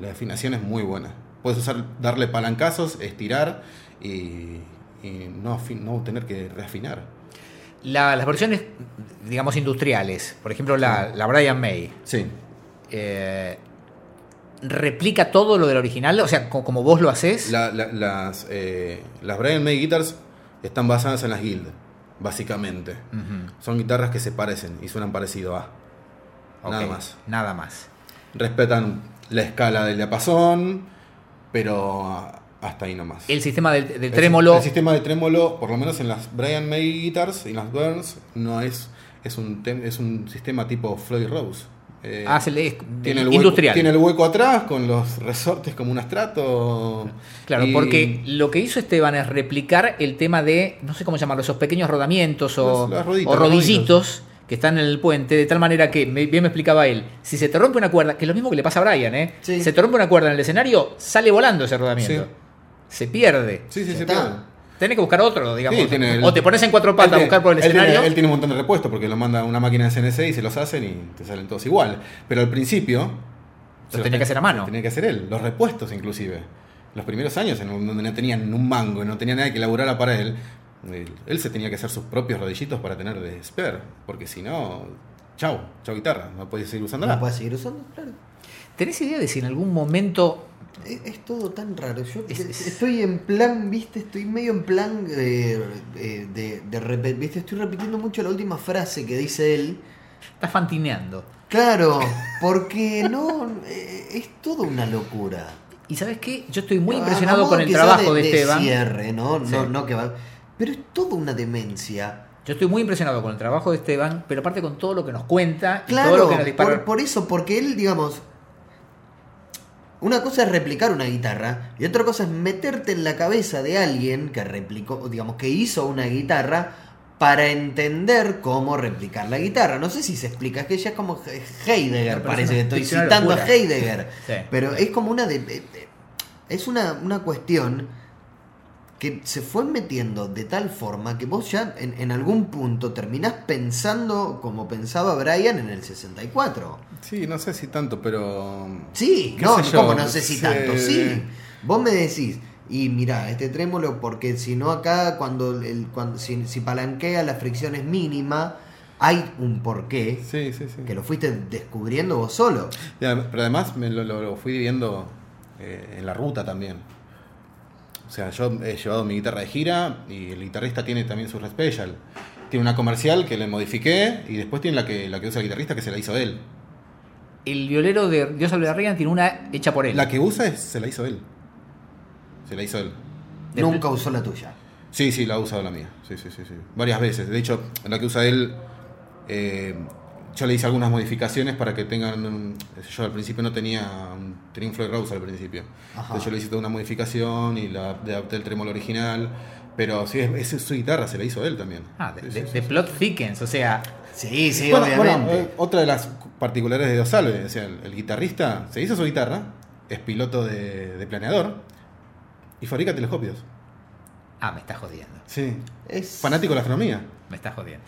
la afinación es muy buena. Puedes usar, darle palancazos, estirar y, y no, no tener que reafinar. La- las versiones, digamos, industriales, por ejemplo la, la Brian May, Sí. eh, replica todo lo del original, o sea, co- como vos lo haces. La- la- las, eh, las Brian May Guitars están basadas en las Guild, básicamente. Son guitarras que se parecen y suenan parecido a. Nada más. Nada más. Respetan la escala del diapasón, pero hasta ahí nomás. El sistema del, del El- trémolo. El, sistema de trémolo, por lo menos en las Brian May Guitars y en las Burns, no es, es, un, es un sistema tipo Floyd Rose. Eh, Ah, se le- es tiene, el hueco, industrial. tiene el hueco atrás con los resortes como un astrato. Claro, y- porque lo que hizo Esteban es replicar el tema de, no sé cómo llamarlo, esos pequeños rodamientos o, Las- las roditas, o rodillitos que están en el puente, de tal manera que, bien me explicaba él, si se te rompe una cuerda, que es lo mismo que le pasa a Brian, ¿eh? Sí. Se te rompe una cuerda en el escenario, sale volando ese rodamiento. Sí. Se pierde. Sí, sí, se está. pierde. Tenés que buscar otro, digamos. Sí, tiene el- o te pones en cuatro patas a buscar por el tiene- él tiene- escenario. Él tiene un montón de repuestos porque lo manda a una máquina de CNC y se los hacen y te salen todos igual. Pero al principio. se Lo tenía que hacer a mano. Tenía que hacer él, los repuestos inclusive. Los primeros años, en donde no tenían un mango y no tenía nadie que laburara para él, él, él se tenía que hacer sus propios rodillitos para tener de spare. Porque si no, chau, chau guitarra, no podías seguir usándola. ¿No puedes seguir usando? Claro. ¿Tenés idea de si en algún momento Es, es todo tan raro. Yo Es- es- estoy en plan, viste, estoy medio en plan eh, eh, de, de viste, estoy repitiendo mucho la última frase que dice él. estás fantineando? Claro, porque no, eh, es todo una locura. Y sabes qué, yo estoy muy impresionado con el trabajo de, Esteban. cierre, ¿no? No, Sí. no que va. Pero es toda una demencia. Yo estoy muy impresionado con el trabajo de Esteban, pero aparte con todo lo que nos cuenta y Claro, todo lo que nos dispara. por, por eso, porque él, digamos, una cosa es replicar una guitarra y otra cosa es meterte en la cabeza de alguien que replicó, digamos, que hizo una guitarra para entender cómo replicar la guitarra. No sé si se explica, es que ya es como He- Heidegger, parece que estoy citando a. Heidegger. Sí. Pero es como una de- Es una, una cuestión que se fue metiendo de tal forma que vos ya en, en algún punto terminás pensando como pensaba Brian en el 64. Sí, no sé si tanto, pero. Sí, ¿Qué no, como no sé si Sí. tanto, sí. Vos me decís, y mira, este trémolo, porque si no acá, cuando, el, cuando si, si palanquea la fricción es mínima, hay un porqué Sí, sí, sí. que lo fuiste descubriendo vos solo. Pero además me lo, lo- lo fui viendo eh, en la ruta también. O sea, yo he llevado mi guitarra de gira y el guitarrista tiene también su special. Tiene una comercial que le modifiqué y después tiene la que, la que usa el guitarrista que se la hizo él. El violero de Dios de Reagan tiene una hecha por él. La que usa es, se la hizo él. Se la hizo él. De- Nunca usó la tuya. Sí, sí, la ha usado la mía. Sí, sí, sí, sí. Varias veces. De hecho, la que usa él, eh, yo le hice algunas modificaciones para que tengan. yo al principio no tenía. un- tenía un Floyd Rose al principio. Ajá. Entonces yo le hice toda una modificación y la adapté el trémolo original. Pero sí, es, es su guitarra, se la hizo él también. Ah, de, Sí, de- sí, de sí. plot thickens, o sea, Sí, sí, Bueno, obviamente. bueno, eh, otra de las particulares de Dos Salve, o sea, el, el guitarrista se hizo su guitarra, es piloto de, de planeador y fabrica telescopios. Ah, me estás jodiendo. Sí. Es Fanático de la astronomía. Me estás jodiendo.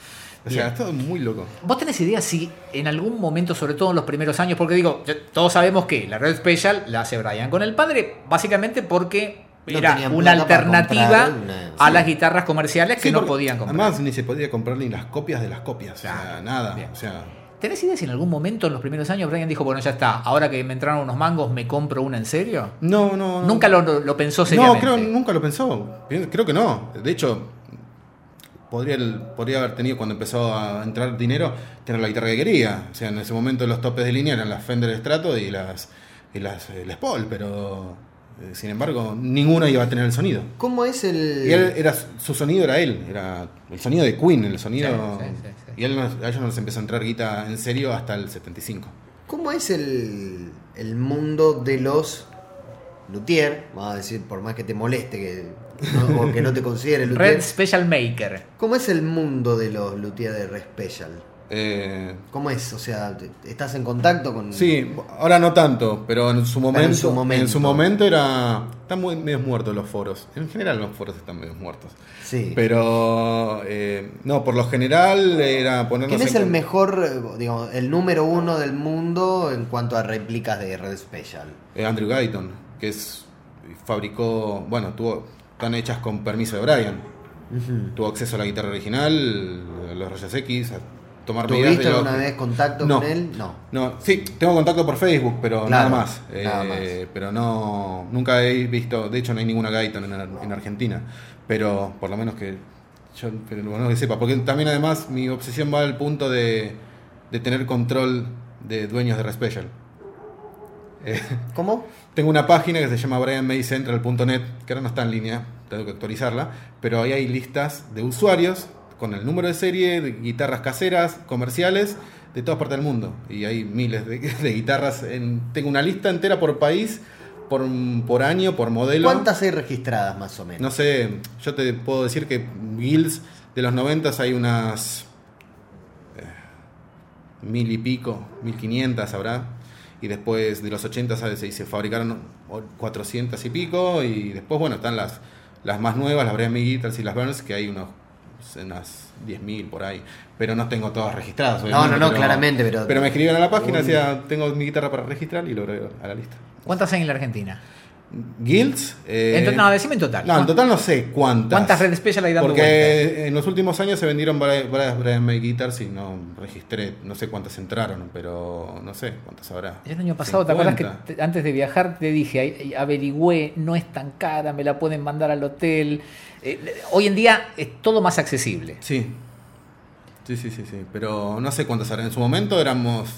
O sea, Bien. es todo muy loco. ¿Vos tenés idea si en algún momento, sobre todo en los primeros años, porque digo, todos sabemos que la red special la hace Brian con el padre, básicamente porque No era una alternativa una- a sí. las guitarras comerciales que Sí, no podían comprar. Además, ni se podía comprar ni las copias de las copias. O sea, nada. Bien. O sea, ¿Tenés idea si en algún momento en los primeros años Brian dijo, bueno, ya está, ahora que me entraron unos mangos, me compro una en serio? no, no. no. Nunca lo, lo pensó No, seriamente. creo, nunca lo pensó. Creo que no. De hecho, podría, podría haber tenido cuando empezó a entrar dinero, tener la guitarra que quería. O sea, en ese momento los topes de línea eran las Fender Strato y las, y las eh, Les Paul, pero eh, sin embargo, ninguna iba a tener el sonido. ¿Cómo es el. Y él era, su sonido era él, era el sonido de Queen, el sonido. Sí, sí, sí, sí. Y él no- a ellos no les empezó a entrar guita en serio hasta el 75. ¿Cómo es el, el mundo de los luthier? Vamos a decir, por más que te moleste que, no- o que no te considere luthier. Red Special Maker. ¿Cómo es el mundo de los luthier de Red Special? Eh, ¿Cómo es? O sea, ¿estás en contacto con.? Sí, ahora no tanto, pero en su momento, en su momento. en su momento era están muy medio muertos los foros. En general los foros están medio muertos. Sí. Pero eh, no, por lo general era ponernos ¿Quién es en el mejor, eh, digamos, el número uno del mundo en cuanto a réplicas de Red Special? eh, Andrew Guyton, que es fabricó, bueno, tuvo están hechas con permiso de Brian. Ujú. Tuvo acceso a la guitarra original, a los rayos X, a tomar ¿Tuviste alguna vez contacto No. con él? No. No, sí, tengo contacto por Facebook, pero Claro, nada más. nada Eh, Pero no, nunca he visto, de hecho no hay ninguna Guyton en, en Argentina, pero por lo menos que yo pero menos que sepa, porque también además mi obsesión va al punto de, de tener control de dueños de Respecial. Eh, ¿Cómo? Tengo una página que se llama brianmaycentral.net, que ahora no está en línea, tengo que actualizarla, pero ahí hay listas de usuarios con el número de serie, de guitarras caseras, comerciales, de todas partes del mundo. Y hay miles de, de guitarras. En, tengo una lista entera por país, por, por año, por modelo. ¿Cuántas hay registradas más o menos? No sé, yo te puedo decir que guilds de los 90 hay unas eh, mil y pico, mil quinientas habrá. Y después de los 80 ¿sabes? se, se fabricaron 400 y pico. Y después, bueno, están las, las más nuevas, las Brian May Guitars y las Burns, que hay unos unas 10.000 por ahí. Pero no tengo todas registradas. No, no, no, claramente, pero- Pero me escribieron a la página, decía, tengo mi guitarra para registrar y lo agrego a la lista. ¿Cuántas hay en la Argentina? Guilds. eh, En no, decime en total. No, en total no sé cuántas. ¿Cuántas Red Special hay dando Porque en los últimos años se vendieron varias, varias Brian May Guitars y no registré, no sé cuántas entraron, pero no sé cuántas habrá. El año pasado, ¿te acuerdas que 50? te- antes de viajar te dije, "Ay, averigüé, no es tan cara, me la pueden mandar al hotel? Eh, hoy en día es todo más accesible. Sí. Sí, sí, sí, sí. Pero no sé cuántas habrá. En su momento éramos.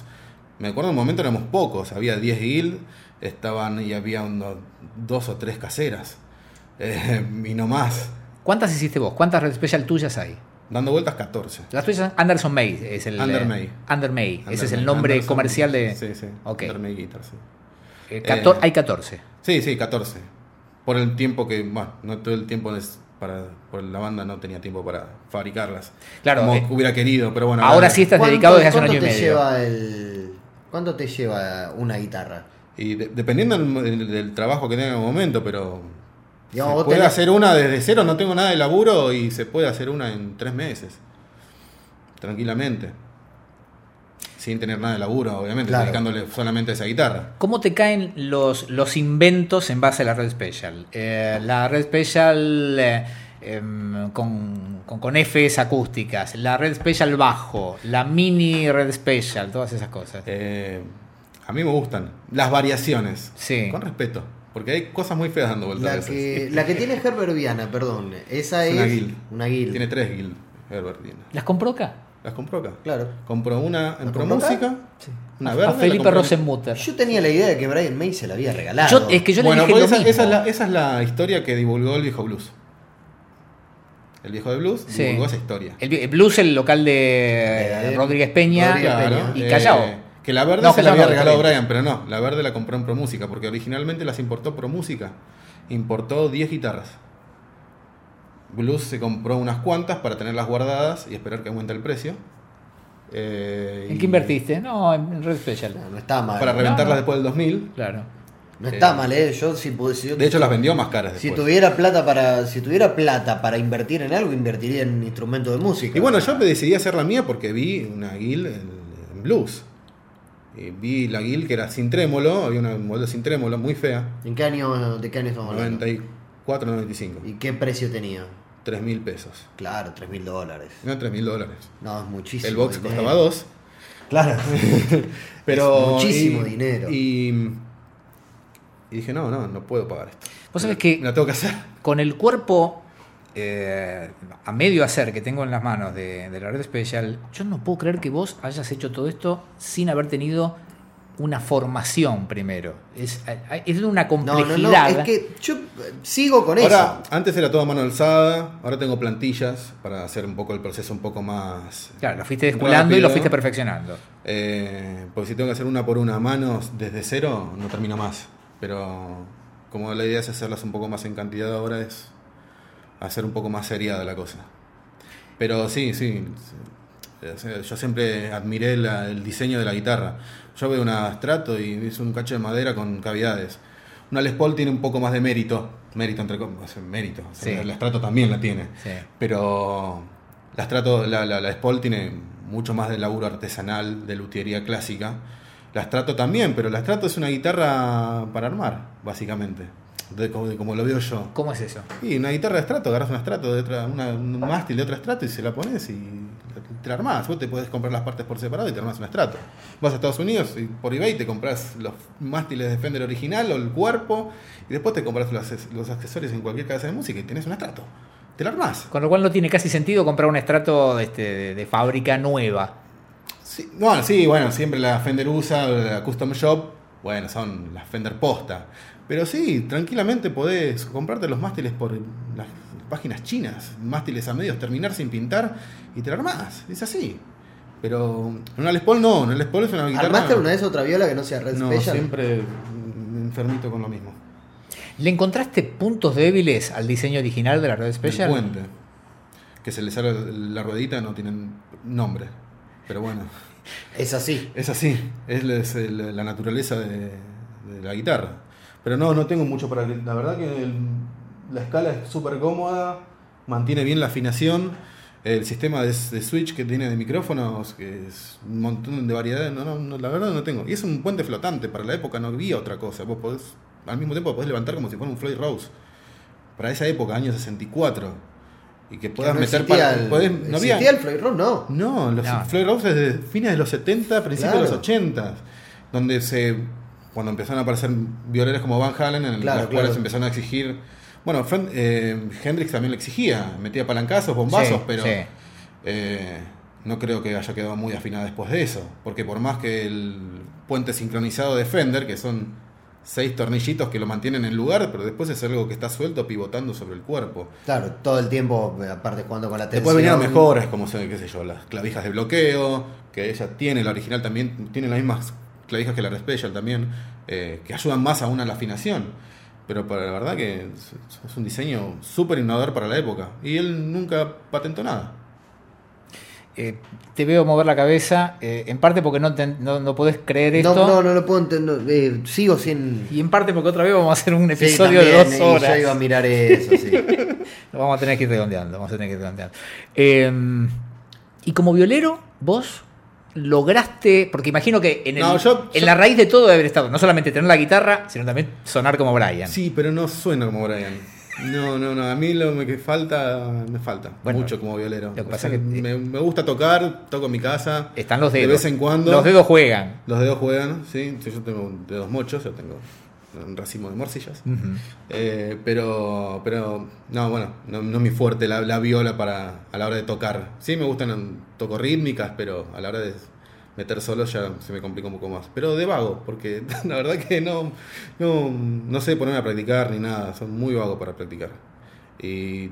Me acuerdo en un momento éramos pocos. Había 10 guild, estaban y había unos dos o tres caseras. Eh, y no más. ¿Cuántas hiciste vos? ¿Cuántas Red Special tuyas hay? Dando vueltas 14. Las tuyas, Anderson May es el... Under eh, May. Under May, ese es el nombre Anderson, comercial de... Sí, sí. Ok. Under May Guitars, sí. Eh, cator- Eh, hay 14. Sí, sí, 14. Por el tiempo que, bueno, no todo el tiempo es para, por la banda no tenía tiempo para fabricarlas. Claro, Como eh, hubiera querido, pero bueno. Ahora sí estás ¿Cuánto- dedicado desde hace un cuánto año y te medio. Lleva el, ¿Cuánto te lleva una guitarra? Y de- dependiendo del, del- del trabajo que tenga en el momento, pero Digamos, se vos puede tenés- hacer una desde cero, no tengo nada de laburo y se puede hacer una en tres meses. Tranquilamente. Sin tener nada de laburo, obviamente, Claro. dedicándole solamente a esa guitarra. ¿Cómo te caen los, los inventos en base a la Red Special? Eh, la Red Special eh, em, con, con, con Fs acústicas, la Red Special bajo, la mini Red Special, todas esas cosas. Eh, a mí me gustan las variaciones. Sí. Con respeto. Porque hay cosas muy feas dando vueltas a La veces. que, la que tiene Herbert Viana, perdón. Esa Es una guild. una guild. Tiene tres guild, Herbert Viana. ¿Las compró acá? ¿Las compró acá? Claro. Compró una en ¿La Pro compró acá? Música, una A- verde. a Felipe Rosenmutter. Yo tenía la idea de que Brian May se la había regalado. Yo- es que yo bueno, le dije pues lo esa, mismo. esa es la, esa es la historia que divulgó el viejo blues. El viejo de blues Sí. divulgó esa historia. El, el Blues, el local de Eh, Rodríguez Peña Rodríguez Peña. y eh, Callao. Que la verde No, se la había regalado. Brian, pero no, la verde la compró en Pro Música, porque originalmente las importó Pro Música. Importó 10 guitarras. Blues se compró unas cuantas para tenerlas guardadas y esperar que aumente el precio. Eh, ¿En y- qué invertiste? No, en Red Special. No, no estaba mal. Para reventarlas no. después del 2000. Claro. No está Eh, mal, ¿eh? Yo, si, si yo- De hecho, las vendió más caras si después. tuviera plata para si tuviera plata para invertir en algo, invertiría en instrumentos de música. Y bueno, yo me decidí a hacer la mía porque vi una guild en, en blues. Y vi la guild que era sin trémolo, había una modelo sin trémolo muy fea, ¿En qué año, de qué año estamos hablando? 94, 95. ¿Y qué precio tenía? 3 mil pesos. Claro, 3 mil dólares. No 3 mil dólares. No, es muchísimo. El box dinero. costaba 2. Claro. Pero. Es muchísimo y- dinero. Y, y dije, no, no, no puedo pagar esto. Vos sabés que- La tengo que hacer. Con el cuerpo eh, a medio hacer que tengo en las manos de, de la red especial, yo no puedo creer que vos hayas hecho todo esto sin haber tenido una formación primero. Es, es de una complejidad. no, no. Es que yo eh, sigo con Ahora, eso. antes era todo a mano alzada, ahora tengo plantillas para hacer un poco el proceso un poco más. Claro, lo fuiste desculando y lo fuiste perfeccionando. Eh, porque si tengo que hacer una por una a manos desde cero, no termino más. Pero como la idea es hacerlas un poco más en cantidad ahora, es hacer un poco más seriada la cosa. Pero sí, sí. Yo siempre admiré la- el diseño de la guitarra. Yo veo una Strato y es un cacho de madera con cavidades. Una Les Paul tiene un poco más de mérito. Mérito entre comillas. Mérito. O sea, Sí. La Strato también la tiene. Sí. Pero la, Strato, la, la, la Spol tiene mucho más de laburo artesanal, de luthiería clásica. La Strato también, pero la Strato es una guitarra para armar, básicamente. De, como, lo veo yo. ¿Cómo es eso? Y una guitarra de Strato, agarras una Strato de otra, una, un mástil de otra Strato y se la pones y te la armás. Vos te podés comprar las partes por separado y te armás una Strato. Vas a Estados Unidos y por eBay te compras los mástiles de Fender original o el cuerpo y después te compras los, los accesorios en cualquier casa de música y tienes una Strato. Te la armás. Con lo cual no tiene casi sentido comprar un estrato de, este, de, de fábrica nueva. Sí, bueno, sí, bueno, siempre la Fender USA, la Custom Shop, bueno, son las Fender posta. Pero sí, tranquilamente podés comprarte los mástiles por las páginas chinas, mástiles a medios, terminar sin pintar y te la armás. Es así. Pero en una Les Paul no, en una Les Paul es una guitarra. ¿Armaste una vez otra viola que no sea Red No, Special? siempre me enfermito con lo mismo. ¿Le encontraste puntos débiles al diseño original de la red El Special? puente. Que se le sale la ruedita, no tienen nombre. Pero bueno. Es así. Es así, es la, el- naturaleza de, de la guitarra. Pero no, no tengo mucho para... La verdad que el- la escala es súper cómoda, mantiene bien la afinación, el sistema de, de switch que tiene de micrófonos, que es un montón de variedades, no, no, no, la verdad no tengo. Y es un puente flotante, para la época no había otra cosa. Vos podés, al mismo tiempo podés levantar como si fuera un Floyd Rose. Para esa época, año 64. Y que Que puedas no meter para... el, podés- no había- el Floyd Rose, no. no, los No. Floyd Rose es de fines de los 70, principios Claro. de los 80, donde se cuando empezaron a aparecer violeros como Van Halen, en Claro, las cuales empezaron a exigir. Bueno, eh, Hendrix también lo exigía, metía palancazos, bombazos, Sí, pero sí. eh, no creo que haya quedado muy afinada después de eso, porque por más que el puente sincronizado de Fender, que son seis tornillitos que lo mantienen en lugar, pero después es algo que está suelto pivotando sobre el cuerpo. Claro, todo el tiempo, aparte jugando con la tensión. Después venían mejoras, como qué sé yo, las clavijas de bloqueo, que ella tiene, la original también, tiene las mismas clavijas que la Special también, eh, que ayudan más aún a la afinación. Pero para la verdad que es, un diseño súper innovador para la época. Y él nunca patentó nada. Eh, te veo mover la cabeza, eh, en parte porque no, te- no, no podés creer esto. No, no, no lo puedo entender. eh, sigo sin. Y en parte porque otra vez vamos a hacer un Sí, episodio de dos y horas. yo iba a mirar eso, sí. Lo vamos a tener que ir redondeando. Vamos a tener que ir redondeando. Eh, y como violero, vos lograste. Porque imagino que en, el- No, yo- en yo- la raíz de todo debe haber estado no solamente tener la guitarra, sino también sonar como Brian. Sí, pero no suena como Brian. No, no, no. A mí lo que falta, me falta Bueno, mucho como violero. lo que O pasa sea, es que- me, me gusta tocar, toco en mi casa. Están los dedos. De vez en cuando. Los dedos juegan. Los dedos juegan, sí. Sí, Yo tengo dedos mochos, yo tengo un racimo de morcillas. Eh, pero, pero, no, bueno, no, no es mi fuerte la, la viola para a la hora de tocar. Sí, me gustan, toco rítmicas, pero a la hora de meter solo ya se me complica un poco más. Pero de vago, porque la verdad que no, no, no sé ponerme a practicar ni nada, son muy vagos para practicar. Y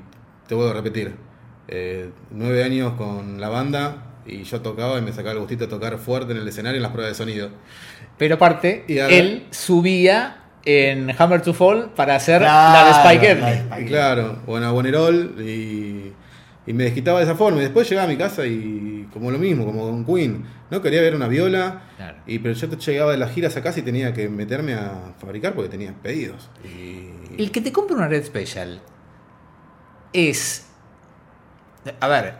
te vuelvo a repetir, eh, nueve años con la banda y yo tocaba y me sacaba el gustito de tocar fuerte en el escenario en las pruebas de sonido. Pero aparte, Y ahora- él subía en Hammer to Fall para hacer Claro, la de Spike Lee. Claro, bueno, Bonerol y, Y me desquitaba de esa forma. Y después llegaba a mi casa y como lo mismo, como con Queen. No quería ver una viola. Claro. Y, pero yo llegaba de las giras a casa y tenía que meterme a fabricar porque tenía pedidos. Y, El que te compra una red special es. A ver,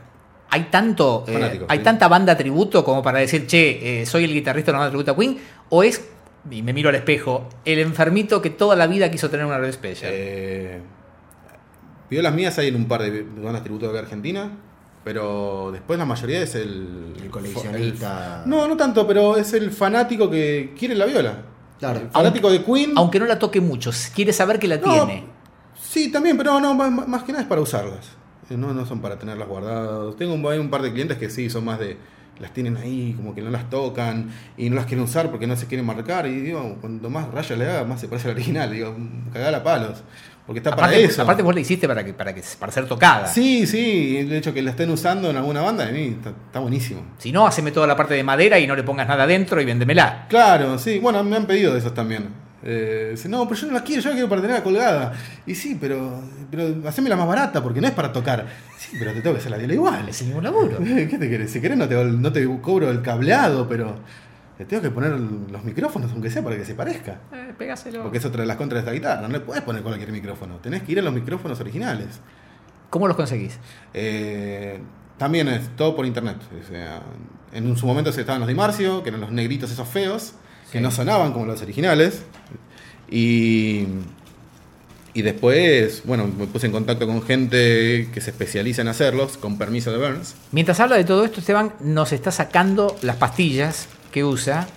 hay tanto. eh, hay sí. tanta banda tributo como para decir, che, eh, soy el guitarrista de una banda tributo a Queen. O es, y me miro al espejo, el enfermito que toda la vida quiso tener una red special. Eh, violas mías hay en un par de bandas tributo de Argentina. Pero después la mayoría es el. El coleccionista. el- no, no tanto, pero es el fanático que quiere la viola. Claro. El fanático de Queen. Aunque no la toque mucho, quiere saber que la No, tiene. Sí, también, pero no, más, más que nada es para usarlas. Eh, No, no son para tenerlas guardadas. Tengo un, hay un par de clientes que sí, son más de. Las tienen ahí, como que no las tocan y no las quieren usar porque no se quieren marcar. Y digo, cuanto más rayas le haga, más se parece al original. Digo, cagala a palos. Porque está para eso. aparte vos la hiciste para que, para que para ser tocada. Sí, sí, el hecho que la estén usando en alguna banda, de mí está, está buenísimo. Si no, haceme toda la parte de madera y no le pongas nada adentro y véndemela. Claro, sí, bueno, me han pedido de esos también. Eh, dice, no, pero yo no la quiero, yo la quiero para tenerla colgada. Y sí, pero, pero hacémela más barata porque no es para tocar. Sí, pero te tengo que hacer la viola igual. Es el mismo laburo. ¿Qué te querés? Si querés no te, no te cobro el cableado, pero te tengo que poner los micrófonos, aunque sea para que se parezca. Eh, pégáselo. Porque es otra de las contras de esta guitarra. No le puedes poner cualquier micrófono. Tenés que ir a los micrófonos originales. ¿Cómo los conseguís? Eh, también es todo por internet. O sea, en su momento se estaban los Dimarcio, que eran los negritos esos feos, que no sonaban como los originales. Y, y después, bueno, me puse en contacto con gente que se especializa en hacerlos, con permiso de Burns. Mientras habla de todo esto, Esteban nos está sacando las pastillas que usa.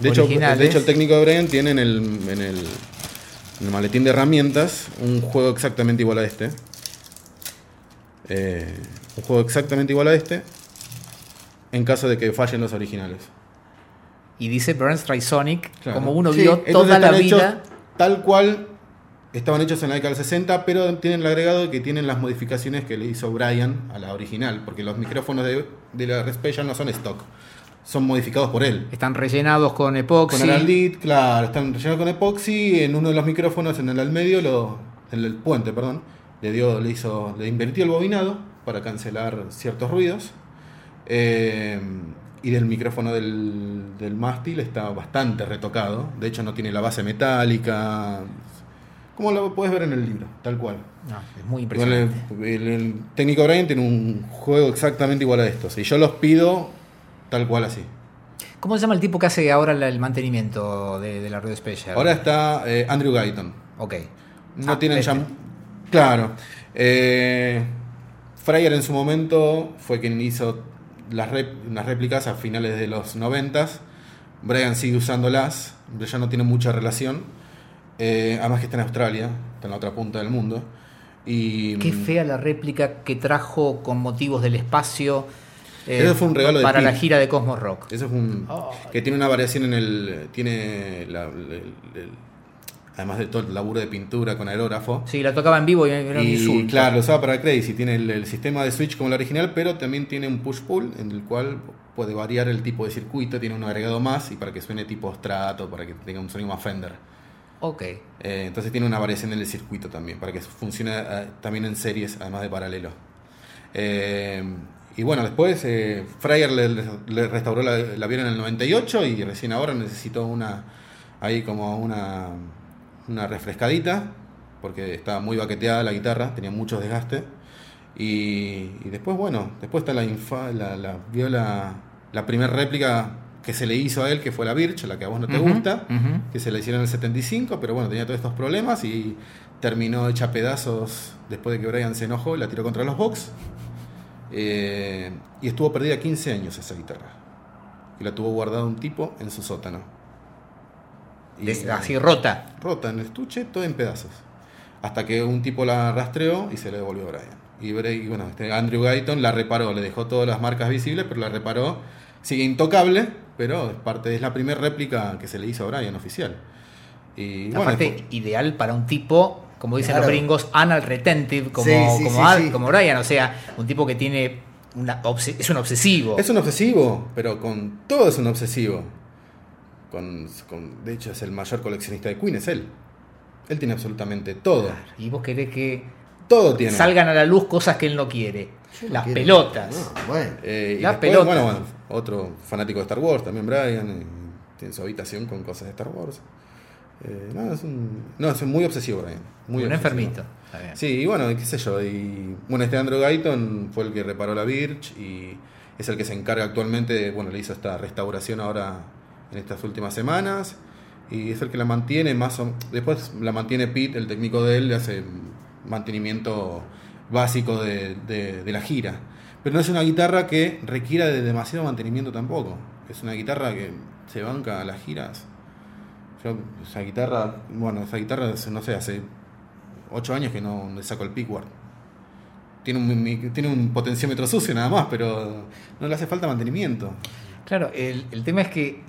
De hecho, originales. de hecho, el técnico de Brian tiene en el, en el, en el maletín de herramientas un juego exactamente igual a este. Eh, un juego exactamente igual a este. En caso de que fallen los originales. Y dice Burns Trisonic, Claro. como uno Sí, vio toda la vida. Tal cual estaban hechos en la década del 60, pero tienen el agregado de que tienen las modificaciones que le hizo Brian a la original, porque los micrófonos de, de la Red Special no son stock, son modificados por él. Están rellenados con epoxi. Con Araldit, claro, están rellenados con epoxi, en uno de los micrófonos, en el al medio, lo, en el puente, perdón, le dio, le hizo, le invirtió el bobinado para cancelar ciertos ruidos. Eh, y del micrófono del, del mástil está bastante retocado. De hecho, no tiene la base metálica. Como lo puedes ver en el libro, tal cual. No, es muy el, impresionante. el- el técnico Brian tiene un juego exactamente igual a estos. Y yo los pido tal cual así. ¿Cómo se llama el tipo que hace ahora el mantenimiento de, de la red special? Ahora está eh, Andrew Guyton. Ok. No Ah, tienen este. ya. Claro. Eh, Fryer en su momento fue quien hizo las, rep- unas réplicas a finales de los 90. Brian sigue usándolas, pero ya no tiene mucha relación. Eh, además que está en Australia, está en la otra punta del mundo. Y, Qué fea la réplica que trajo con motivos del espacio. eh, Eso fue un regalo de para la gira de Cosmos Rock. Eso es un. Oh. Que tiene una variación en el. Tiene. la- el- el- además de todo el laburo de pintura con aerógrafo. Sí, la tocaba en vivo y era Y claro, lo usaba para Crazy. Tiene el, el sistema de switch como el original, pero también tiene un push-pull en el cual puede variar el tipo de circuito. Tiene un agregado más y para que suene tipo strato, para que tenga un sonido más Fender. Ok. Eh, entonces tiene una variación en el circuito también, para que funcione eh, también en series, además de paralelo. Eh, y bueno, después eh, Fryer le, le restauró la, la en el 98 y recién ahora necesitó una, ahí como una, una refrescadita, porque estaba muy baqueteada la guitarra, tenía mucho desgaste. Y, y después, bueno, después está la, infa- la, la viola, la primera réplica que se le hizo a él, que fue la Birch, la que a vos no te gusta que se le hicieron en el 75, pero bueno, tenía todos estos problemas y terminó hecha pedazos después de que Brian se enojó y la tiró contra los box. Eh, y estuvo perdida 15 años esa guitarra. Y la tuvo guardada un tipo en su sótano. Des- así rota. rota en el estuche, todo en pedazos. Hasta que un tipo la rastreó y se la devolvió a Brian. Y, bueno, este Andrew Guyton la reparó, le dejó todas las marcas visibles, pero la reparó. Sigue intocable, pero es parte, es la primera réplica que se le hizo a Brian oficial. Y bueno, Aparte, después- ideal para un tipo, como dicen Claro. los gringos, anal retentive, como, Sí, sí, como, sí, Al- sí. como Brian. O sea, un tipo que tiene. Una es un obsesivo. es un obsesivo, pero con todo es un obsesivo. Con, con- de hecho, es el mayor coleccionista de Queen, es él. Él tiene absolutamente todo. Y vos querés que Todo tiene. salgan a la luz cosas que él no quiere. Yo Las quiero- pelotas. No, bueno. Eh, y La después, pelota. bueno, bueno, otro fanático de Star Wars, también Brian, y tiene su habitación con cosas de Star Wars. Eh, no, es un, no, es muy obsesivo Brian. Muy un obsesivo. enfermito. Está bien. Sí, y bueno, qué sé yo. Y, bueno, este Andrew Guyton fue el que reparó la Birch y es el que se encarga actualmente, de- bueno, le hizo esta restauración ahora en estas últimas semanas y es el que la mantiene más o Después la mantiene Pete, el técnico de él, le hace mantenimiento básico de, de- la gira. Pero no es una guitarra que requiera de demasiado mantenimiento tampoco. Es una guitarra que se banca a las giras. Esa guitarra, bueno, esa guitarra, no sé, hace 8 años que no le saco el pickguard. Tiene un, tiene un potenciómetro sucio nada más, pero no le hace falta mantenimiento. Claro, el, el tema es que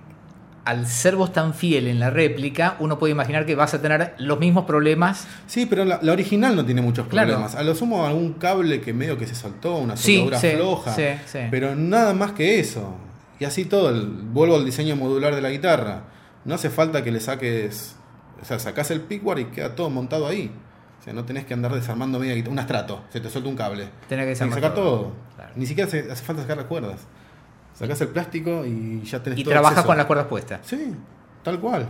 al ser vos tan fiel en la réplica, uno puede imaginar que vas a tener los mismos problemas. Sí, pero la, la original no tiene muchos Claro. problemas. A lo sumo algún cable que medio que se soltó, una Sí, soldadura sí, floja. sí, sí. Pero nada más que eso. Y así todo, el- vuelvo al diseño modular de la guitarra. No hace falta que le saques. O sea, sacás el pickguard y queda todo montado ahí. O sea, no tenés que andar desarmando media guitarra. Un astrato, se te suelta un cable. Tenés que Hay desarmar sacar todo. todo. Claro. Ni siquiera hace, hace falta sacar las cuerdas. Sacás el plástico y ya tenés Y todo trabajas acceso. con las cuerdas puestas. Sí, tal cual.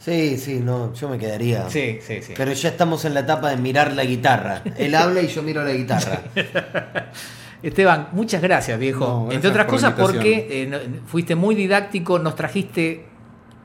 Sí, sí, no, yo me quedaría. Sí, sí, sí. Pero ya estamos en la etapa de mirar la guitarra. Él habla y yo miro la guitarra. Esteban, muchas gracias, viejo. No, gracias Entre otras por cosas porque eh, fuiste muy didáctico, nos trajiste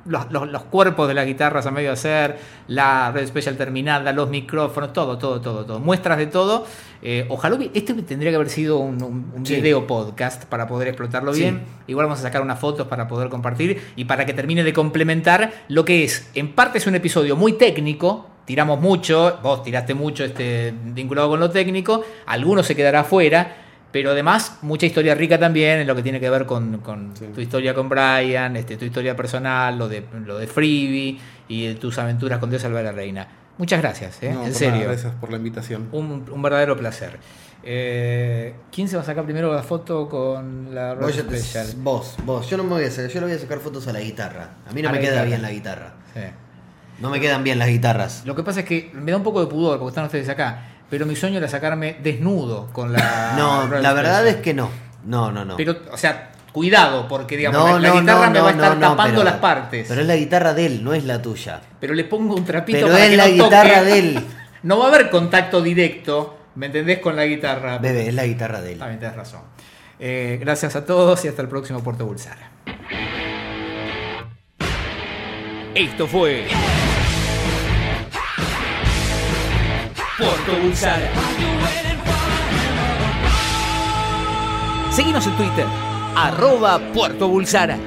los, los- los cuerpos de las guitarras a medio hacer, la red special terminada, los micrófonos, todo, todo, todo, todo. Muestras de todo. Eh, ojalá este tendría que haber sido un, un- un Sí. video podcast para poder explotarlo Sí. bien. Igual vamos a sacar unas fotos para poder compartir y para que termine de complementar lo que es, en parte es un episodio muy técnico, tiramos mucho, vos tiraste mucho este, vinculado con lo técnico, alguno se quedará afuera, pero además mucha historia rica también en lo que tiene que ver con, con Sí. tu historia con Brian, este, tu historia personal, lo de, lo de Freebie y tus aventuras con Dios salva a la reina. Muchas gracias, ¿eh? No, en serio. nada, gracias por la invitación. Un, un verdadero placer. Eh, ¿Quién se va a sacar primero la foto con la te- Special? vos, vos, yo no me voy a sacar, yo le voy a sacar fotos a la guitarra. A mí no A me queda guitarra. bien la guitarra. Sí. No me quedan bien las guitarras. Lo que pasa es que me da un poco de pudor porque están ustedes acá, pero mi sueño era sacarme desnudo con la. No, la verdad es que no. No, no, no. Pero, o sea, cuidado, porque digamos, no, la, la no, guitarra no, me va a estar no, tapando pero- las partes. Pero es la guitarra de él, no es la tuya. Pero le pongo un trapito Pero para es que la no toque. guitarra de él. No va a haber contacto directo, ¿me entendés? Con la guitarra. Bebé, es la guitarra de él. También tenés razón. Eh, gracias a todos y hasta el próximo Puerto Bulsara. Esto fue Puerto Bulsara. Seguimos en Twitter, arroba Puerto Bulsara.